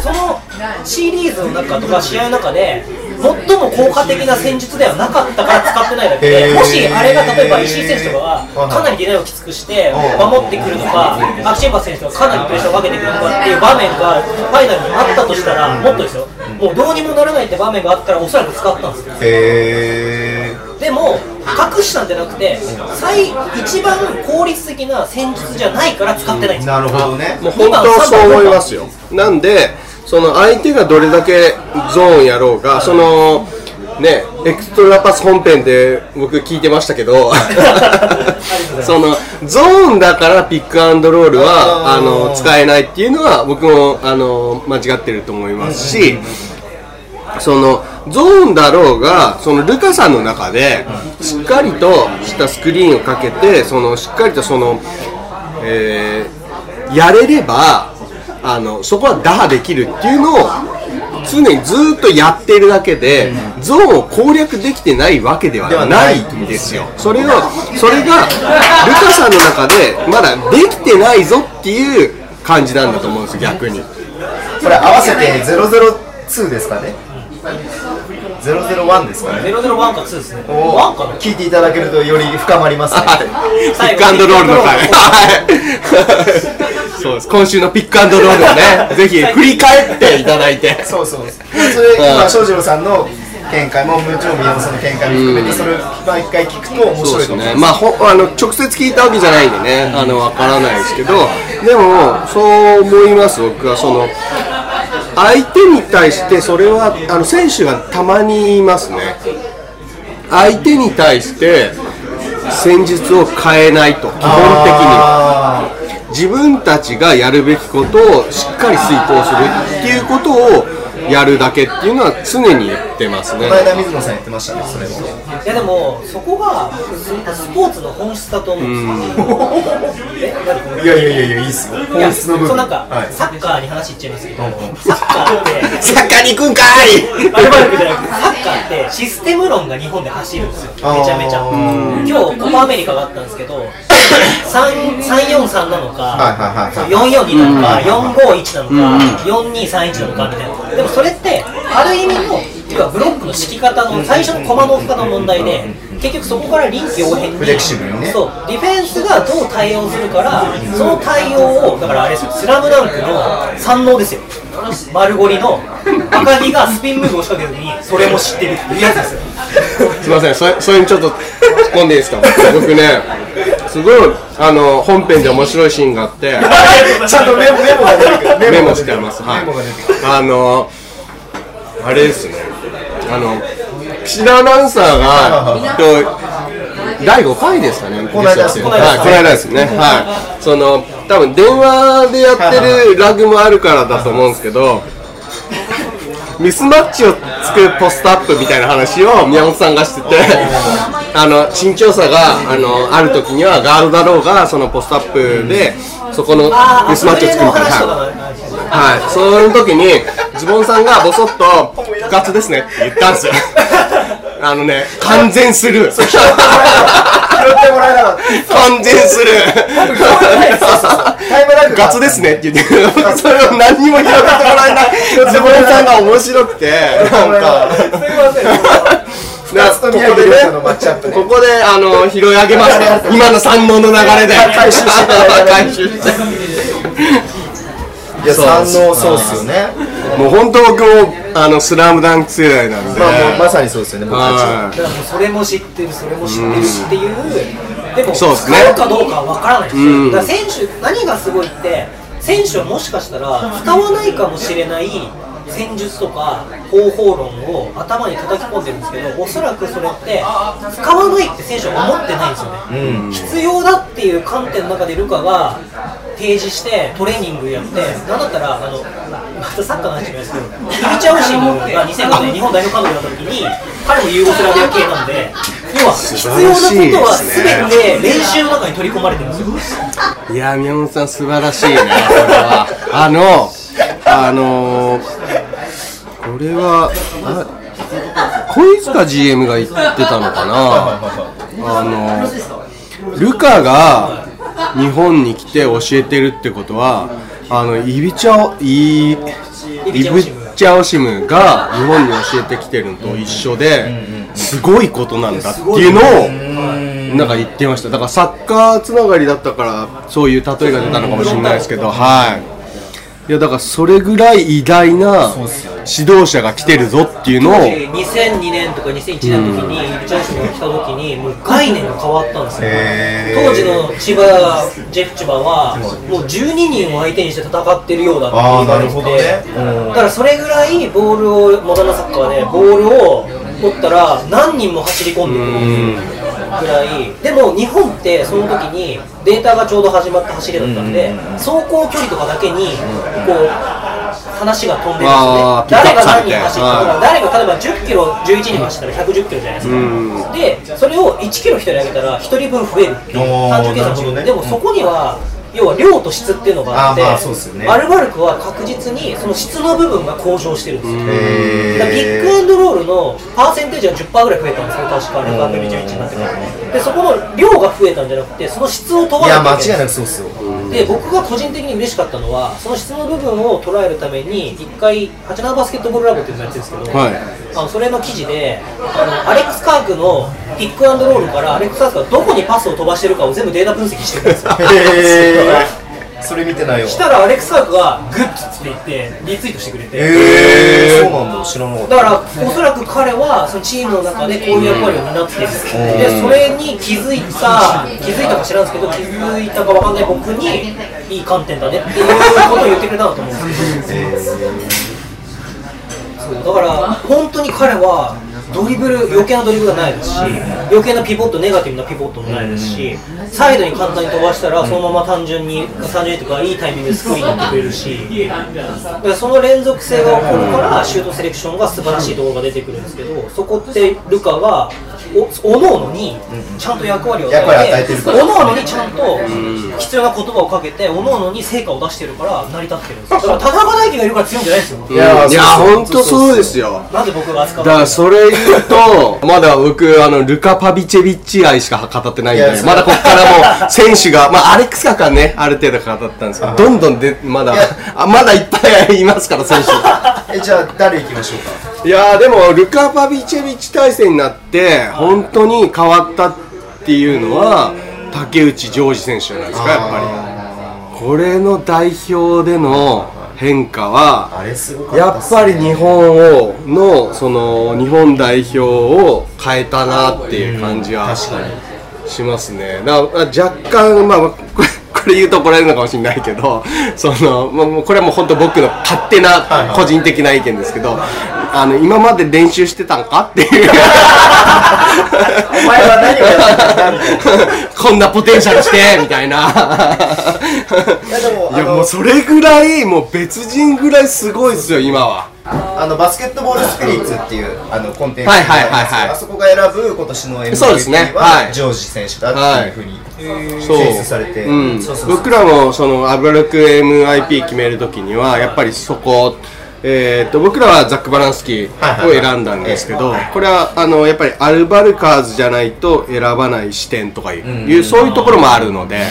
そのシリーズの中とか試合の中で最も効果的な戦術ではなかったから使ってないだけでもしあれが例えば石井選手とかがかなりディナイをきつくして守ってくるとかアクシンバス選手がかなりプレッシャーをかけてくるとかっていう場面がファイナルにあったとしたらもっとですよ。もうどうにもならないって場面があったらおそらく使ったんですよ。でも隠したんじゃなくて最一番効率的な戦術じゃないから使ってないんですよ。なるほどね。もう本当そう思いますよ。なんでその相手がどれだけゾーンやろうがそのねエクストラパス本編で僕聞いてましたけど そのゾーンだからピックアンドロールはあの使えないっていうのは僕もあの間違ってると思いますし、そのゾーンだろうがそのルカさんの中でしっかりとしたスクリーンをかけてそのしっかりとその、えーやれればあのそこは打破できるっていうのを常にずっとやっているだけで、ゾーンを攻略できてないわけではないんですよ。それをそれがルカさんの中でまだできてないぞっていう感じなんだと思うんです逆に。これ合わせて002ですかね001ですかね001か2ですねお1かな聞いていただけるとより深まりますね ピックアンドロールの回。はい。そうです。今週のピックアンドロールをね、ぜひ振り返っていただいて。そうそうそれ今翔士郎さんの見解ももちろん宮本さんの見解も含めてそれを毎回聞くと面白いと思いますまあ、ほあの直接聞いたわけじゃないんでね、あのわからないですけど、でも、そう思います、僕は。その相手に対して、それはあの選手がたまに言いますね、相手に対して戦術を変えないと、基本的に。あ自分たちがやるべきことをしっかり遂行するっていうことをやるだけっていうのは常に言ってますね。ーこの間水野さん言ってましたねそれも。いやでもそこがススポーツの本質だと思うんですよ。いやいやいやいやいいっすよ。いや本質の部分。なんか、はい。サッカーに話いっちゃいますけど、サッカーってサッカーに行くんかい！サッカーってシステム論が日本で走るんですよ。めちゃめちゃ。今日コパアメリカがあったんですけど3 343なのか、はいはいはい442なのか、451なのか、4231なのかみたいな。でもそれってある意味の要はブロックの敷き方の最初の駒の置き方の問題で結局そこから臨機応変にフレキシブルにね。そう。ディフェンスがどう対応するからその対応をだからあれですよスラムダンクの三能ですよ。丸ゴリの赤木がスピンムーブを仕掛ける時にそれも知ってるっていうやつですよ。すいませんそれそれにちょっと突っ込んでいいですか？僕ねすごいあの本編で面白いシーンがあって。ちゃんとメモメモが出てくる。メモしてます。はい。あのあれですね。あの岸田アナウンサーがと第5回ですかねこの間ゲストこの間はいこの間ですね。はい。その多分電話でやってるラグもあるからだと思うんですけどミスマッチを作るポストアップみたいな話を宮本さんがしててあの身長差があのある時にはガードだろうがそのポストアップでそこのあミスマッチを作るみたいな。はい。その時にズボンさんがボソッと「部活ですね」って言ったんですよ。あのね完全スルー。拾ってもらえなかった完全スルータイムラグ部活で。すね。って言って。それを何にも拾ってもらえない。ズボンさんが面白くて。なんか。すいません。なと宮城亮太のマッチアップね。ここであの拾い上げました。今の三能の流れで。回収して やそう三能そうっすよね。もう本当僕もあのスラムダンク世代なんで。まあもうまさにそうですよね僕たちは。だからもうそれも知ってるそれも知ってるっていうでもそうですね。使うかどうかは分からないですよ。だから選手何がすごいって選手はもしかしたら使わないかもしれない戦術とか方法論を頭に叩き込んでるんですけどおそらくそれって使わないって選手は思ってないんですよね、必要だっていう観点の中でルカが提示してトレーニングやってなんだったらあのまたサッカーの話になりますけど イビチャウシンが2005年日本代表監督になった時に彼もユーゴスラビア系なんで要は必要なことは全て練習の中に取り込まれてるんですよ。いや宮本さん素晴らしいねこれは。あのあのこれはあ小塚 GM が言ってたのかな？あのルカが日本に来て教えてるってことはあのイビチャオイイブチャオシムが日本に教えてきてるのと一緒ですごいことなんだっていうのをなんか言ってました。だからサッカーつながりだったからそういう例えが出たのかもしれないですけどはい。いやだからそれぐらい偉大な指導者が来てるぞっていうのを2002年とか2001年の時にイビチャンが来た時にもう概念が変わったんですよ。当時の千葉ジェフ千葉はもう12人を相手にして戦ってるようだって言われてだからそれぐらいボールをモダンなサッカーでボールを取ったら何人も走り込んでくるぐらい。でも日本ってその時にデータがちょうど始まった走りだったんで、走行距離とかだけにこう話が飛んでるんですよ。ね誰が何人走ったとか誰が例えば10キロ11人走ったら110キロじゃないですか、でそれを1キロ1人上げたら1人分増えるっていう単純計算でもそこには要は量と質っていうのがあってねアルバルクは確実にその質の部分が向上してるんですよ、ビッグアンドロールのパーセンテージが10%ぐらい増えたんですよ、確か、レバー21になってから。で、そこの量が増えたんじゃなくて、その質を問わなきゃいけない違いなくそうっすよ。で、僕が個人的に嬉しかったのは、その質の部分を捉えるために、一回、八七バスケットボールラボっていうのをやってるんですけど、はい。あのそれの記事であの、アレックス・カークのピックアンドロールから、アレックス・カークがどこにパスを飛ばしてるかを全部データ分析してるんですよ。それ見てないよしたら、アレックス・カークがグッツって言って、リツイートしてくれて。へえそうなんだ。知らなかった。だからおそらく彼はそのチームの中でこういう役割を担っているでそれに気づいた気づいたか知らんですけど気づいたかわかんない僕にいい観点だねっていうことを言ってくれたんだと思うんですよ。そう。だから本当に彼はドリブル余計なドリブルがないですし余計なピボットネガティブなピボットもないですしサイドに簡単に飛ばしたらそのまま単純に単純にというかいいタイミングでスクリーンになってくれるしその連続性が起こるからシュートセレクションが素晴らしいところが出てくるんですけどそこってルカがおおのおのにちゃんと役割を与えておのおのにちゃんと必要な言葉をかけておのおのに成果を出してるから成り立ってるんですよ。だから田中大輝がいるから強いんじゃないですよ。いやいや本当そうですよ。なんで僕が扱うだからそれ言うと、まだ僕、あの、ルカ・パビチェビッチ愛しか語ってないんで、いやそうまだここからもう、選手が、まあ、アレックスカかね、ある程度語ったんですけど、どんどんで、まだいや、あまだいっぱいいますから、選手。えじゃあ誰行きましょうか？いやーでもルカ・パビチェビッチ体制になって本当に変わったっていうのは竹内ジョージ選手じゃないですかやっぱり。これの代表での変化はやっぱり日本をのその日本代表を変えたなっていう感じはしますね。だから若干まあこれこれ言うと怒られるのかもしれないけどそのもうこれはもう本当僕の勝手な個人的な意見ですけどあの今まで練習してたんかっていう。お前は何をやってたこんなポテンシャルしてみたいな。いやもうそれぐらいもう別人ぐらいすごいですよ今はあのバスケットボールスピリッツっていうあのコンテンツはいはいはいはい。があるんですけどあそこが選ぶ今年の MVP そうですね。ははい。ジョージ選手だっていうふうに選出されて、うん。そうそうそう。僕らもそのアブラルク MIP 決めるときにはやっぱりそこえー、と僕らはザック・バランスキーを選んだんですけど、これはあのやっぱりアルバルカーズじゃないと選ばない視点とかいう,、いうそういうところもあるので、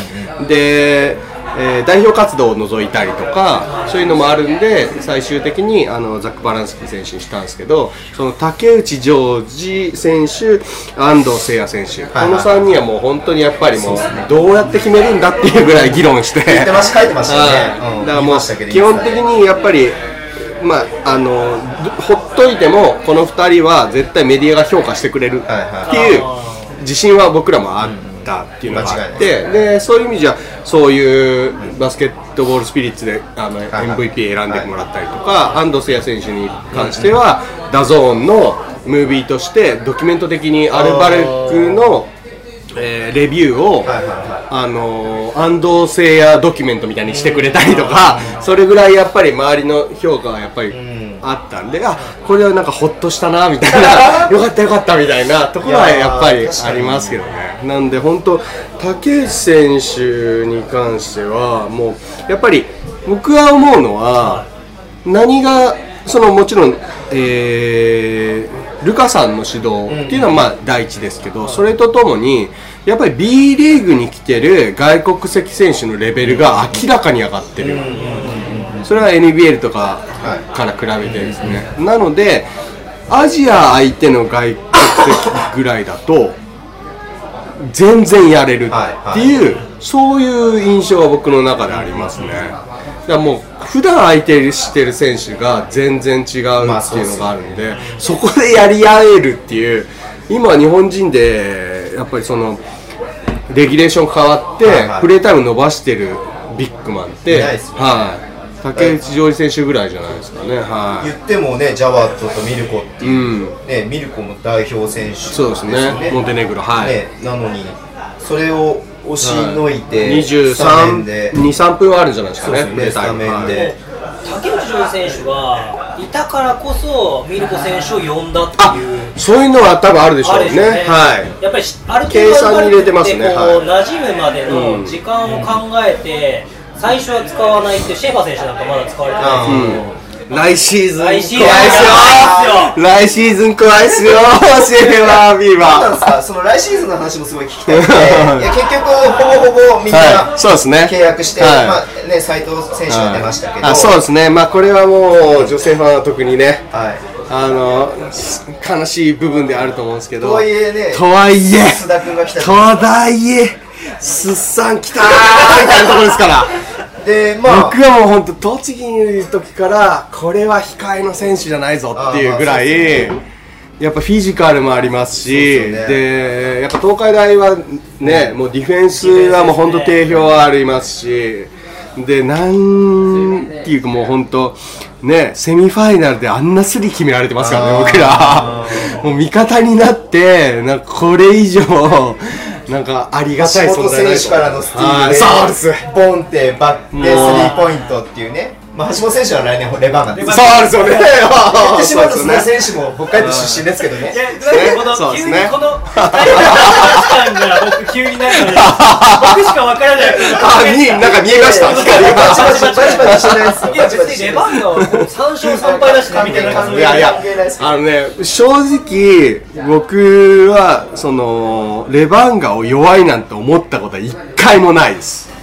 で、えー代表活動を除いたりとかそういうのもあるんで最終的にあのザック・バランスキー選手にしたんですけどその竹内ジョージ選手安藤誠也選手、この3人はもう本当にやっぱりもうどうやって決めるんだっていうぐらい議論して。言ってました書いてましたよね。はい。うん。だからもう基本的にやっぱりまああのほっといてもこの2人は絶対メディアが評価してくれるっていう自信は僕らもあったっていうのがあってでそういう意味じゃそういうバスケットボールスピリッツであのはい MVP 選んでもらったりとか安藤誓哉選手に関してはダゾーンのムービーとしてドキュメント的にアルバルクのえーレビューを、はいはいはい。あのー安藤聖也ドキュメントみたいにしてくれたりとか、それぐらいやっぱり周りの評価はやっぱりあったんで、あこれはなんかほっとしたなみたいな、よかったよかったみたいなところはやっぱりありますけどね。なんで本当竹内選手に関してはもうやっぱり僕は思うのは何がそのもちろん、えールカさんの指導っていうのはまあ第一ですけど、それとともにやっぱり B リーグに来てる外国籍選手のレベルが明らかに上がってる、それは NBL とかから比べてですね、なのでアジア相手の外国籍ぐらいだと全然やれるっていう、そういう印象が僕の中でありますね。だもう普段相手してる選手が全然違うっていうのがあるんで、そこでやり合えるっていう今日本人でやっぱりそのレギュレーション変わって、プレータイム伸ばしてるビッグマンってはい竹内ジョージ選手ぐらいじゃないですかね。は言ってもねジャワットとミルコってい、いうう、ん、ねミルコも代表選手そうですね。モンテネグロはい、ね、なのにそれを押しのいて、スタメンで。23分はあるんじゃないですかね。そうですねスタメンで、竹内ジョージ選手がいたからこそミルコ選手を呼んだってあいう。そういうのは多分あるでしょうね。ね。はい。やっぱりしある程計算に入れてますね。こう、はい。馴染むまでの時間を考えて、最初は使わないってシェーファー選手なんかまだ使われてないんですけど、来シーズン怖いっすよ来シーズンやば来シーズン怖いっすよ。シェフラービーバなんなんですかその来シーズンの話もすごい聞きたくて。いや結局ほぼほぼみんな、はいそうですね。契約して、はい。まあね斉藤選手が出ましたけど、あそうですね。まあこれはもう女性ファンは特にねはい。あの悲しい部分であると思うんですけど。とはいえねとはいえ。須田君が来たとはいえ。すっさん来たーみたいなところですからでまあ。僕はもう本当栃木にいる時からこれは控えの選手じゃないぞっていうぐらい、あーまあそうですやっぱフィジカルもありますしね。でやっぱ東海大はねもうディフェンスはもう本当定評ありますしでなんていうかもう本当ねセミファイナルであんなスリー決められてますからね僕ら。もう味方になってなんかこれ以上なんかありがたい存在ない選手からのスティーはい。ルボンってバックでスリーポイントっていうね、まあ、橋本選手は来年レバン。ガですそうですよね。言ってしまうとそうですね。須田選手も北海道出身ですけどね。いやこの急にこの二人が僕急になるので僕しかわからない。あ、見え、なんか見えました、光が。いや別にレバンガは3勝3敗だしねみたいな関係いやいやあのね、正直、僕は、その、レバンガを弱いなんて思ったことは一回もないです。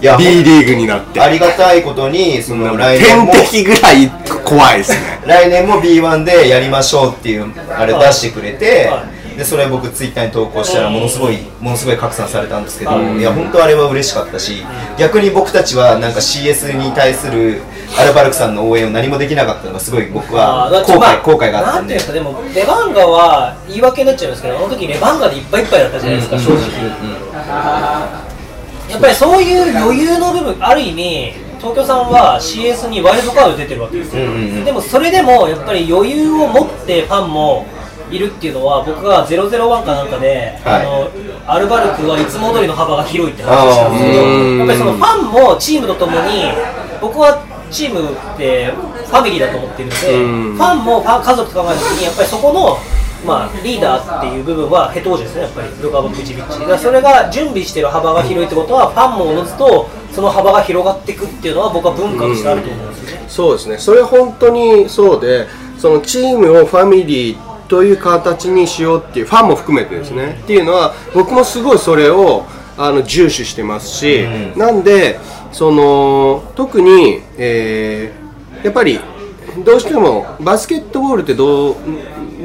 いや B リーグになって。ありがたいことにその来年天も敵ぐらい怖いですね。来年も B1 でやりましょうっていうあれ出してくれて、でそれ僕ツイッターに投稿したらものすごいものすごい拡散されたんですけど、い。や本当あれは嬉しかったし逆に僕たちはなんか CS に対するアルバルクさんの応援を何もできなかったのがすごい僕は後まあ悔後悔があったんで。なんていうんですかでもレバンガは言い訳になっちゃうんですけどあの時レバンガでいっぱいいっぱいだったじゃないですか、正直、やっぱりそういう余裕の部分ある意味東京さんは CS にワイルドカード出てるわけですよ、うんうんうん。でもそれでもやっぱり余裕を持ってファンもいるっていうのは僕が001かなんかで、はい。あのアルバルクはいつも通りの幅が広いって話をしたんですけどやっぱりそのファンもチームとともに僕はチームってファミリーだと思ってるので、うん。ファンもファン家族と考えた時にやっぱりそこのまあ、リーダーっていう部分はヘト王子ですね、やっぱりルカ・ボクチビッチだからそれが準備している幅が広いってことは、ファンもおのずとその幅が広がっていくっていうのは、僕は文化としてあると思うんですよね。そうですね。それ本当にそうで、そのチームをファミリーという形にしようっていう、ファンも含めてですね。っていうのは、僕もすごいそれをあの重視してますし、なんで、その、特に、えーやっぱり、どうしてもバスケットボールってどう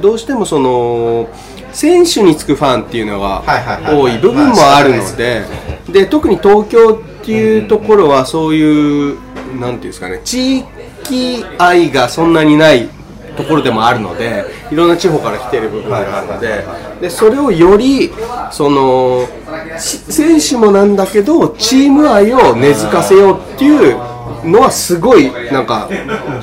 どうしてもその選手につくファンっていうのが多い部分もあるのでで特に東京っていうところはそういうなんていうんですかね地域愛がそんなにないところでもあるのでいろんな地方から来てる部分があるのででそれをよりそのし選手もなんだけどチーム愛を根付かせようっていうのはすごいなんか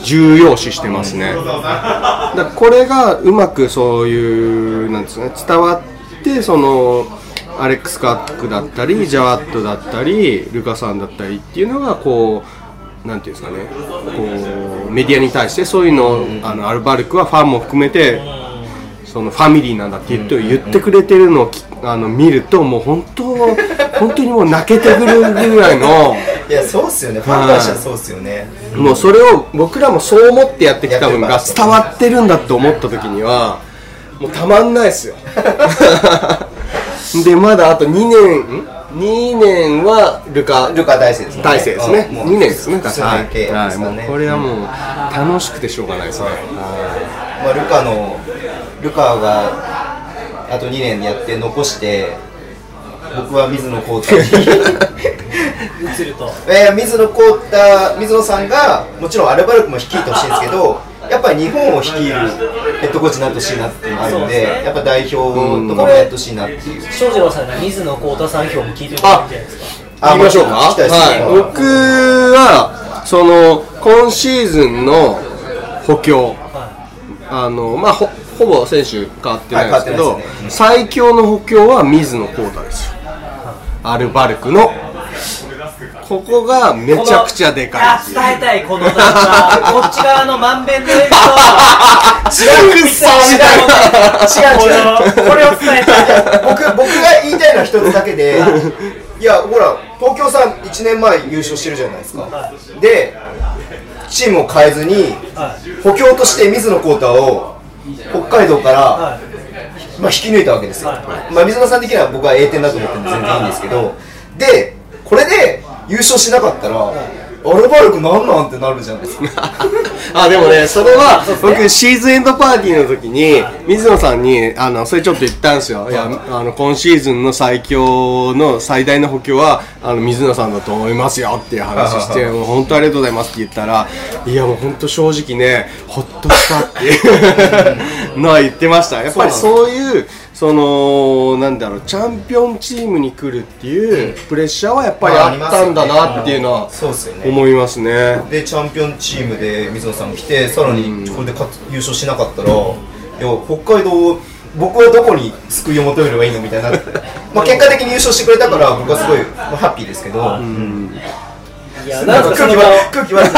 重要視してますね。だこれがうまくそういうなんですね伝わってそのアレックス・カックだったりジャワットだったりルカさんだったりっていうのがこうなんていうんですかねこうメディアに対してそういうのをあのアルバルクはファンも含めてそのファミリーなんだって言って言ってくれてるのをきあの見るともう本当本当にもう泣けてくるぐらいの。いやそうっすよね。ファンからしたらそうっすよね。もうそれを僕らもそう思ってやってきた分が伝わってるんだと思った時にはもうたまんないですよ。でまだあと2年ん？2年はルカルカ大生ですね。大生ですね。うん。もう2年ですね。数はい。はいこれはもう楽しくてしょうがないですね。まあ、ルカのルカがあと2年やって残して僕は水野浩太に。映ると。えー水野浩太水野さんがもちろんアルバルクも率いてほしいんですけどやっぱり日本を率いるヘッドコーチになってほしいなっていうのがあるんでね。やっぱ代表とかもやってほしいなっていう。庄司郎さんが水野幸太さん票も聞いてるかもしれないですか。あ言いましょうか、はい、僕はその今シーズンの補強。あのまあほほぼ選手変わってないですけど、はいすね。最強の補強は水野浩太ですよ。アルバルクの。ここがめちゃくちゃでかい。伝えたいこのなんか こっち側のまんべんの笑みと。違うくっそみたい。な違う違う。これを伝えたい。僕僕が言いたいのは一つだけでいやほら東京さん1年前優勝してるじゃないですか、でチームを変えずに補強として水野浩太を北海道から、まあ、引き抜いたわけですよ、まあ、水野さん的には僕は A 点だと思ってるんで全然いいんですけど。でこれで優勝しなかったら、アルバルクなんなんってなるじゃないですか。あでもねそれは僕シーズンエンドパーティーの時に水野さんにあのそれちょっと言ったんですよ。い。やあの今シーズンの最強の最大の補強はあの水野さんだと思いますよっていう話してもう本当ありがとうございますって言ったらいやもう本当正直ねほっとしたっていう のは言ってました。やっぱりそういうそのなんだろうチャンピオンチームに来るっていうプレッシャーはやっぱりあったんだなっていうのはそうですよね。思いますね。でチャンピオンチームで水野さんが来てさらにこれで勝つ優勝しなかったら、いや北海道僕はどこに救いを求めればいいのみたいにな。っ てまあ結果的に優勝してくれたから僕はすごい、まあ、ハッピーですけど、うんいやなんんかその空気悪い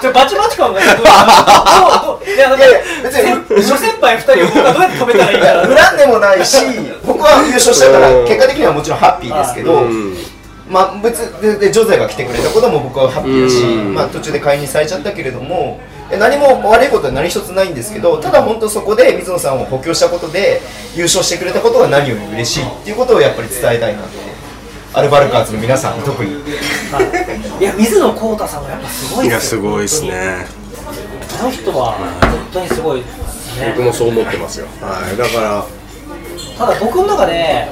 ちょバチバチ感がすごい。どうどういやなんか別に諸先輩二人を僕はどうやって止めたらいいかな恨んでもないし僕は優勝したから結果的にはもちろんハッピーですけど、まあ別ででジョゼが来てくれたことも僕はハッピーだし、まあ、途中で解任されちゃったけれどもえ何も悪いことは何一つないんですけどただ本当そこで水野さんを補強したことで優勝してくれたことが何より嬉しいっていうことをやっぱり伝えたいなってアルバルカーズの皆さんに特にいや水野浩太さんがやっぱすごいいやですよすごいですね。あの人は本当にすごいですね僕もそう思ってますよ。はい、だから。ただ僕の中で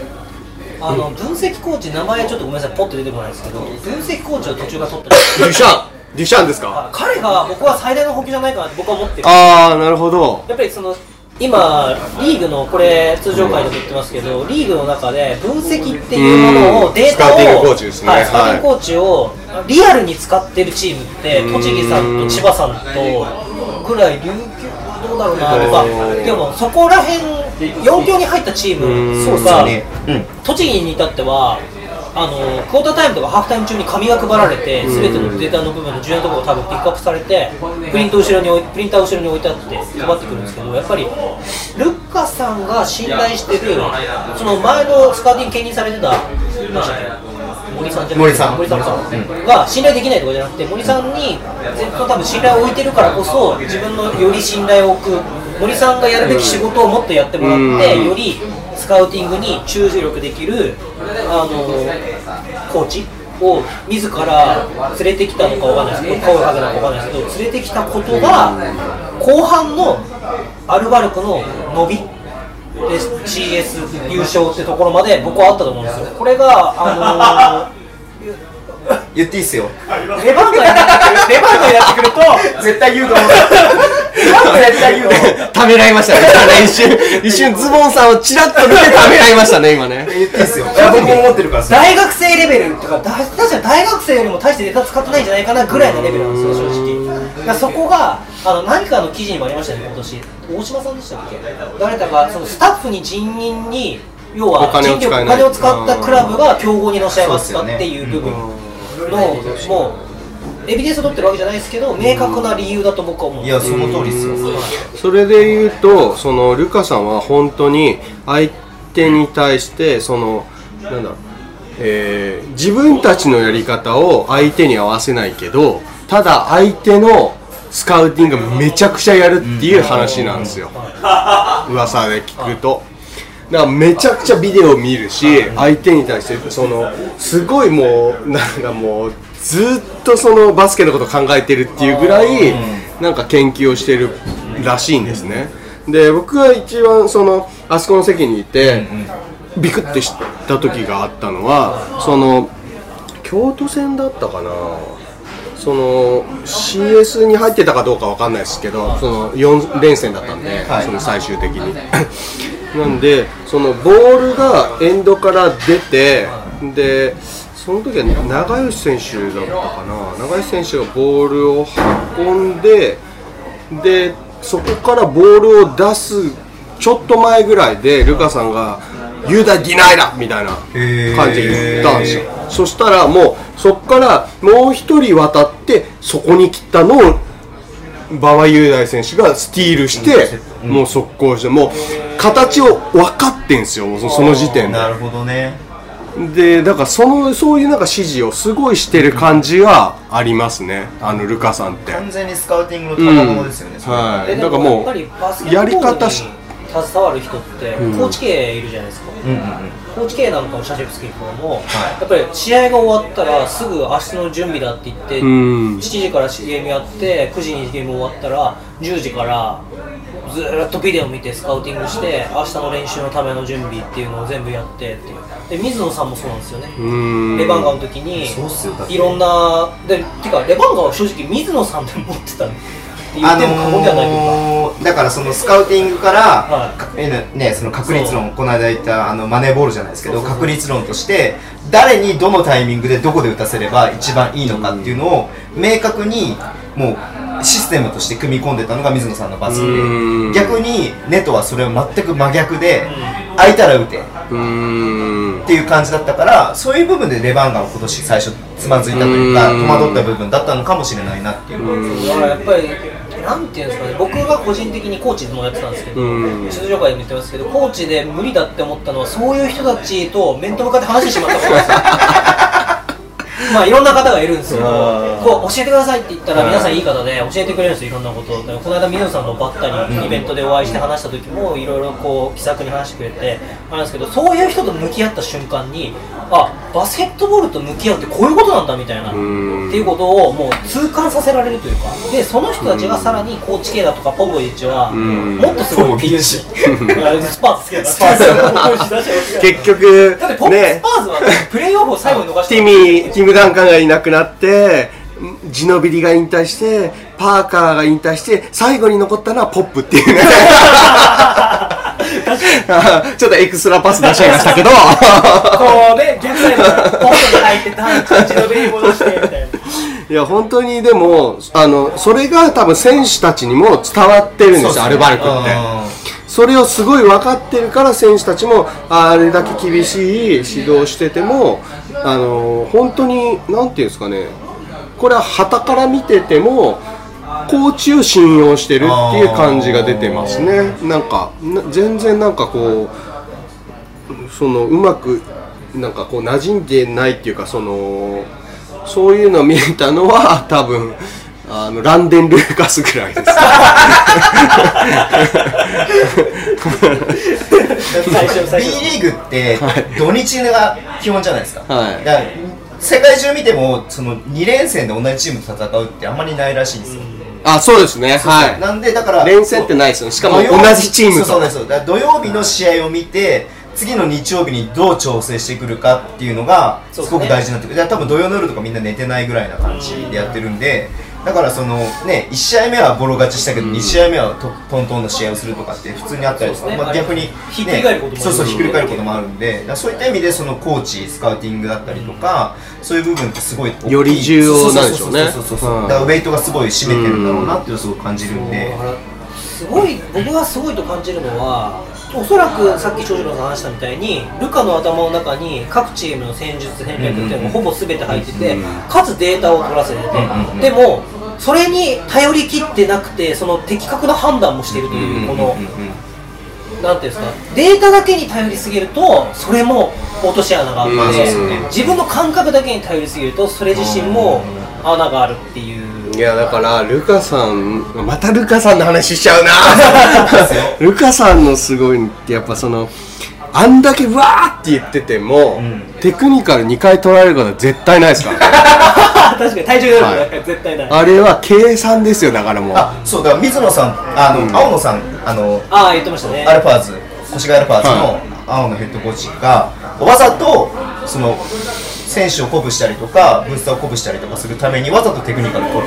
あの分析コーチ名前ちょっとごめんなさいポッと出てこないですけど分析コーチを途中から取ってるデュシャン、デュシャンですか？彼が僕は最大の補給じゃないかなって僕は思ってるああ、なるほど。やっぱりその今、リーグのこれ通常会でも言ってますけど、リーグの中で分析っていうものを、うん。データを、スカウティングコーチですね。はい、スカウティングコーチをリアルに使ってるチームって、うん。栃木さんと千葉さんとぐらい、琉球、どうだろうなとか、でもそこら辺、4強に入ったチームが栃木に至っては、あのクォータータイムとかハーフタイム中に紙が配られて、すべてのデータの部分の重要なところが多分ピックアップされて、プリント後ろに置いプリンター後ろに置いてあって配ってくるんですけど、やっぱりルッカさんが信頼してる、その前のスカーティング兼任されてた、森さんじゃなくて森さん。森さんか、が信頼できないとかじゃなくて、森さんに全部多分信頼を置いてるからこそ、自分のより信頼を置く、森さんがやるべき仕事をもっとやってもらって、よりスカウティングに注力できるあのコーチを自ら連れてきたのかわかんないですけど、声をかけたのかわかんないですけど、連れてきたことが、後半のアルバルクの伸び、で CS 優勝ってところまで僕はあったと思うんですよ。これが、あの言っていいっすよ。レバンガになってくる、レバンガになってくると、絶対言うと思う。絶対言うと思うためらいましたね。一瞬、一瞬ズボンさんをちらっと見てためらいましたね、今ね。言っていいっすよ。僕も思ってるから大学生レベルとか、だ確かに大学生よりも大してデータ使ってないんじゃないかなぐらいのレベルなんですよ、正直。そこがあの何かの記事にもありましたね、今年。大島さんでしたっけ、誰かがそのスタッフに人員に、要はお金を使ったクラブが競合にのし合いますかっていう部分の、もう、エビデンスを取ってるわけじゃないですけど、明確な理由だと僕は思う。いやその通りっすよ。それで言うと、そのルカさんは本当に相手に対して、その、なんだろう、えー自分たちのやり方を相手に合わせないけど、ただ相手のスカウティングめちゃくちゃやるっていう話なんですよ。噂で聞くと。だからめちゃくちゃビデオ見るし、相手に対してそのすごいもうなんかもうずっとそのバスケのこと考えてるっていうぐらいなんか研究をしてるらしいんですね。で僕が一番そのあそこの席にいてビクってした時があったのはその京都戦だったかな。その CS に入ってたかどうかわかんないですけどその4連戦だったんで、はい。その最終的になんでそのボールがエンドから出てでその時は長吉選手だったかな。長吉選手がボールを運んででそこからボールを出すちょっと前ぐらいでルカさんが「ユダディナイだ!」みたいな感じで言ったんですよ。そしたらもうそこからもう一人渡ってそこに来たのを馬場雄大選手がスティールして、もう速攻してもう形を分かってんすよそその時点で。なるほどね。でだからそのそういうなんか指示をすごいしてる感じはありますねあのルカさんって。完全にスカウティングの賜物ですよね、はいえでだからももやっぱりバスケットうやり方し携わる人って、コーチ系いるじゃないですか、うんうんうんコーチ系なんかもシャシェフスキーとかも、はい。やっぱり試合が終わったらすぐ明日の準備だって言って、ん。7時からゲームやって9時にゲーム終わったら10時からずーっとビデオ見てスカウティングして明日の練習のための準備っていうのを全部やってってで水野さんもそうなんですよね。ん。レバンガの時にいろんなでてかレバンガは正直水野さんで持ってた。って言っても過言ではないというか、のー、だからそのスカウティングから、はい。ね、その確率論この間言ったあのマネーボールじゃないですけど確率論として誰にどのタイミングでどこで打たせれば一番いいのかっていうのを明確にもうシステムとして組み込んでたのが水野さんのバスで逆にネトはそれを全く真逆で空いたら打てっていう感じだったからそういう部分でレバンガも今年最初つまずいたというかうん。戸惑った部分だったのかもしれないなっていう。だからやっぱり、なんていうんですかね、僕が個人的にコーチもやってたんですけど、うん。出場会でも言ってますけど、コーチで無理だって思ったのは、そういう人たちと面と向かって話してしまったことですよ。まあいろんな方がいるんですけど、こう教えてくださいって言ったら皆さんいい方で教えてくれるんですよいろんなこと。この間水野さんとばったりイベントでお会いして話した時もいろいろこう気さくに話してくれてあるんですけど、そういう人と向き合った瞬間に、あバスケットボールと向き合うってこういうことなんだみたいな。っていうことをもう痛感させられるというか。でその人たちがさらにコーチ系だとかポポビッチはもっとすごいスパーズスパーズ。結局だってポスパーズはプレーオフを最後に逃してティム・ダンカンがいなくなってジノビリが引退してパーカーが引退して最後に残ったのはポップっていうね。ちょっとエクストラパス出しちゃいましたけど。こうね逆サイドからポップに入ってた感じのベリー戻してみたいな。いや本当にでもあのそれが多分選手たちにも伝わってるんですよアルバルクってそれをすごい分かってるから選手たちもあれだけ厳しい指導しててもあの本当になんていうんですかねこれは傍から見ててもコーチを信用してるっていう感じが出てますね。なんか全然なんかこうそのうまくなんかこう馴染んでないっていうかそのそういうのを見えたのは多分あのランデン・ルーカスぐらいです。最初最 B 初リーグって土日が基本じゃないですか,、はい。だから世界中見てもその2連戦で同じチームと戦うってあんまりないらしいんですよ、あそうですね。はい。なんでだから連戦ってないですよね。しかも同じチームと。そうそうです土曜日の試合を見て次の日曜日にどう調整してくるかっていうのがすごく大事になってくる、だから多分土曜の夜とかみんな寝てないぐらいな感じでやってるんでだからそのね1試合目はボロ勝ちしたけど2試合目はトトントンの試合をするとかって普通にあったりとか、ね。まあ、逆に、ね、ひっくり返ることもあるそうそうひっくり返ることもあるんで。そういった意味でそのコーチスカウティングだったりとか、そういう部分ってすごいより重要なんでしょうね。そうそうそうだからウェイトがすごい占めてるんだろうなっていうのをすごく感じるんで、すごい僕がすごいと感じるのはおそらくさっき長次郎さんが話したみたいにルカの頭の中に各チームの戦術戦略っていうのがほぼ全て入ってて、かつデータを取らせてて、でもそれに頼り切ってなくてその的確な判断もしているというこの、なんていうんですかデータだけに頼りすぎるとそれも落とし穴があって、自分の感覚だけに頼りすぎるとそれ自身も穴があるっていう。いやだからルカさんまたルカさんの話しちゃうな。ルカさんのすごいのってやっぱそのあんだけわーって言ってても、テクニカル2回取られることは絶対ないですか確かに体重よりもね、はい絶対ない。あれは計算ですよだからもう。あそうだから水野さんあの、青野さんあのああ言ってましたね。アルファーズ越谷アルファーズはの青野ヘッドコーチがわざとその選手を鼓舞したりとかブースターを鼓舞したりとかするためにわざとテクニカル取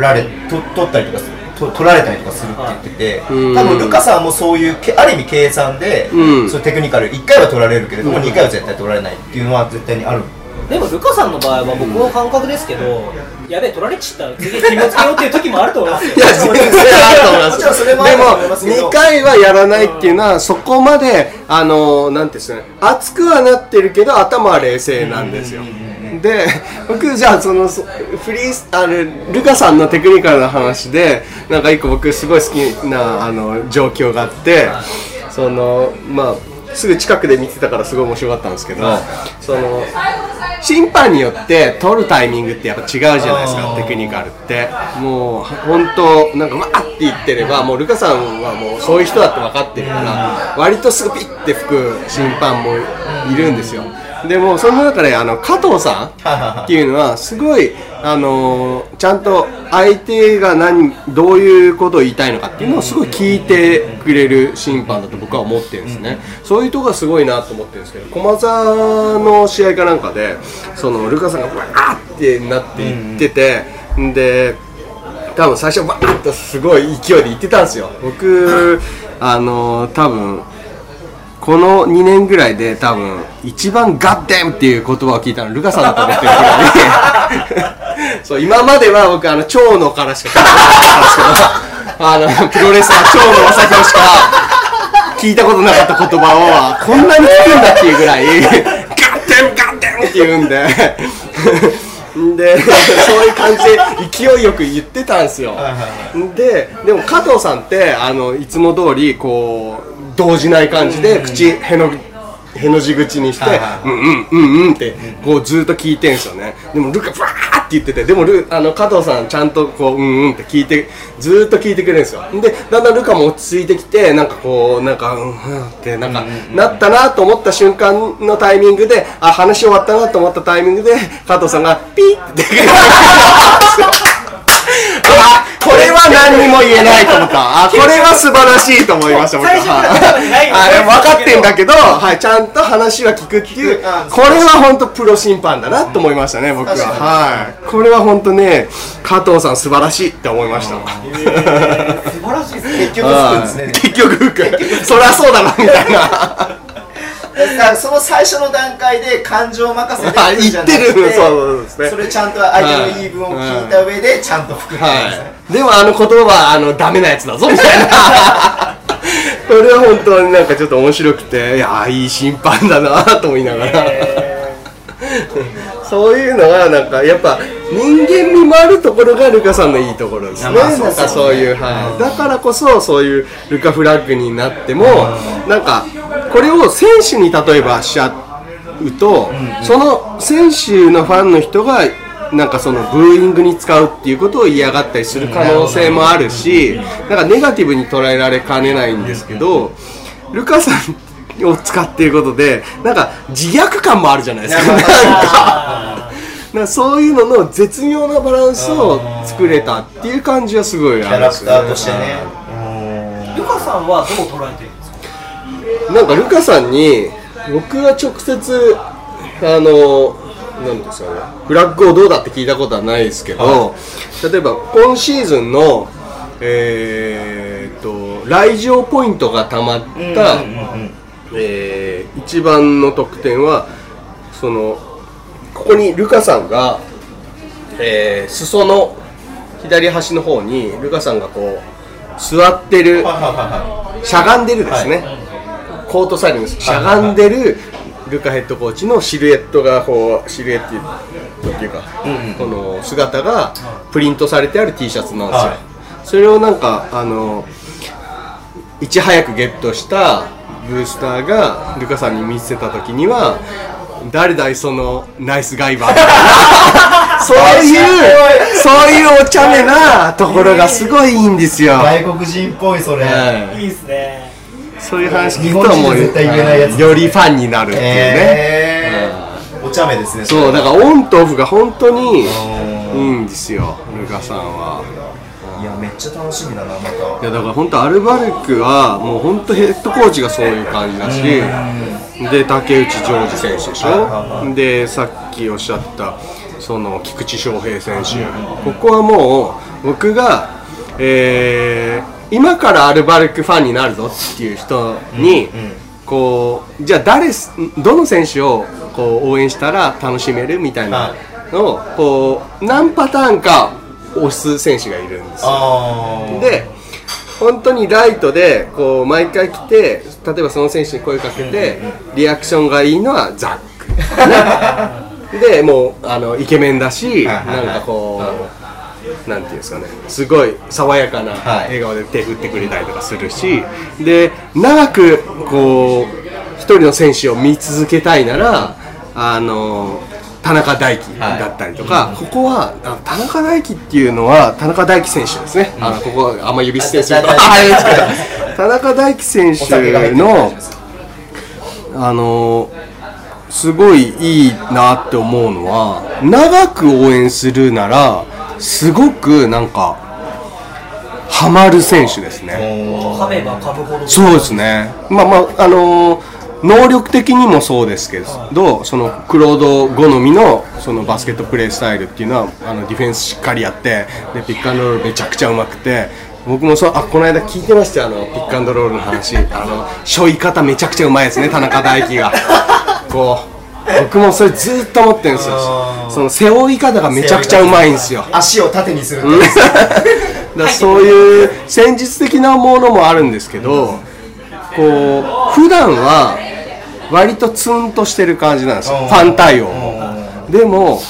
られと取ったりとかすると取られたりとかするって言ってて、うん。多分ルカさんもそういうけある意味計算で、うん。そういうテクニカル1回は取られるけれども、2回は絶対取られないっていうのは絶対にある。でもルカさんの場合は僕の感覚ですけど、やべえ取られちったら次気をつけようっていう時もあると思いますよ。いや、全然あると思います。でも、2回はやらないっていうのは、そこまで、あの、なんていうんですかね、熱くはなってるけど、頭は冷静なんですよ。で、僕、じゃあ、その、そフリース、あの、ルカさんのテクニカルな話で、なんか一個僕、すごい好きな、あの、状況があって、その、まあ、すぐ近くで見てたからすごい面白かったんですけど、その、審判によって取るタイミングってやっぱ違うじゃないですかテクニカルって。もう本当なんかわーって言ってればもうルカさんはもうそういう人だって分かってるから割とすぐピッて吹く審判もいるんですよでもその中であの加藤さんっていうのはすごいあのーちゃんと相手が何どういうことを言いたいのかっていうのをすごい聞いてくれる審判だと僕は思ってるんですね、そういうとこがすごいなと思ってるんですけど駒沢の試合かなんかでそのルカさんがわーってなっていってて、で多分最初バーッとすごい勢いで言ってたんですよ。僕あの多分この2年ぐらいで多分一番ガッデンっていう言葉を聞いたのルカさんだと思ってるぐらいそう今までは僕あの長野からしか聞いたことなかったんですけどあのプロレスラー長野正弘しか聞いたことなかった言葉をこんなに聞くんだっていうぐらいガッデンガッデンって言うんで でそういう感じで勢いよく言ってたんですよ。ででも加藤さんってあのいつも通りこう動じない感じで口へのへの字口にしてうんうんうんうんってこうずっと聞いてんすよね。でもルカバーって言っててでもルあの加藤さんちゃんとこううんうんって聞いてずっと聞いてくれるんですよ。でだんだんルカも落ち着いてきてなんかこうなんかうんうんってなんかなったなと思った瞬間のタイミングであ話終わったなと思ったタイミングで加藤さんがピッて出てあこれは何にも言えないと思った。あ これは素晴らしいと思いました僕は。はい。あれ分かってんだけど、はい、ちゃんと話は聞くっていうあこれは本当プロ審判だなと思いましたね僕は。はい。これは本当ね加藤さん素晴らしいって思いました。素晴らしいですね。結局結局そりゃそうだなみたいなだからその最初の段階で感情任せで言ってる。そうですね。それちゃんと相手の言い分を聞いた上でちゃんと吹くってことではい、でもあの言葉はあのダメなやつだぞみたいな。これは本当になんかちょっと面白くていやーいい審判だなと思いながら、そういうのがなんかやっぱ人間味もあるところがルカさんのいいところですね、まあそうなんかそういう、はい、だからこそそういうルカフラッグになっても、なんかこれを選手に例えばしちゃうと、その選手のファンの人がなんかそのブーイングに使うっていうことを嫌がったりする可能性もあるし、なんかネガティブに捉えられかねないんですけど、ルカさんを使っていることで、なんか自虐感もあるじゃないですか。なんか。なんかそういうのの絶妙なバランスを作れたっていう感じはすごいキャラクあるんですよターとしてね。ルカさんはどう捉えてる？んですかなんかルカさんに僕は直接あのなんですかねフラッグをどうだって聞いたことはないですけど、例えば今シーズンのえーっと来場ポイントがたまった、えー一番の得点はそのここにルカさんが、えー裾の左端の方にルカさんがこう座ってるはいはいはいはしゃがんでるですね、コートサイドにしゃがんでるルカヘッドコーチのシルエットがこうシルエットっていうか、この姿がプリントされてある T シャツなんですよ、はい。それをなんかあのいち早くゲットしたブースターがルカさんに見せた時には誰だいそのナイスガイバー？みたいなそうい。うそういうお茶目なところがすごいいいんですよ、い外国人っぽいそれ。はい。いいですねそういう話聞くともう人で絶対言えないやつ。よりファンになるっていうね、えー。お茶目ですねそうだからオンとオフが本当にいうん。いんですよルカさんは。いやめっちゃ楽しみだなまた。いやだから本当アルバルクはもう本当ヘッドコーチがそういう感じだしで竹内ジョージ選手でしょ？でさっきおっしゃったその菊池翔平選手。ここはもう僕がえー今からアルバルクファンになるぞっていう人に、こうじゃあ誰すどの選手をこう応援したら楽しめるみたいなのをこう何パターンか押す選手がいるんですよ。で本当にライトでこう毎回来て例えばその選手に声かけてリアクションがいいのはザック、ね、でもうあのイケメンだしなんかこうなんていうんですかね。すごい爽やかなはい。笑顔で手振ってくれたりとかするしで長くこう一人の選手を見続けたいならあの田中大輝だったりとか、ここは田中大輝っていうのは田中大輝選手ですね、あのここあんま指捨てすると田中大輝選手のあのすごいいいなって思うのは長く応援するならすごくなんかハマる選手ですね。そうですね。まあまああのー能力的にもそうですけど、そのクロード好みのそのバスケットプレースタイルっていうのはあのディフェンスしっかりやってでピックアンドロールめちゃくちゃうまくて。僕もそうあこの間聞いてましたよあのピックアンドロールの話あの 背負い方めちゃくちゃうまいですね田中大輝がこう僕もそれずっと思ってるんですよ。その背負い方がめちゃくちゃうまいんですよ。足を縦にする だそういう戦術的なものもあるんですけどこう普段は割とツンとしてる感じなんですよ。ファン対応。もでも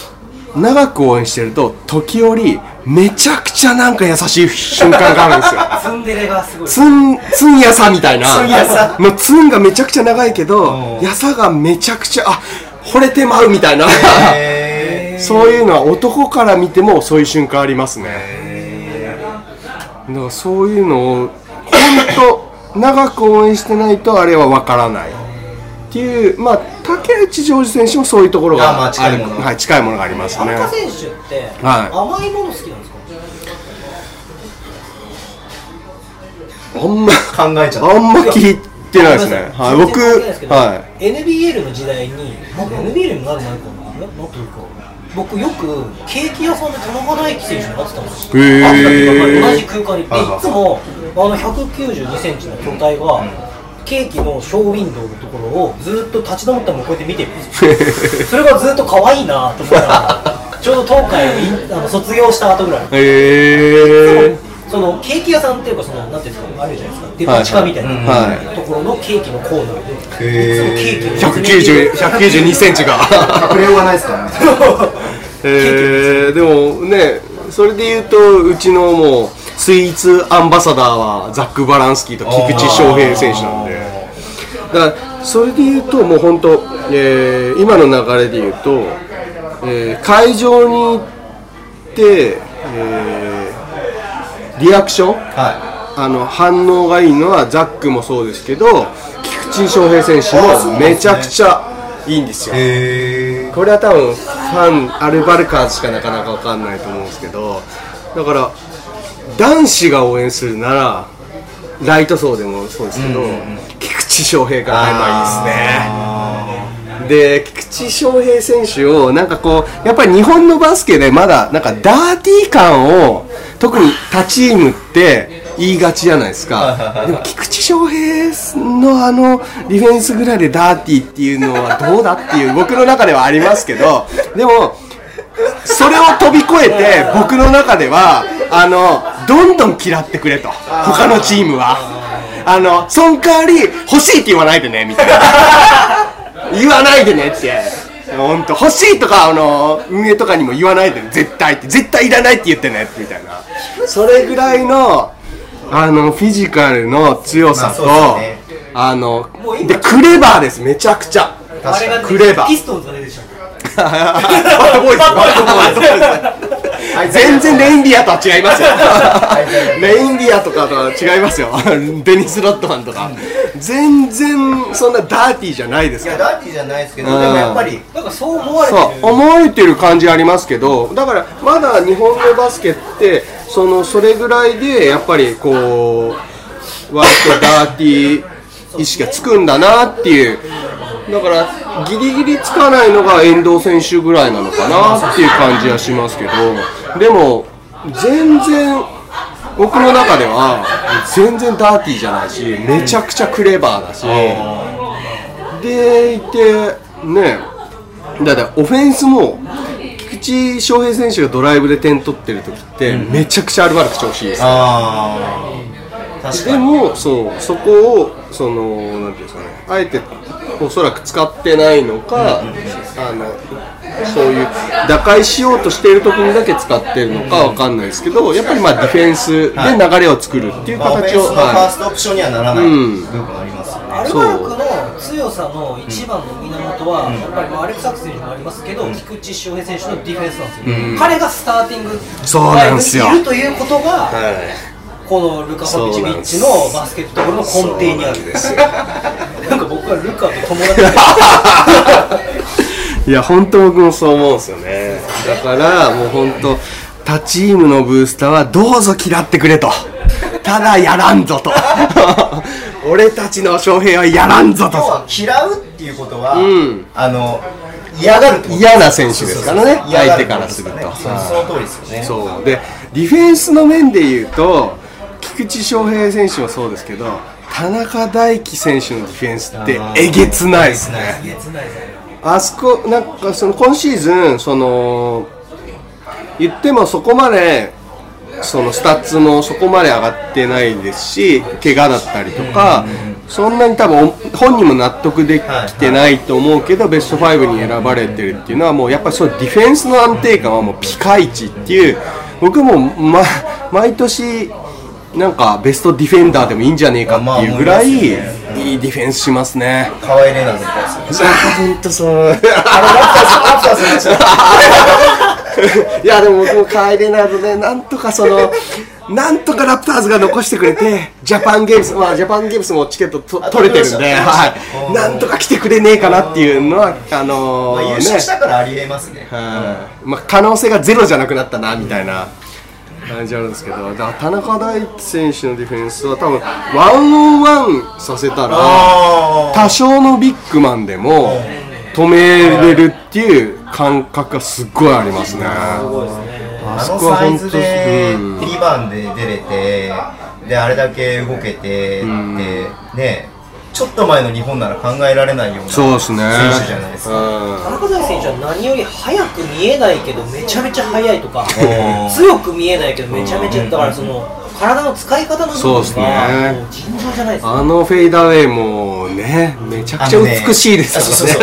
長く応援してると時折めちゃくちゃなんか優しい瞬間があるんですよ。ツンデレがすごい。ツンツンやさみたいな。ツンやさのツンがめちゃくちゃ長いけどやさがめちゃくちゃあ惚れてまうみたいな。へそういうのは男から見てもそういう瞬間ありますね。だからそういうのを本当長く応援してないとあれは分からない。っていうまあ竹内ジョージ選手もそういうところあまあが近いはい、近いものがありますね。田中選手ってはい。甘いもの好きなんですか？あんま考えちゃった。あんま聞いてないですね。はい僕全然関係ない NBL の時代になんか NBL になる前かな？ななんというか。僕よくケーキ屋さんで田中大輝選手に会ってたんですよ。同じ空間に。ではいつもあの192センチの巨体が、ケーキのショーウィンドウのところをずっと立ち止まったままこうやって見てるんですよ。それがずっと可愛いなと思ったらちょうど東海を卒業した後ぐらい。えそのケーキ屋さんっていうかそのなんていうんですかあるじゃないですかデパ地下みたいな、はいところのケーキのコーナーで、い。つもケーキを190 192センチが。隠れようがないですか？ら ねえー、でもねそれで言うとうちのもうスイーツアンバサダーはザック・バランスキーと菊池翔平選手なんで。だからそれで言うともう本当、えー今の流れで言うと、えー会場に行って、えーリアクション？はあの反応がいいのはザックもそうですけど菊池翔平選手もめちゃくちゃいいんですよ。これは多分ファンアルバルカーズしかなかなか分かんないと思うんですけどだから男子が応援するならライト層でもそうですけど、菊池翔平から入ればいいですねで菊池翔平選手をなんかこうやっぱり日本のバスケでまだなんかダーティー感を特に他チームって言いがちじゃないですか。でも菊池翔平のあのディフェンスぐらいでダーティーっていうのはどうだっていう僕の中ではありますけど。でもそれを飛び越えて僕の中ではあのどんどん嫌ってくれと。他のチームは。あのその代わり欲しいって言わないでねみたいな言わないでねって。本当欲しいとかあの運営とかにも言わないでね。絶対って。絶対いらないって言ってねみたいな。それぐらいのあのフィジカルの強さと、まあのでクレバーです。めちゃくちゃ。クレバー。ピストンズが出てきち全然レインディアとは違いますよ。レインディアとかとは違いますよ。デニス・ロッドマンとか。全然そんなダーティーじゃないですから。いやダーティーじゃないですけどうんでもやっぱりなんかそう思われてる。そう思われてる感じありますけどだからまだ日本のバスケってそのそれぐらいでやっぱりこう割とダーティー意識がつくんだなっていうだからギリギリつかないのが遠藤選手ぐらいなのかなっていう感じはしますけど。でも全然僕の中では全然ダーティーじゃないしめちゃくちゃクレバーだし。でいてねだってオフェンスも菊池翔平選手がドライブで点取ってる時ってめちゃくちゃアルバルク調子いいですでに。もそうそこをそのなんていうんですかね。あえておそらく使ってないのか、あのそういう打開しようとしている時にだけ使ってるのかわかんないですけどやっぱりまあディフェンスで流れを作るっていう形を、スのファーはストオプションにはならない部分ありますよね、アルバルクの強さの一番の源は、やっぱりまあアレクサクセンにもありますけど、菊池翔平選手のディフェンスなんですよ、彼がスターティングそうなんですよ。いるということが、いはいこのルカ・パピチビッチのバスケットボールの根底にある。んですよ。なんか僕はルカと友達で。いや本当僕もそう思うんですよね。だからもう本当他チームのブースターはどうぞ嫌ってくれと。ただやらんぞと。俺たちの翔平はやらんぞと。嫌うっていうことは、ん。あの嫌がる嫌な選手ですからね。相手からすると。その通りですよね。そう。でディフェンスの面で言うと菊地祥平選手もそうですけど田中大貴選手のディフェンスってえげつないですね。あそこなんかその今シーズンその言ってもそこまでそのスタッツもそこまで上がってないですし怪我だったりとか、そんなに多分本人も納得できてないと思うけど、ベスト5に選ばれてるっていうのはもうやっぱりそうディフェンスの安定感はもうピカイチっていう僕も、ま、毎年なんかベストディフェンダーでもいいんじゃねえかっていうぐらいいいディフェンスしますね。河合玲奈みたいですよねあ本当そう。あのラプターズラプターズ。の話だいやでも僕も帰れないのでなんとかその なんとかラプターズが残してくれてジャパンゲームスまあジャパンゲームスもチケットとあ取れてるんで、はい、なんとか来てくれねえかなっていうのはあのまあ優ーね勝したからありえますね。はい。まあ、可能性がゼロじゃなくなったなみたいな感じあるんですけど田中大輝選手のディフェンスは多分ワンオンワンさせたらあ多少のビッグマンでも止めれるっていう感覚がすっごいありますね。あそのこは本当でうん。リバンで出れてであれだけ動けてでねちょっと前の日本なら考えられないようなそうですね。選手じゃないですか。うん。田中大選手は何より速く見えないけどめちゃめちゃ速いとか強く見えないけどめちゃめちゃだからその体の使い方のそうですね。がもう尋常じゃないですあのフェイダーウェイもね、めちゃくちゃ美しいですよね。そうそう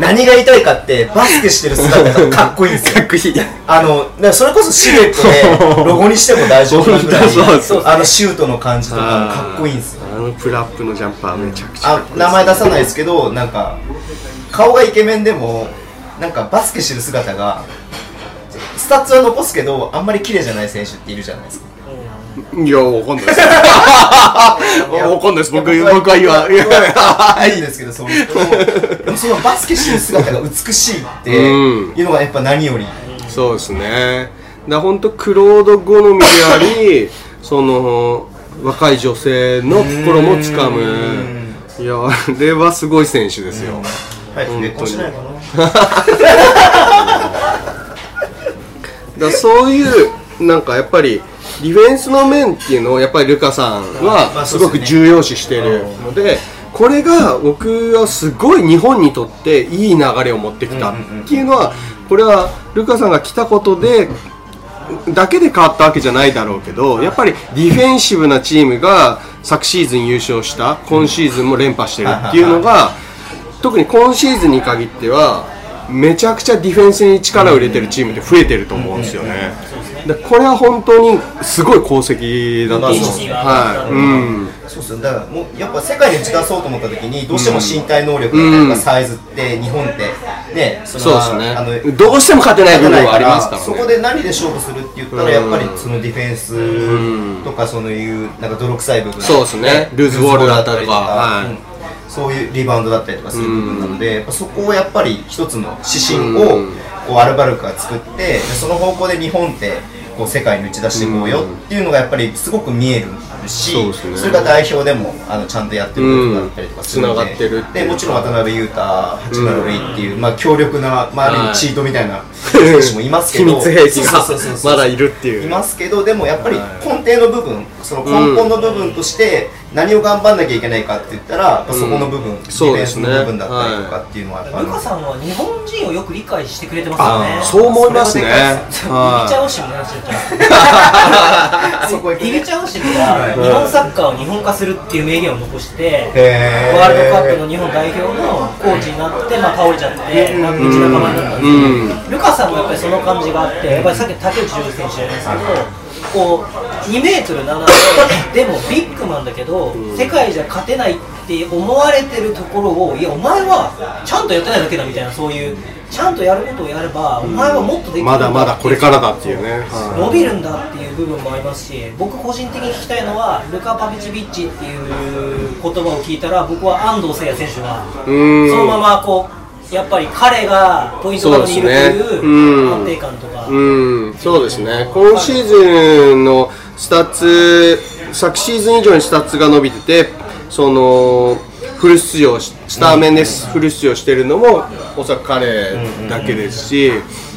何が言いたいかってバスケしてる姿がかっこいいんですよ。かっこいい。あのそれこそシルエットで ロゴにしても大丈夫なぐらいあのシュートの感じとかかっこいいんですよ。あのプルアップのジャンパーめちゃくちゃかあっこいい名前出さないですけどなんか顔がイケメンでもなんかバスケしてる姿がスタッツは残すけどあんまり綺麗じゃない選手っているじゃないですかいや、わかんないです。わかんないです。僕、僕は言わ、いや、いいんですけどそういう人でもそのバスケしてる姿が美しいってうんいうのがやっぱ何よりそうですね。だ本当クロード好みであり、その若い女性の心もつかむ。いや、あれはすごい選手ですよ。早く結婚しないかなだそういうなんかやっぱりディフェンスの面っていうのをやっぱりルカさんまはすごく重要視してるのでこれが僕はすごい日本にとっていい流れを持ってきたっていうのはこれはルカさんが来たことでだけで変わったわけじゃないだろうけどやっぱりディフェンシブなチームが昨シーズン優勝した今シーズンも連覇してるっていうのが特に今シーズンに限ってはめちゃくちゃディフェンスに力を入れてるチームって増えてると思うんですよね。でこれは本当にすごい功績だと。思う。まあそうですねはい。うん。そうそうだからもうやっぱ世界に打ち出そうと思った時にどうしても身体能力とかサイズって日本ってねそそうですね。あのどうしても勝てない部分はありますからね。そこで何で勝負するって言ったらやっぱりそのディフェンスとかそういうなんか泥臭い部分。そうですね。ルーズボールだったりとか。はい。うんそういうリバウンドだったりとかする部分なのでやっぱそこをやっぱり一つの指針をこうアルバルクが作ってでその方向で日本ってこう世界に打ち出していこうよっていうのがやっぱりすごく見えるしそうですね。それが代表でもあのちゃんとやってる部分だったりとかするので、うん。繋がってるっていうでもちろん渡辺裕太八村塁っていう、まあ、強力な、まあ、あチートみたいな選手もいますけど。秘密兵器そうそうそうそう。がまだいるっていう。いますけどでもやっぱり根底の部分その根本の部分として何を頑張んなきゃいけないかって言ったら、やっぱそこの部分、ディフェンスの部分だったりとかっていうのはやっぱある。ルカさんは日本人をよく理解してくれてますよね。あそう思いますね。それがでかいですはい。入れちゃおうしみたいな 入れちゃおうしみが日本サッカーを日本化するっていう名言を残してワールドカップの日本代表のコーチになって、まあ、倒れちゃって、なん。か道仲間になったんですけど、ルカさんもやっぱりその感じがあって、やっぱりさっきの竹内譲二選手じゃないですけど、こう2メートル7で、でもビッグマンだけど、世界じゃ勝てないって思われてるところを、いや、お前はちゃんとやってないだけだみたいな、そういう、ちゃんとやることをやれば、お前はもっとできるんまだまだこれからだっていうね。伸びるんだっていう部分もありますし僕個人的に聞きたいのはルカ・パビチビッチっていう言葉を聞いたら僕は安藤誠也選手がそのままこうやっぱり彼がポイントガードにいるといううん安定感とか、うん、そうですね、今シーズンのスタッツ、昨シーズン以上にスタッツが伸びてて、そのフル出場し、スタメンでフル出場してるのも、おそらく彼だけですし、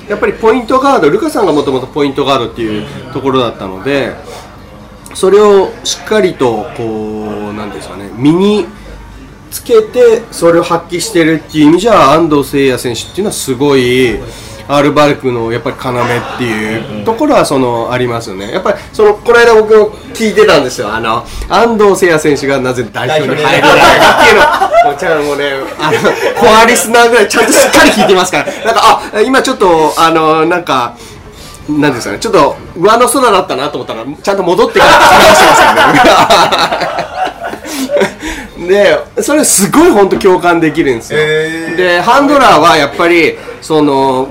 やっぱりポイントガード、ルカさんがもともとポイントガードっていうところだったので、それをしっかりと、こう、なんですかね、身につけてそれを発揮してるっていう意味じゃ安藤誓哉選手っていうのはすごいアールバルクのやっぱり要っていうところはそのありますよね。やっぱりそのこの間僕も聞いてたんですよ。あの安藤誠也選手がなぜ代表に入れないかっていうのをちゃんもうねあのコアリスナーぐらいちゃんとしっかり聞いてますから。なんかあ今ちょっとあのなんか。なんですかね、ちょっと上の空だったなと思ったら、ちゃんと戻ってから話してますからね。で、それすごい本当共感できるんですよ。へー。で、ハンドラーはやっぱり、その、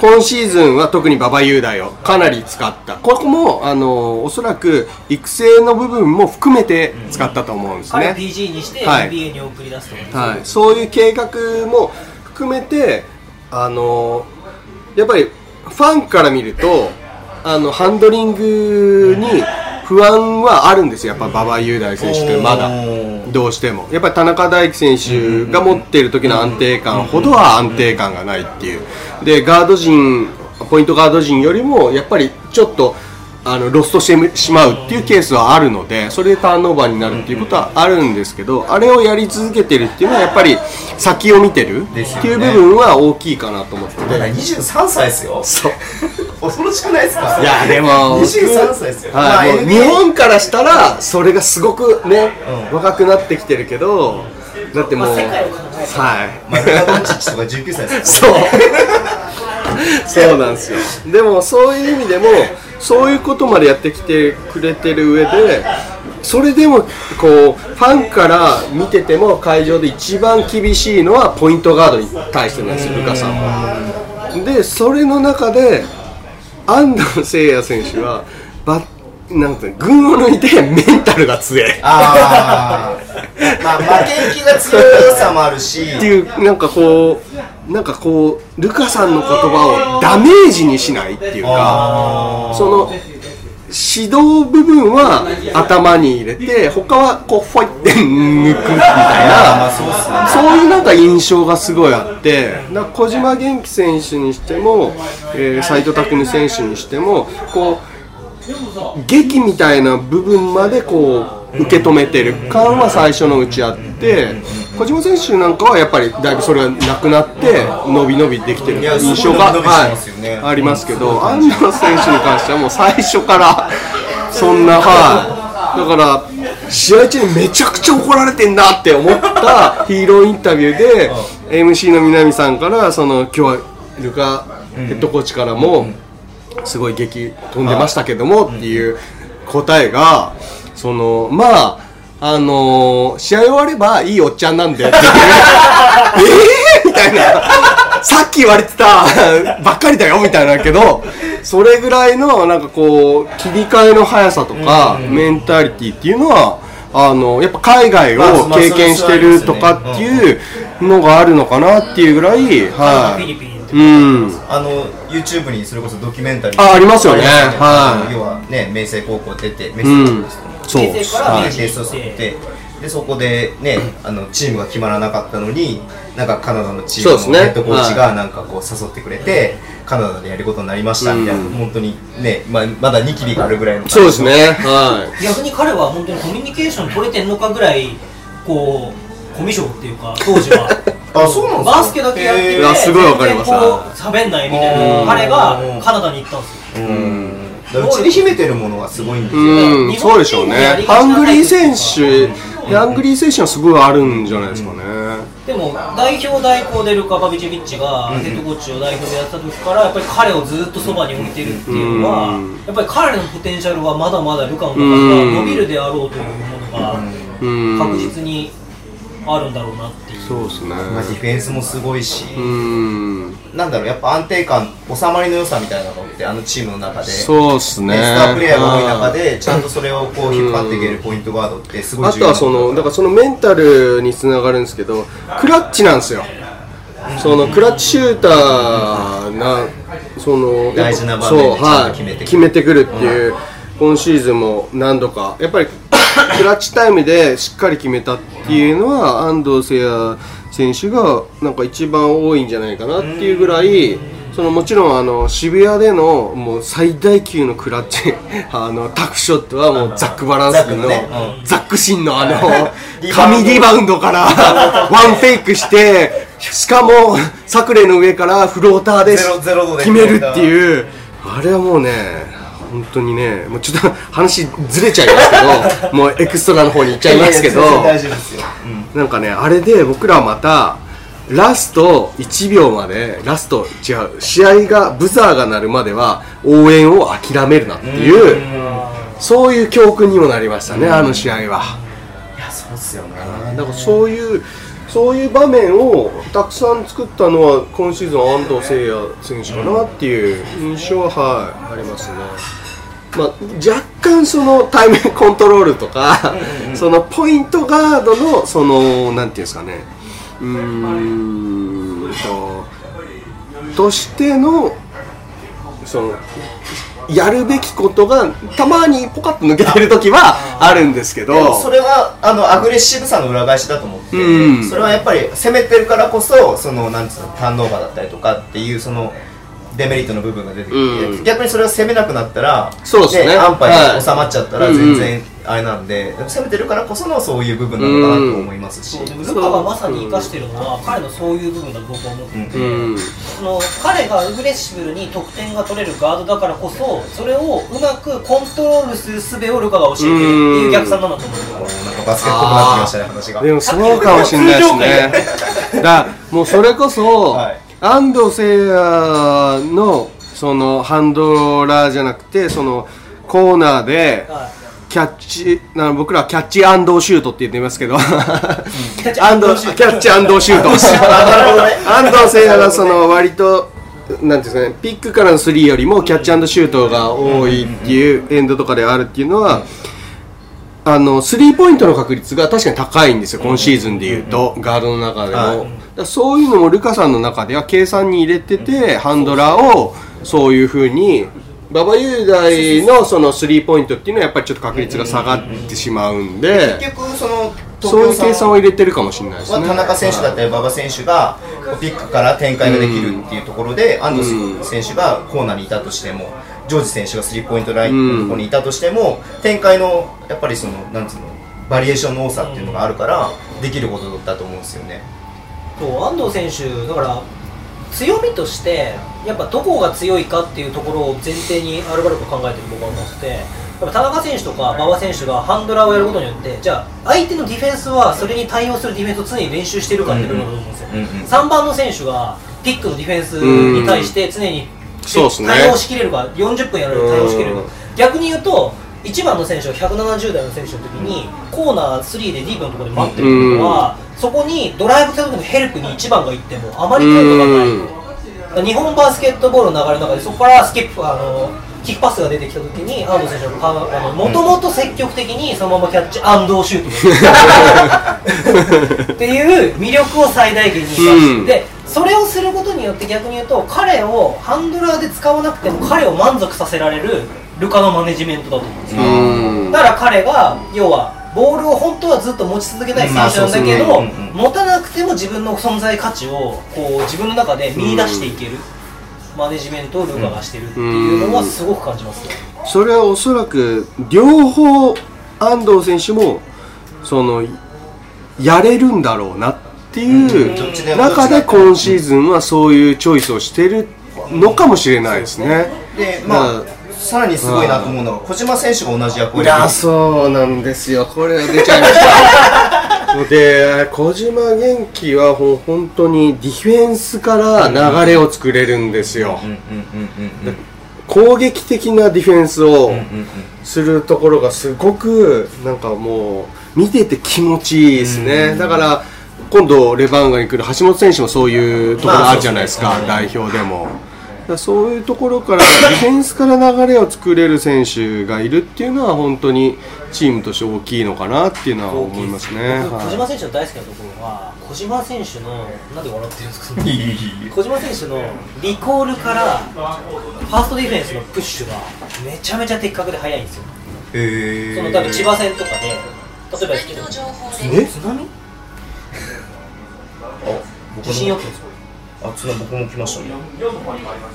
今シーズンは特に馬場雄大をかなり使った。ここも、あの、おそらく育成の部分も含めて使ったと思うんです彼をね。PG にしてはい。NBA に送り出すと思うんですよ。はい、そういう計画も含めてあのやっぱりファンから見るとあのハンドリングに不安はあるんですよ。やっぱ馬場雄大選手ってまだどうしても。やっぱり田中大輝選手が持っている時の安定感ほどは安定感がないっていう。でガード陣ポイントガード陣よりもやっぱりちょっとあのロストしてしまうっていうケースはあるのでそれでターンオーバーになるっていうことはあるんですけどあれをやり続けてるっていうのはやっぱり先を見てるっていう部分は大きいかなと思ってて。まだ23歳ですよ。そう。恐ろしくないですか？いやでも23歳ですよ。はいまあ日本からしたらそれがすごくね、若くなってきてるけどだってもう、まあ世界を考えたらはい。まあルカ・ドンチッチとか19歳ですそう。そうなんですよ。でもそういう意味でもそういうことまでやってきてくれてる上でそれでもこうファンから見てても会場で一番厳しいのはポイントガードに対してなんですよルカさんは。でそれの中で安藤誠也選手はバなんていうの群を抜いてメンタルが強い。ああまあ負けん気が強さもあるし。っていうなんかこうなんかこうルカさんの言葉をダメージにしないっていうかその指導部分は頭に入れて他はこうフォイって抜くみたいなそういうなんか印象がすごいあってだから小島元気選手にしてもえー斉藤匠選手にしてもこう劇みたいな部分までこう受け止めてる。感は最初のうちあって小島選手なんかはやっぱりだいぶそれがなくなって伸び伸びできてる印象が、はい、ありますけど安藤選手に関してはもう最初からそんなはい。だから試合中にめちゃくちゃ怒られてんなって思ったヒーローインタビューで MC の南さんからその今日はルカヘッドコーチからもすごい激飛んでましたけどもっていう答えがそのまああのー試合終わればいいおっちゃんなんでっていう。えー？みたいな。さっき言われてたばっかりだよみたいなけどそれぐらいのなんかこう切り替えの速さとかメンタリティっていうのはあのやっぱ海外を経験してるとかっていうのがあるのかなっていうぐらいはいうん。あの YouTube にそれこそドキュメンタリーあありますよね。はい。要はね明星高校出て明うん。星高校ですよねそう平成からはい。明治に行っでそうそうてででそこでねあのチームが決まらなかったのになんかカナダのチームのヘッドコーチがなんかこう誘ってくれて、カナダでやることになりましたみたいな、うん本当にね、まあ、まだニキビがあるぐらいのそうですね。は逆に彼は本当にコミュニケーション取れてんのかぐらいこうコミュ障っていうか当時は あそうなんですか？バスケだけやってて、へー。いやすごいわかります。喋んないみたいな。彼がカナダに行ったんですよ。うん。うちに秘めてるものがすごいんですよ、うん。そうでしょうね。ハングリー選手ハングリー選手はすごいあるんじゃないですかね。でも代表代行でルカ・パビチビッチがヘッドコーチを代表でやった時からやっぱり彼をずっとそばに置いてるっていうのはうん。やっぱり彼のポテンシャルはまだまだルカの中では伸びるであろうというものがうん。確実にあるんだろうなっていう。そうですね。まあ、ディフェンスもすごいし、うん。なんだろうやっぱ安定感収まりの良さみたいなのってあのチームの中でそうですね。スタープレーヤーが多い中でちゃんとそれをこう引っ張っていけるポイントガードってすごいあとはそのだからそのメンタルにつながるんですけどクラッチなんですよ。そのクラッチシューターなその大事な場面でそうちゃんとはい決めてくる。決めてくるっていう今シーズンも何度か。やっぱりクラッチタイムでしっかり決めたっていうのは安藤誠也選手がなんか一番多いんじゃないかなっていうぐらいそのもちろんあの渋谷でのもう最大級のクラッチ あのタフショットはもうザック・バランスのザックシンのあの 神リバウンドからワンフェイクしてしかもサクレの上からフローターで決めるっていう。あれはもうね本当にねもうちょっと話ずれちゃいますけど もうエクストラの方に行っちゃいますけどなんかねあれで僕らはまたラスト1秒までラスト違う試合がブザーが鳴るまでは応援を諦めるなっていうそういう教訓にもなりましたねあの試合は。いやそうっすよね。だからそういうそういう場面をたくさん作ったのは今シーズン安藤誠也選手かなっていう印象は、はい、ありますね。まあ、若干そのタイムコントロールとか、そのポイントガードのそのなんていうんですかね。うーんととしてのそのやるべきことがたまにポカッと抜けてる時はあるんですけど。それはあのアグレッシブさの裏返しだと思って、うん。それはやっぱり攻めてるからこそそのなんつうのターンオーバーだったりとかっていうそのデメリットの部分が出てきて、うん。逆にそれを攻めなくなったらそうですね。安牌はい。に収まっちゃったらうん全然あれなんで、でも攻めてるからこそのそういう部分なのかなと思いますし、でもルカがまさに生かしてるのは彼のそういう部分だと僕は思ってて、うん。その彼がアグレッシブルに得点が取れるガードだからこそそれをうまくコントロールする術をルカが教えてるっていう逆算なんだと思うんですよなんかバスケットっぽくなってきましたね話が。でもそうかもしれないですね。だからもうそれこそ、はい安藤誠也のそのハンドラーじゃなくてそのコーナーではキャッチな僕らはキャッチアンドシュートって言ってますけど、キャッチアンドキャッチアンドシュート。安藤誠也がその割となんですかねピックからのスリーよりもキャッチアンドシュートが多いっていうエンドとかであるっていうのは。あのスリーポイントの確率が確かに高いんですよ、今シーズンでいうと、ガードの中でも、はそういうのもルカさんの中では計算に入れてて、ハンドラーをそういうふうに、馬場雄大のそのスリーポイントっていうのはやっぱりちょっと確率が下がってしまうんで、結局そのそういう計算を入れてるかもしれないですね。は田中選手だったり馬場選手がピックから展開ができるっていうところで、安藤選手がコーナーにいたとしてもジョージ選手がスリーポイントラインのところにいたとしても、展開のやっぱりそのなんつうのバリエーションの多さっていうのがあるからできることだと思うんですよね。そう安藤選手だから強みとしてやっぱどこが強いかっていうところを前提にアルバルク考えてる僕は思っててやっぱ田中選手とか馬場選手がハンドラーをやることによってじゃあ相手のディフェンスはそれに対応するディフェンスを常に練習してるかっていう部分だと思うんですよ、うんうん3番の選手がピックのディフェンスに対して常にそうっすね。対応しきれるか40分やられる対応しきれるか。うん逆に言うと1番の選手が170代の選手の時にコーナー3でディープのところで待ってるっていうのは、そこにドライブ来た時のヘルプに1番が行ってもあまり効果がない、日本バスケットボールの流れの中でそこからスキップあのキックパスが出てきた時に安藤選手がもともと積極的にそのままキャッチシュート っていう魅力を最大限に生かして、うん。でそれをすることによって逆に言うと彼をハンドラーで使わなくても彼を満足させられるルカのマネジメントだと思うんですよ、うん。だから彼が要はボールを本当はずっと持ち続けたい選手なんだけど、まあ持たなくても自分の存在価値をこう自分の中で見出していける、マネジメントをルカがしてるっていうのはすごく感じますよ、それはおそらく両方安藤選手もそのやれるんだろうなっていう中で今シーズンはそういうチョイスをしてるのかもしれないですね。でまあさらにすごいなと思うのが小島選手が同じ役割いやそうなんですよ。これは出ちゃいました。で小島元気はほ本当にディフェンスから流れを作れるんですよ、攻撃的なディフェンスをするところがすごくなんかもう見てて気持ちいいですね、だから今度レバンガに来る橋本選手もそういうところあるじゃないですか、代表でも。そういうところからディフェンスから流れを作れる選手がいるっていうのは本当にチームとして大きいのかなっていうのは思いますね。小島選手の大好きなところは小島選手のなんで笑ってるんですか 小島選手のリコールからファーストディフェンスのプッシュがめちゃめちゃ的確で速いんですよ。へその多分千葉戦とかで例えばえ？津波？地震予の報ですこあつな僕も来ましたね。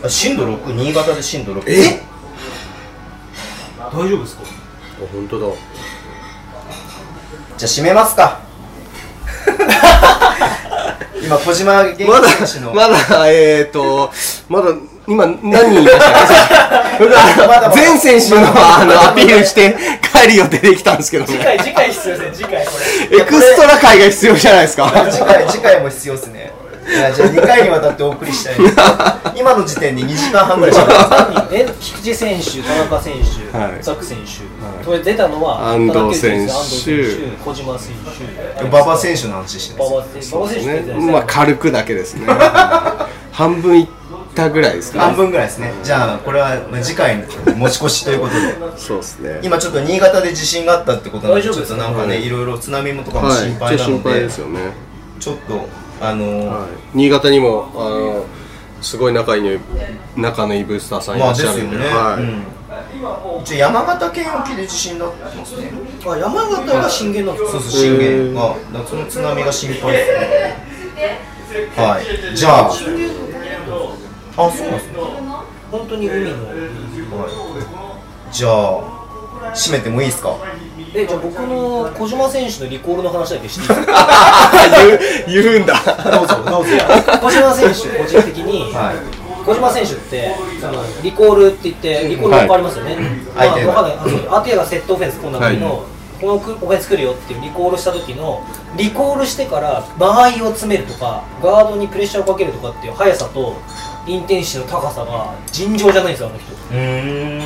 あ震度6新潟で震度6れえ？大丈夫ですか？本当だ。じゃあ締めますか。今小島元気まだ、まだ、えーと、まだ、今、何人いましたまだ全選手のあのアピールして帰る予定できたんですけどね。次回次回必要ですね。次回これ。エクストラ回が必要じゃないですか。次回次回も必要ですねいやじゃあ2回にわたってお送りしたい。今の時点で2時間半ぐらいしゃべってます え菊池選手、田中選手、はい。ザック選手、これ出たのは安藤選手小島選手、馬場選手の話して馬ます馬場選手ね、まあ軽くだけですね。半分いったぐらいですか、半分ぐらいですね。じゃあこれは次回に持ち越しということで。そうですね。今ちょっと新潟で地震があったってことなんでちょっとなんかねいろいろ津波もとかもはい、心配なので、配ですよね。ちょっとあのーはい、新潟にも、あの、すごい仲いい、仲のいいブースターさんいまあらっしゃるんで、ですよね、はい。うん。一応山形県沖で地震になってますね。あ山形が震源なんですか？そうそう震源。がだからその津波が心配です。ねはい。じゃあ。あそうなんですね。本当に海のじゃあ締めてもいいですか？えじゃあ僕の小島選手のリコールの話だけしていいですか？言う言うんだ。どうぞどうぞ。小島選手個人的に、はい。小島選手ってそのリコールって言ってリコール分かりますよね、まあ相手がわかんないあそう相手がセットオフェンス込んだ時の、はい。このオフェンス来るよっていうリコールした時のリコールしてから間合いを詰めるとかガードにプレッシャーをかけるとかっていう速さとインテンシティの高さが尋常じゃないんですよあの人。うーん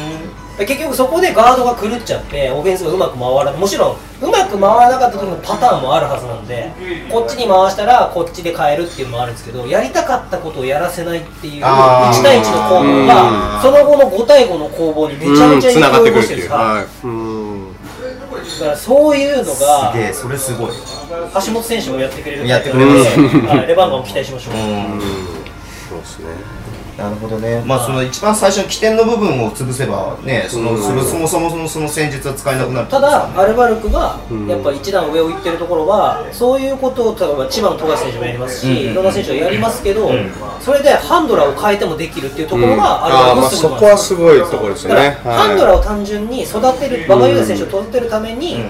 結局そこでガードが狂っちゃってオフェンスがうまく回らないもちろんうまく回らなかった時のパターンもあるはずなんでこっちに回したらこっちで変えるっていうのもあるんですけどやりたかったことをやらせないっていうあー。1対1の攻防がその後の5対5の攻防にめちゃめちゃ影響を及ぼしてるんです。かはい。からそういうのがすげえそれすごい。橋本選手もやってくれるやってくれます。はい。レバンガも期待しましょう。うん。そうですね。なるほどね。まあその一番最初の起点の部分を潰せばねそのそもそもそのその戦術は使えなくなるただ、アルバルクがやっぱ一段上を行ってるところは、そういうことを例えば千葉の富樫選手もやりますし、いろんな選手がやりますけど、それでハンドラーを変えてもできるっていうところが、アルバルクのすそこはすすごいところですね。ハンドラーを単純に育てる、馬場雄大選手を育てるために、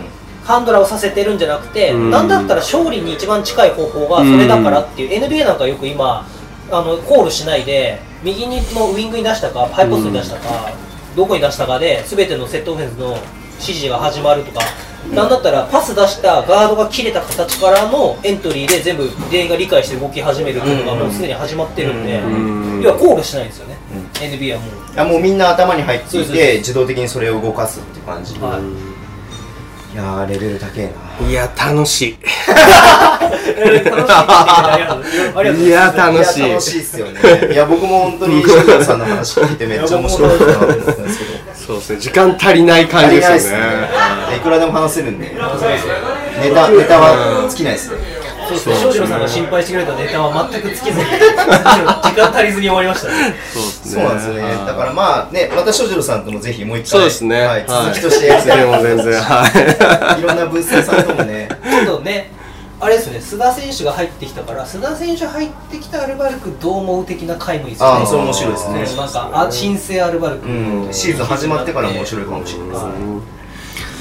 ハンドラーをさせてるんじゃなくて、ん。なんだったら勝利に一番近い方法がそれだからっていう、NBA なんかよく今、あのコールしないで、右にのウイングに出したか、ハイポストに出したか、どこに出したかで、全てのセットオフェンスの指示が始まるとか、なんだったらパス出したガードが切れた形からのエントリーで全部全員が理解して動き始めるっていうのがもうすでに始まってるんで、要はコールしないんですよね、NBA はもう。いやもうみんな頭に入っていて自動的にそれを動かすっていう感じ、はいいやーレベル高えな いや、楽しい。いや、楽しい。いや楽しいっすよねいや僕も本当に石川さんの話聞いてめっちゃ面白かったなと思ったんですけどそうですね。時間足りない感じですよね。いくらでも話せるんでネタネタは尽きないですねそそう。ですね庄司郎さんが心配してくれたネタは全く尽きずに 時間足りずに終わりましたね。そうですそうなんですよね。だからまあねまた庄司郎さんともぜひもう一回そうですね。はい、はい。続きとして。やりたいでも全然はい。いろんなブースターさんともね。今度ねあれですね須田選手が入ってきたから須田選手入ってきたアルバルクどう思う的な回もいいですよね。ああそれ面白いですね。なんかあ新生アルバルク、うん。シーズン始まってから面白いかもしれないですね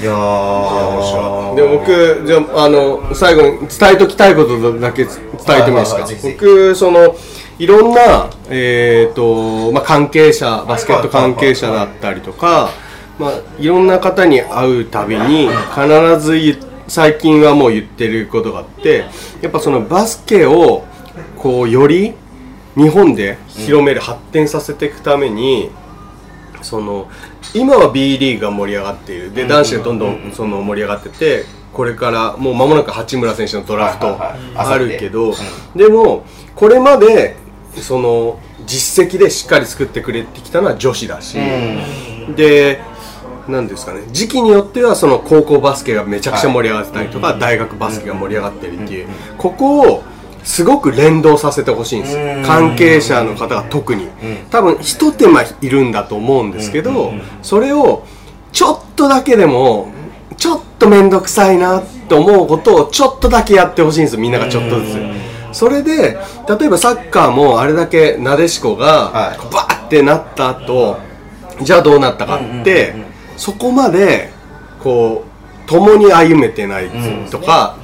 いやー。でも僕じゃああの最後に伝えときたいことだけ伝えてもいいですか、僕そのいろんな、えーとまあ、関係者バスケット関係者だったりとか、まあ、いろんな方に会うたびに必ず言最近はもう言ってることがあってやっぱそのバスケをこうより日本で広める、発展させていくためにその今は B リーグが盛り上がっている。で男子がどんどんその盛り上がっててこれからもう間もなく八村選手のドラフトあるけどでもこれまでその実績でしっかり作ってくれてきたのは女子だしでなんですかね時期によってはその高校バスケがめちゃくちゃ盛り上がってたりとか大学バスケが盛り上がってるっていう。ここをすごく連動させてほしいんですよ。関係者の方が特に。多分ひと手間いるんだと思うんですけどそれをちょっとだけでもちょっと面倒くさいなって思うことをちょっとだけやってほしいんですよ。みんながちょっとずつ。それで例えばサッカーもあれだけなでしこがはい。バーってなった後じゃあどうなったかってそこまでこう共に歩めてないとか、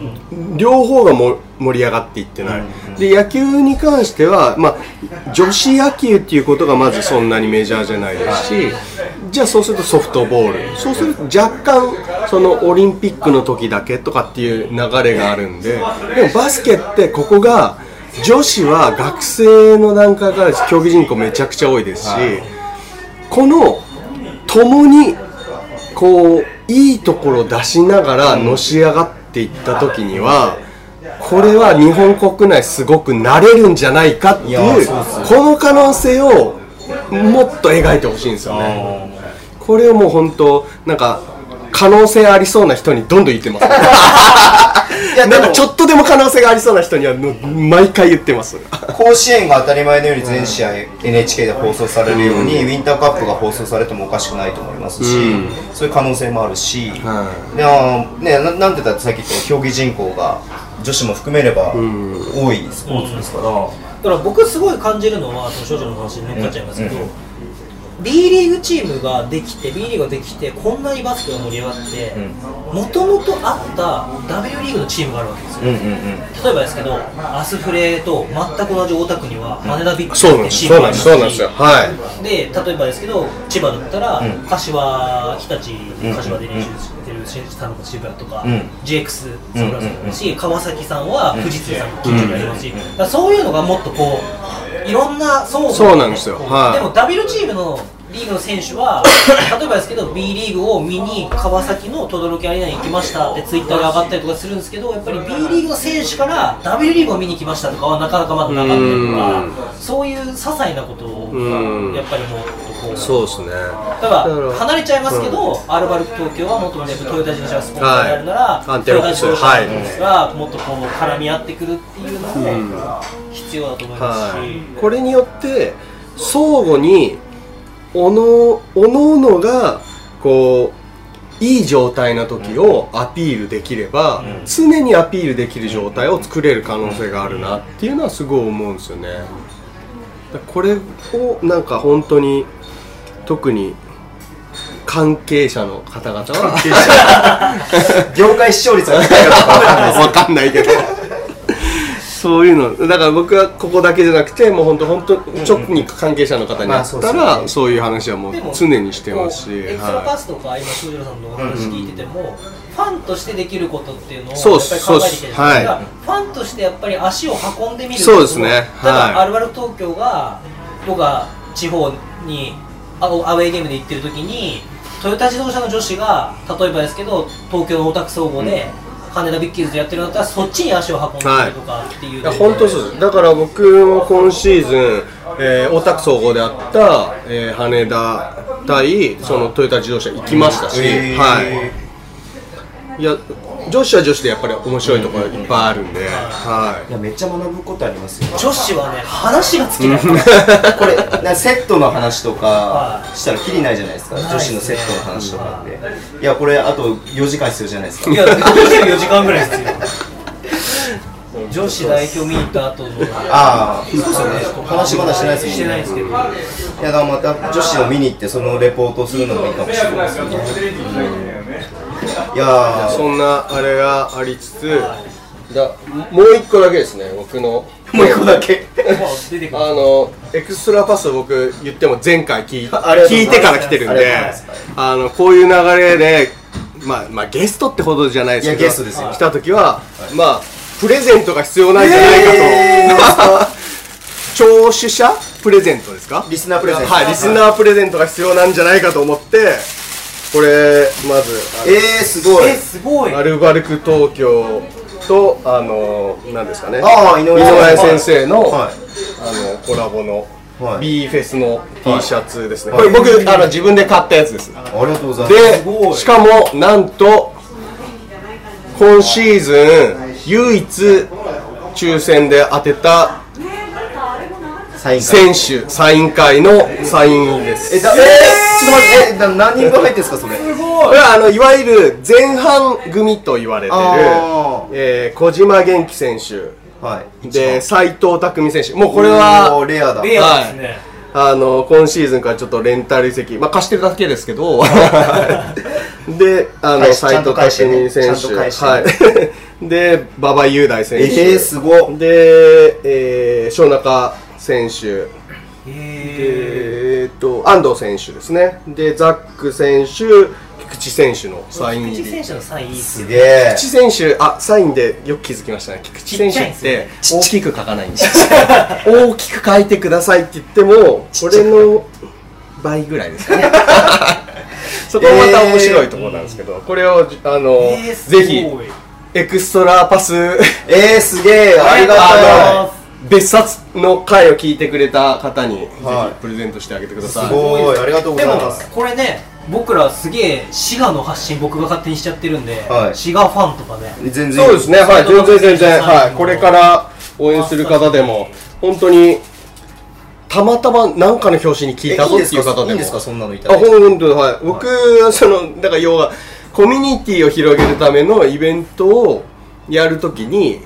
両方がも盛り上がっていってない、で野球に関しては、まあ、女子野球っていうことがまずそんなにメジャーじゃないですし、じゃあそうするとソフトボール。そうすると若干そのオリンピックの時だけとかっていう流れがあるんででもバスケってここが女子は学生の段階から競技人口めちゃくちゃ多いですし、この共にこういいところを出しながらのし上がっていった時にはこれは日本国内すごくなれるんじゃないかっていうこの可能性をもっと描いてほしいんですよね。これをもう本当なんか可能性ありそうな人にどんどん言ってます いやなんかちょっとでも可能性がありそうな人にはもう毎回言ってます。甲子園が当たり前のように全試合 NHK で放送されるように、ウィンターカップが放送されてもおかしくないと思いますし、うん。そういう可能性もあるし、はでね、ななんて言ったってさっき言った競技人口が女子も含めれば多いスポーツですから、だから僕すごい感じるのはその少女の話に乗っかっちゃいますけど、B リーグチームができて B リーグができてこんなにバスケが盛り上がってもともとあった W リーグのチームがあるわけですよ、うんうんうん。例えばですけどアスフレと全く同じ大田区には羽田ビッグチームがありますそうなんですよ。はい。で例えばですけど千葉だったら、ん。柏日立柏で練習してるさんの渋谷とか、うん。GX そうなんですし、川崎さんは富士通さんの近所にありますし、そういうのがもっとこういろんな層がそう。なんですよ。でも W チームのリーグの選手は例えばですけど B リーグを見に川崎の轟アリーナに行きましたってツイッターで上がったりとかするんですけどやっぱり B リーグの選手から W リーグを見に来ましたとかはなかなかまだなかったりとかそういう些細なことをうん。やっぱりもっとこうそうですね。だから離れちゃいますけど、アルバルク東京はもっとねトヨタ自動車がスポンサーであるなら、はい。トヨタ自動車がもっとこう絡み合ってくるっていうのも必要だと思いますし、はい、これによって相互におのおのおのがこういい状態な時をアピールできれば、常にアピールできる状態を作れる可能性があるなっていうのはすごい思うんですよね。これをなんか本当に特に関係者の方々は。業界視聴率が高いかどうかわかんないです わかんないけどそういうの。だから僕はここだけじゃなくてもう本当本当直に関係者の方に会ったらそういう話はもう常にしてますし。エクストラパはスとか、今、庄司さんのお話聞いてても、ファンとしてできることっていうのをやっぱり考えてきてるファンとしてやっぱり足を運んでみるそうですね。はい。アルバルク東京が僕が地方にアアウェーゲームで行ってる時にトヨタ自動車の女子が例えばですけど東京のオタク総合で、羽田ビッキーズでやってるんだったらそっちに足を運んでみるとかっていう、い。や本当そうです。だから僕も今シーズン、えー、大田区総合であった、えー羽田対そのトヨタ自動車行きましたし、へーはい。いや女子は女子でやっぱり面白いところいっぱいあるんで、はい。やめっちゃ学ぶことありますよ。女子はね話が尽きない。これなセットの話とかはしたらきりないじゃないですか。女子のセットの話とかって。いやこれあと4時間必要じゃないですか。いや24時間ぐらいですよ女子代表見に行った後のああそうですよね。話まだしてないですもんね。してないですけど。いやだからまた女子を見に行ってそのレポートをするのもいいかもしれないですよねいやー。そんなあれがありつつだもう一個だけですね僕の。もう一個だけ。あのエクストラパスを僕言っても前回聞い 聞いてから来てるんであのこういう流れでまあまあゲストってほどじゃないですけどゲストです。よ来た時は、まあプレゼントが必要なんじゃないかと、え 聴取者プレゼントですか？リスナープレゼント。はいリスナープレゼントが必要なんじゃないかと思ってこれまずえー、すごい。えすごい。アルバルク東京とあの何ですかね。ああ井上井上先生の,、はい。あのコラボのはい。B フェスの T シャツですね、はい。これ僕あの自分で買ったやつです。ありがとうございます。でごい。しかもなんと今シーズン唯一抽選で当てた選手サイン会のサインです。えだえー、ちょっと待ってえだ何人分入ってんですかそれ？これはあのいわゆる前半組と言われてるえー小島元気選手。はい。で斉藤匠選手。もうこれはレアだ。レアですね、あの今シーズンからちょっとレンタル移籍、まあ、貸してるだけですけど。であの返し斉藤匠選手、はい、で馬場雄大選手、えー、すごっ。で、えー、庄中選手。へえー、っと安藤選手ですね。でザック選手菊池選手のサイン菊入り。池選手のサインいいっすげえ。菊池選手。あサインでよく気づきましたね。菊池選手って大きく書かないんですよ。大きく書いてくださいって言ってもこれの倍ぐらいですかね。そこもまた面白いところなんですけど、これをあの、ぜひエクストラパス。えー、すげえ。ありがとうございたま別冊の回を聞いてくれた方に、はい。ぜひプレゼントしてあげてください。いすごい。ありがとうごでもざいます。これね僕らすげえ滋賀の発信僕が勝手にしちゃってるんで、はい。滋賀ファンとかね。全然そうですね、はい、全然全然、はいはい、これから応援する方でも、本当に、たまたま何かの表紙に聞いたぞっていう方でも。いいんですか？そんなのいたあ、だいて。本当はい。僕、その、だから要は、コミュニティを広げるためのイベントをやるときに、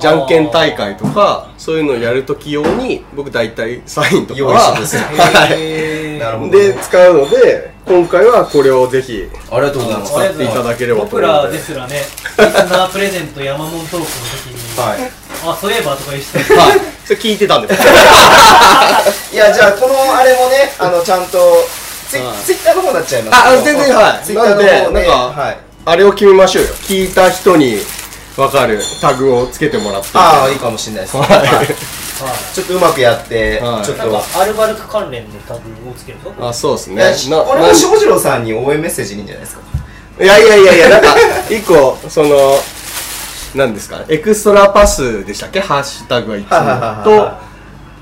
じゃんけん大会とか、そういうのをやるとき用に、僕大体サインとか用意は、してますねはい。なるほどで、使うので、今回はこれをぜひ、ありがとうございます使っていただければと僕らですらねリスナープレゼント山門トークの時に、はいあそういえばとか言ってたはい。それ聞いてたんで。いやじゃあこのあれもねあのちゃんとツイ,、はいツイッターの方になっちゃいますあ、あ全然はい。ツイッターの方なんで、ねなんか、はいあれを決めましょうよ。聞いた人に分かる。タグをつけてもらって。ああいいかもしれないです、はい。はい。ちょっとうまくやって、はい。ちょっと。なんかアルバルク関連のタグをつけるとあ、そうですね。これも翔士郎さんに応援メッセージでいいんじゃないですか？いやいやいやいや、なんか、一個、その、なんですか、エクストラパスでしたっけ？ハッシュタグはいつはいはいはいはいも。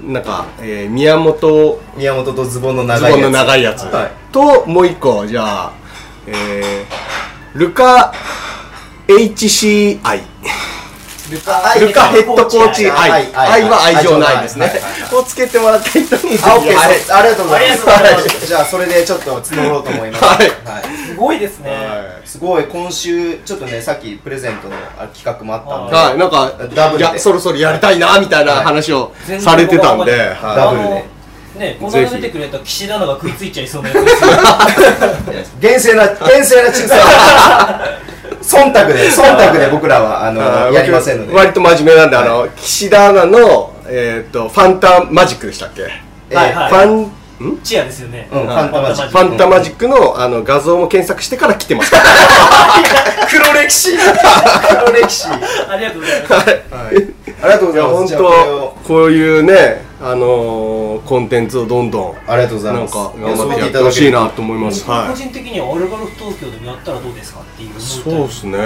と、なんか、えー宮本。宮本とズボンのズ長いやつ。ボンの長いやつ。はい。と、もう一個、じゃあ、えー、ルカ HCI。ルあルカヘッドコーチ。愛。愛愛は愛情の愛ですね。をつけてもらった人に。あ、ありがとうござい。ますありがとうございます。じゃあそれでちょっと募ろうと思います。はい。すごいですね、すごい。今週ちょっとねさっきプレゼントのあ企画もあったんで、はい、なんか、ダブルで。そろそろやりたいな、みたいな話をされてたんで、ダブルでねこの間出てくれた岸田奈が食いついちゃいそうなやつですよ厳正な厳正な抽選忖度で忖度で僕らはあのやりませんので僕割と真面目なんで、あの、岸田アナの、えっと、ファンタマジックでしたっけえーはいはいファン、んチアですよね、うんファンタマジックファンタマジックのあの画像も検索してから来てますから。黒歴史黒歴史はいありがとうございますありがとうごいや、本ざいますじゃあこれを当こういうね、あのー、コンテンツをどんどん、ありがとうございます。なんか、頑張ってやってほしいなと思います。個はい。人的にはアルバルク東京でもやったらどうですかっていうそうですね。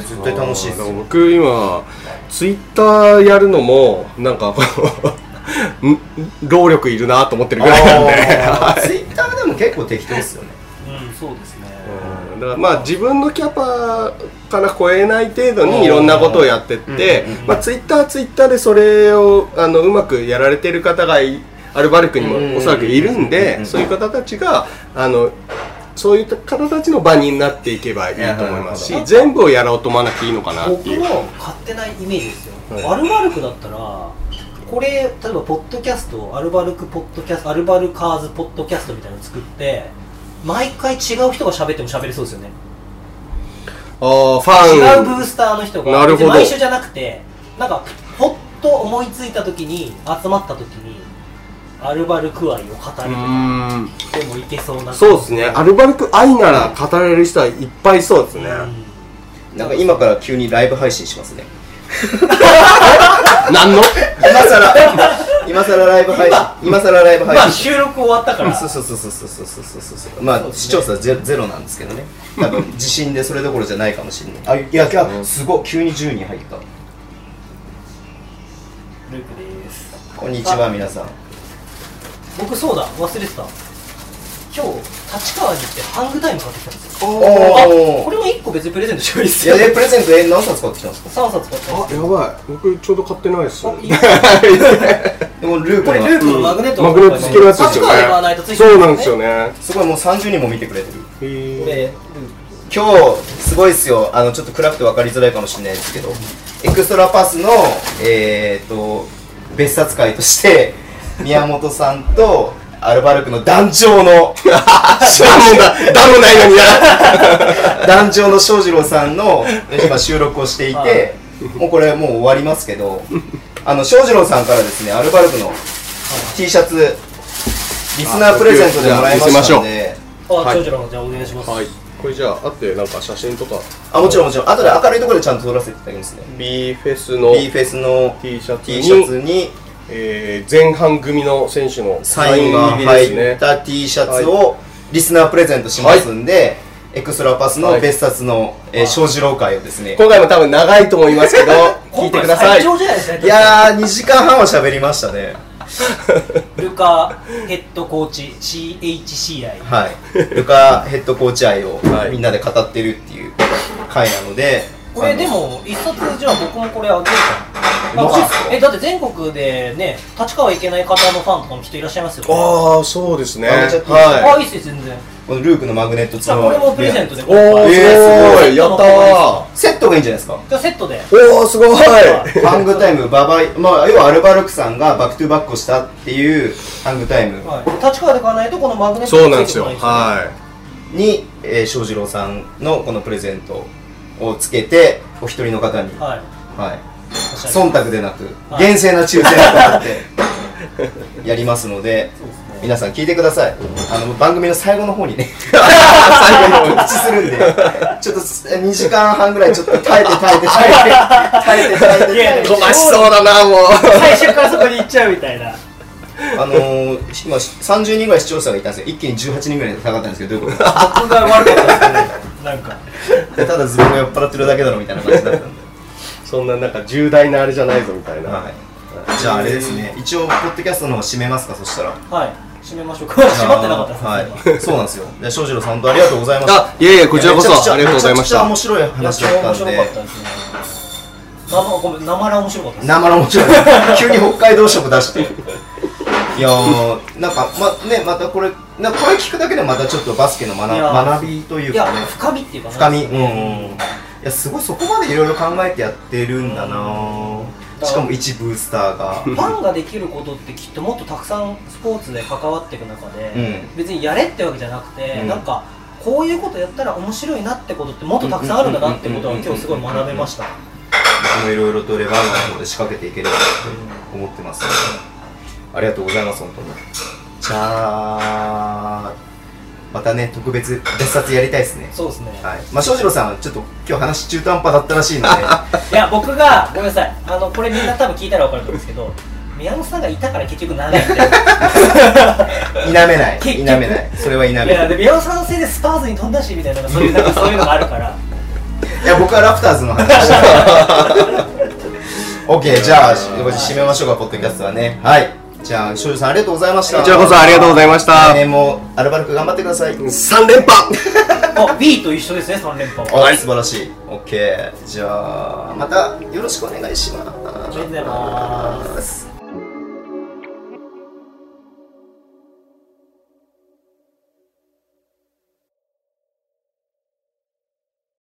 絶対楽しいです。よ僕今ツイッターやるのもなんか 労力いるなと思ってるぐらいなんで。ツイッターでも結構適当ですよね。うんそうですねだからまあ自分のキャパから超えない程度にいろんなことをやってって、まあツイッターはツイッターでそれをあのうまくやられてる方がいアルバルクにもおそらくいるんで、そういう方たちがあのそういう方たちの場になっていけばいいと思いますし全部をやろうと思わなくていいのかなっていう。僕の勝手なイメージですよ、はいアルバルクだったらこれ例えばポッドキャストアルバルクポッドキャストアルバルカーズポッドキャストみたいなの作って毎回違う人が喋っても喋れそうですよね。あーファン違うブースターの人がなるほど。毎週じゃなくてなんかほっと思いついた時に集まった時にアルバルク愛を語るとうかでもいけそうな。そうですね。アルバルク愛なら語れる人はいっぱいいそうですね、なんか今から急にライブ配信しますね。何の？今さら今さらライブ配信今さらライブまあ配信。収録終わったから。そうそうそうそうそうそうそうそうそうまあ視聴者ゼゼロなんですけどね。多分 地震でそれどころじゃないかもしれない。あいやいやすごい急に10人入った。ルークです。こんにちは皆さん。僕そうだ。忘れてた今日立川に行ってハングタイム買ってきたんですよ。おあおこれも1個別にプレゼントしてもいいですいやよでプレゼントえ何冊買ってきたんですか？3冊買ってます。あやばい。僕ちょうど買ってないっす。あいい。でもルーこれルークのマグネットマグネット付きのやつですよ立川で買わないとついねてそうなんですよね。すごいもう30人も見てくれてる。こへれ今日すごいっすよ。あのちょっと暗くて分かりづらいかもしれないですけどエクストラパスのえー、と別冊会として宮本さんとアルバルクの団長のだもんだだもないのにや 団長の翔士郎さんの 今収録をしていてもうこれもう終わりますけどあの翔士郎さんからですねアルバルクの T シャツリスナープレゼントでもらいましたので。あ、はい。長女のじゃあお願いします。はい。これじゃああってなんか写真とか。あもちろんもちろん。後で明るいところでちゃんと撮らせていただきますね。B フェスの B フェスの T シャツ T シャツにえー前半組の選手のサインが入り入ですねった T シャツをリスナープレゼントしますんで、エクストラパスの別冊のえー翔士郎会をですね。今回も多分長いと思いますけど 聞いてください。今回最長じゃないですかいやー2時間半は喋りましたね。ルカヘッドコーチ CHCI はい。ルカヘッドコーチ愛をはい。みんなで語ってるっていう回なのでこれでも一冊じゃあ僕もこれあげようかな。なんかマジっすか？えだって全国でね立川行けない方のファンとかも人いらっしゃいますよね。ああそうですね。あげちゃっていい。はあいいっすよ全然。このルークのマグネットじゃあこれもプレゼントでいおおすごい、えーやったー。セットがいいんじゃないですか？じゃあセットで。おおすごい。ハングタイムババイまあ要はアルバルクさんがバックトゥバックをしたっていうハングタイム。はい。立川で買わないとこのマグネットそうなんですよ。がつい。に、えー、翔士郎さんのこのプレゼントをつけてお一人の方に、はい。はい、忖度でなくはい。厳正な抽選を行って やりますので皆さん聞いてください。あの番組の最後の方にね 最後に告知するんでちょっと2時間半ぐらいちょっと耐えて耐えて耐えて耐えて耐えて。耐えてい飛ばしそうだなもう。最初からそこに行っちゃうみたいな。あのー、今30人ぐらい視聴者がいたんですよ。一気に18人ぐらい下がったんですけどどういうこと僕が悪かったですねなんか。でただズボンが酔っ払ってるだけだろみたいな感じだったんで。そんななんか重大なあれじゃないぞみたいな、はい。じゃああれですね。一応ポッドキャストの方締めますかそしたら。はい。閉めましょう。か 閉まってなかったですね。はい。そうなんですよ。で翔士郎さん本当ありがとうございました。あいえいえこちらこそありがとうございました。めちゃくちゃ面白い話だったん面白かったでですね。生ごめん生ら面白かったです。生の面白い。急に北海道色出していやーなんかまねまたこれなこれ聞くだけでまたちょっとバスケの学学びというかね。深みっていうか深み、ううん。ん、いやすごいそこまでいろいろ考えてやってるんだなうんしかも一ブースターが。ファンができることってきっともっとたくさんスポーツで関わっていく中で、うん。別にやれってわけじゃなくて、うん。なんかこういうことやったら面白いなってことってもっとたくさんあるんだなってことは今日すごい学べました。僕もいろいろとレバンガの方で仕掛けていければと思ってます、ありがとうございます本当に。じゃあまたね特別別冊やりたいですね。そうですね、はい。まあ翔士郎さんはちょっと今日話中途半端だったらしいので。い、や僕がごめんなさい。あのこれみんな多分聞いたら分かると思うんですけど宮本さんがいたから結局長いんだよ否めない。否めない。それは否めない。いやで宮本さんのせいでスパーズに飛んだしみたいなそういうなんか そういうのがあるから。いや僕はラプターズの話。した OK じゃあ締めましょうかポッドキャストはね。はいじゃあ庄司さんありがとうございました。こちらこそありがとうございました。来年もアルバルク頑張ってください。3連覇。あ B と一緒ですね3連覇。ははい。素晴らしい。OK じゃあまたよろしくお願いします。ありがとうございます